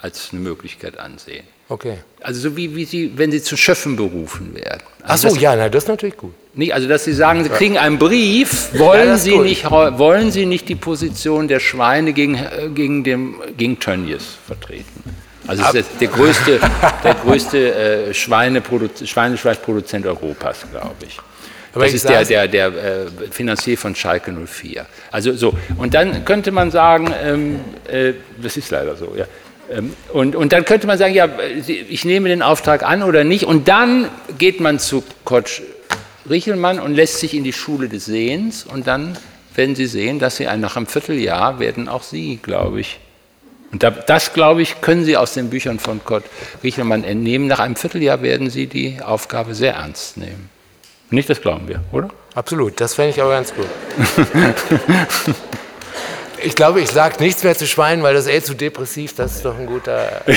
als eine Möglichkeit ansehen. Okay. Also so wie, wie Sie, wenn Sie zu Schöpfen berufen werden. Also Ach so, ja, na, das ist natürlich gut. Nicht, also dass Sie sagen, Sie kriegen einen Brief, wollen, ja, Sie, nicht, wollen Sie nicht die Position der Schweine gegen, äh, gegen, dem, gegen Tönnies vertreten? Also es ist der größte, der größte äh, Schweinefleischproduzent Europas, glaube ich. Aber das ist der, der, der äh, Finanzier von Schalke 04. Also so. Und dann könnte man sagen, ähm, äh, das ist leider so, ja. Ähm, und, und dann könnte man sagen, ja, ich nehme den Auftrag an oder nicht. Und dann geht man zu Coach Richelmann und lässt sich in die Schule des Sehens. Und dann werden Sie sehen, dass Sie nach einem Vierteljahr werden auch Sie, glaube ich, und das, glaube ich, können Sie aus den Büchern von Kurt Riechelmann entnehmen. Nach einem Vierteljahr werden Sie die Aufgabe sehr ernst nehmen. Nicht, das glauben wir, oder? Absolut, das fände ich aber ganz gut. ich glaube, ich sage nichts mehr zu Schweinen, weil das ist eh zu depressiv. Das ist doch ein guter.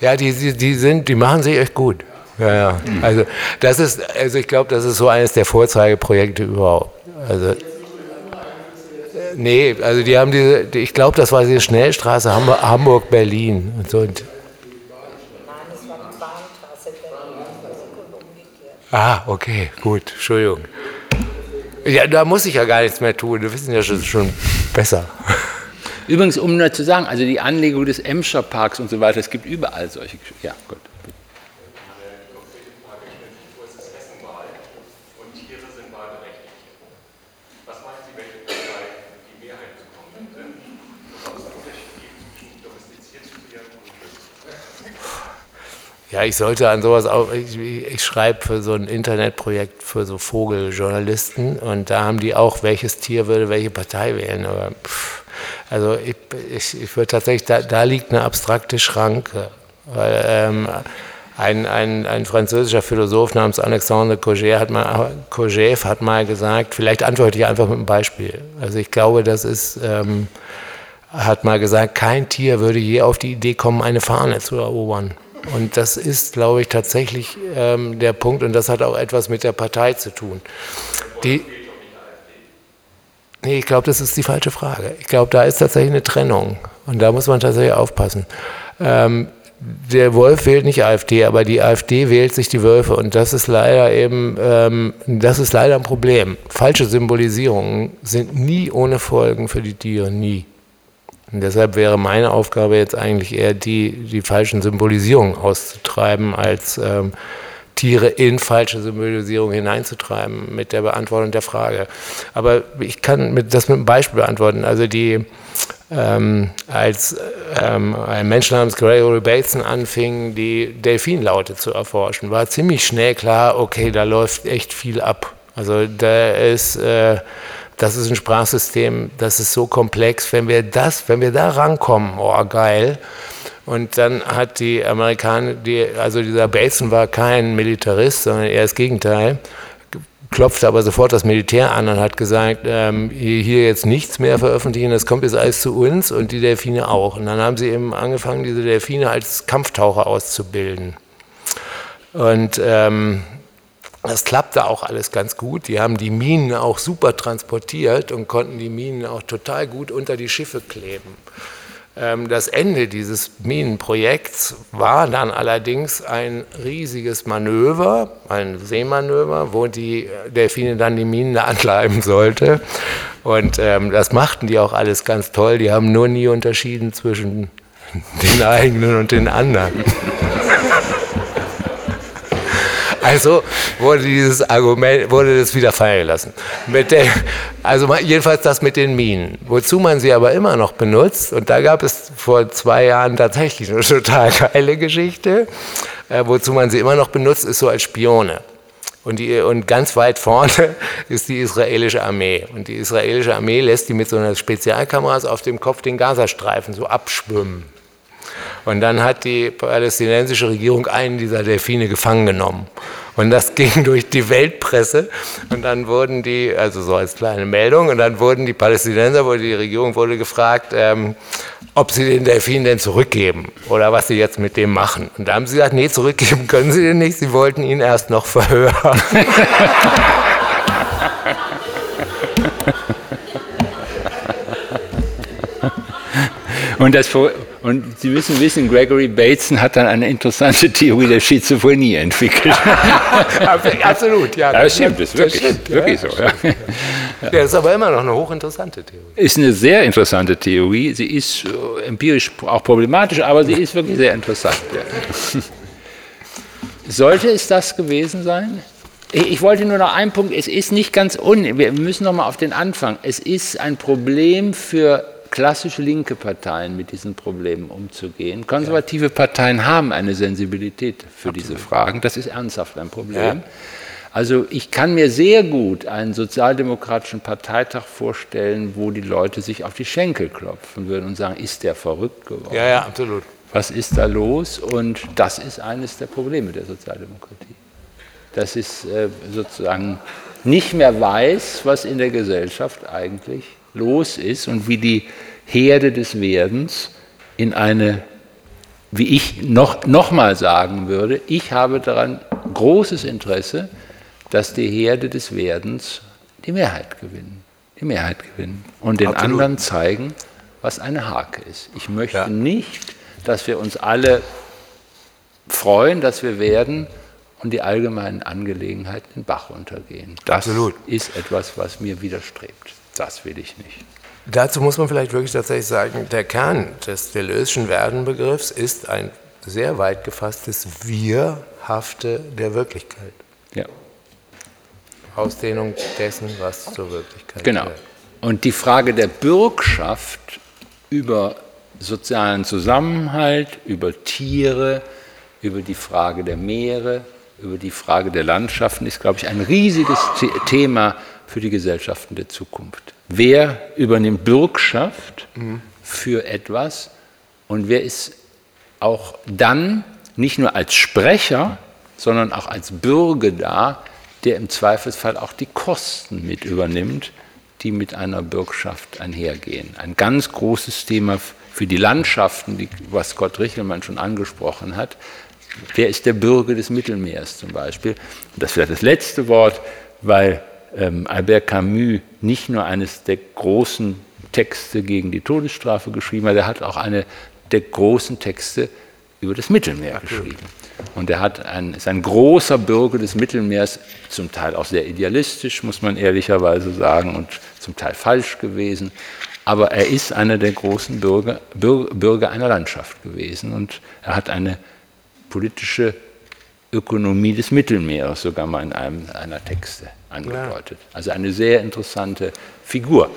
Ja, die, die, die, sind, die machen sich echt gut. Ja, ja. Also das ist, also ich glaube, das ist so eines der Vorzeigeprojekte überhaupt. Also Nee, also die haben diese, ich glaube, das war diese Schnellstraße Hamburg-Berlin. Und so. Ah, okay, gut, Entschuldigung. Ja, da muss ich ja gar nichts mehr tun. Wir wissen ja schon, schon besser. Übrigens, um nur zu sagen, also die Anlegung des Emscher Parks und so weiter, es gibt überall solche. Ja, gut. Ja, ich sollte an sowas auch, ich, ich schreibe für so ein Internetprojekt für so Vogeljournalisten und da haben die auch, welches Tier würde welche Partei wählen. Aber pff, also ich, ich, ich würde tatsächlich, da, da, liegt eine abstrakte Schranke. Weil, ähm, ein, ein, ein, französischer Philosoph namens Alexandre Kojève hat, mal, Kojève hat mal gesagt, vielleicht antworte ich einfach mit einem Beispiel. Also ich glaube, das ist, ähm, hat mal gesagt, kein Tier würde je auf die Idee kommen, eine Fahne zu erobern. Und das ist, glaube ich, tatsächlich ähm, der Punkt und das hat auch etwas mit der Partei zu tun. Die, nee, ich glaube, das ist die falsche Frage. Ich glaube, da ist tatsächlich eine Trennung und da muss man tatsächlich aufpassen. Ähm, der Wolf wählt nicht AfD, aber die AfD wählt sich die Wölfe und das ist leider eben, ähm, das ist leider ein Problem. Falsche Symbolisierungen sind nie ohne Folgen für die Tiere, nie. Und deshalb wäre meine Aufgabe jetzt eigentlich eher die, die falschen Symbolisierungen auszutreiben, als ähm, Tiere in falsche Symbolisierung hineinzutreiben mit der Beantwortung der Frage. Aber ich kann mit, das mit einem Beispiel beantworten. Also die, ähm, als ähm, ein Mensch namens Gregory Bateson anfing, die Delfinlaute zu erforschen, war ziemlich schnell klar, okay, da läuft echt viel ab. Also da ist... Äh, das ist ein Sprachsystem, das ist so komplex. Wenn wir das, wenn wir da rankommen, oh geil. Und dann hat die Amerikaner, die, also dieser Bateson war kein Militarist, sondern eher das Gegenteil, klopfte aber sofort das Militär an und hat gesagt, ähm, hier jetzt nichts mehr veröffentlichen, das kommt jetzt alles zu uns und die Delfine auch. Und dann haben sie eben angefangen, diese Delfine als Kampftaucher auszubilden. Und ähm, das klappte auch alles ganz gut. Die haben die Minen auch super transportiert und konnten die Minen auch total gut unter die Schiffe kleben. Ähm, das Ende dieses Minenprojekts war dann allerdings ein riesiges Manöver, ein Seemanöver, wo die Delfine dann die Minen da antreiben sollte. Und ähm, das machten die auch alles ganz toll. Die haben nur nie unterschieden zwischen den eigenen und den anderen. Also wurde dieses Argument, wurde das wieder fallen gelassen. Der, also jedenfalls das mit den Minen. Wozu man sie aber immer noch benutzt, und da gab es vor zwei Jahren tatsächlich eine total geile Geschichte, äh, wozu man sie immer noch benutzt, ist so als Spione. Und, die, und ganz weit vorne ist die israelische Armee. Und die israelische Armee lässt die mit so einer Spezialkameras auf dem Kopf den Gazastreifen so abschwimmen. Und dann hat die palästinensische Regierung einen dieser Delfine gefangen genommen. Und das ging durch die Weltpresse. Und dann wurden die, also so als kleine Meldung, und dann wurden die Palästinenser, wurde die Regierung wurde gefragt, ähm, ob sie den Delfin denn zurückgeben oder was sie jetzt mit dem machen. Und da haben sie gesagt, nee, zurückgeben können sie den nicht. Sie wollten ihn erst noch verhören. Und das und Sie müssen wissen, Gregory Bateson hat dann eine interessante Theorie der Schizophrenie entwickelt. Absolut, ja. Das, das stimmt, das ist wirklich, das stimmt, wirklich ja, so. Ja. ja, das ist aber immer noch eine hochinteressante Theorie. Ist eine sehr interessante Theorie. Sie ist äh, empirisch auch problematisch, aber sie ist wirklich sehr interessant. Ja. Sollte es das gewesen sein? Ich wollte nur noch einen Punkt, es ist nicht ganz un, wir müssen noch mal auf den Anfang. Es ist ein Problem für klassische linke Parteien mit diesen Problemen umzugehen. Konservative ja. Parteien haben eine Sensibilität für Absolut. diese Fragen. Das ist ernsthaft ein Problem. Ja. Also ich kann mir sehr gut einen sozialdemokratischen Parteitag vorstellen, wo die Leute sich auf die Schenkel klopfen würden und sagen, ist der verrückt geworden? Ja, ja, absolut. Was ist da los? Und das ist eines der Probleme der Sozialdemokratie. Dass es äh, sozusagen nicht mehr weiß, was in der Gesellschaft eigentlich los ist und wie die Herde des Werdens in eine, wie ich noch, noch mal sagen würde, ich habe daran großes Interesse, dass die Herde des Werdens die Mehrheit gewinnen. die Mehrheit gewinnen und den Absolut. anderen zeigen, was eine Hake ist. Ich möchte ja. nicht, dass wir uns alle freuen, dass wir werden und die allgemeinen Angelegenheiten den Bach untergehen. Das Absolut. ist etwas, was mir widerstrebt. Das will ich nicht. Dazu muss man vielleicht wirklich tatsächlich sagen, der Kern des Deleuze'schen Werdenbegriffs ist ein sehr weit gefasstes Wirhafte der Wirklichkeit. Ja. Ausdehnung dessen, was zur Wirklichkeit Genau. Gehört. Und die Frage der Bürgschaft über sozialen Zusammenhalt, über Tiere, über die Frage der Meere, über die Frage der Landschaften ist, glaube ich, ein riesiges Thema für die Gesellschaften der Zukunft. Wer übernimmt Bürgschaft mhm. für etwas und wer ist auch dann nicht nur als Sprecher, sondern auch als Bürger da, der im Zweifelsfall auch die Kosten mit übernimmt, die mit einer Bürgschaft einhergehen. Ein ganz großes Thema für die Landschaften, die, was Gott Richelmann schon angesprochen hat. Wer ist der Bürger des Mittelmeers zum Beispiel? Das vielleicht das letzte Wort, weil ähm, Albert Camus nicht nur eines der großen Texte gegen die Todesstrafe geschrieben hat, er hat auch eine der großen Texte über das Mittelmeer geschrieben. Und er hat ein, ist ein großer Bürger des Mittelmeers, zum Teil auch sehr idealistisch, muss man ehrlicherweise sagen, und zum Teil falsch gewesen. Aber er ist einer der großen Bürger, Bürger, Bürger einer Landschaft gewesen und er hat eine politische Ökonomie des Mittelmeeres sogar mal in einem einer Texte angedeutet. Ja. Also eine sehr interessante Figur.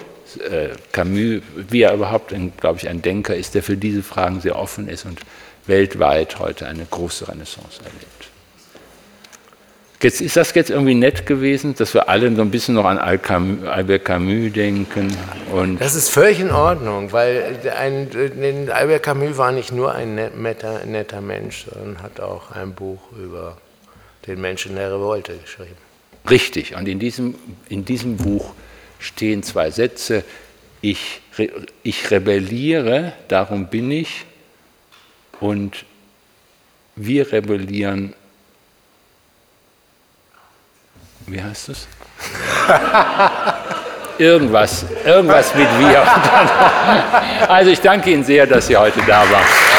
Äh, Camus, wie er überhaupt, glaube ich, ein Denker ist, der für diese Fragen sehr offen ist und weltweit heute eine große Renaissance erlebt. Jetzt ist das jetzt irgendwie nett gewesen, dass wir alle so ein bisschen noch an Albert Camus denken. Das ist völlig in Ordnung, weil ein, Albert Camus war nicht nur ein netter, netter Mensch, sondern hat auch ein Buch über den Menschen der Revolte geschrieben. Richtig, und in diesem, in diesem Buch stehen zwei Sätze. Ich, ich rebelliere, darum bin ich, und wir rebellieren. Wie heißt es? irgendwas, irgendwas mit wir. Also ich danke Ihnen sehr, dass Sie heute da waren.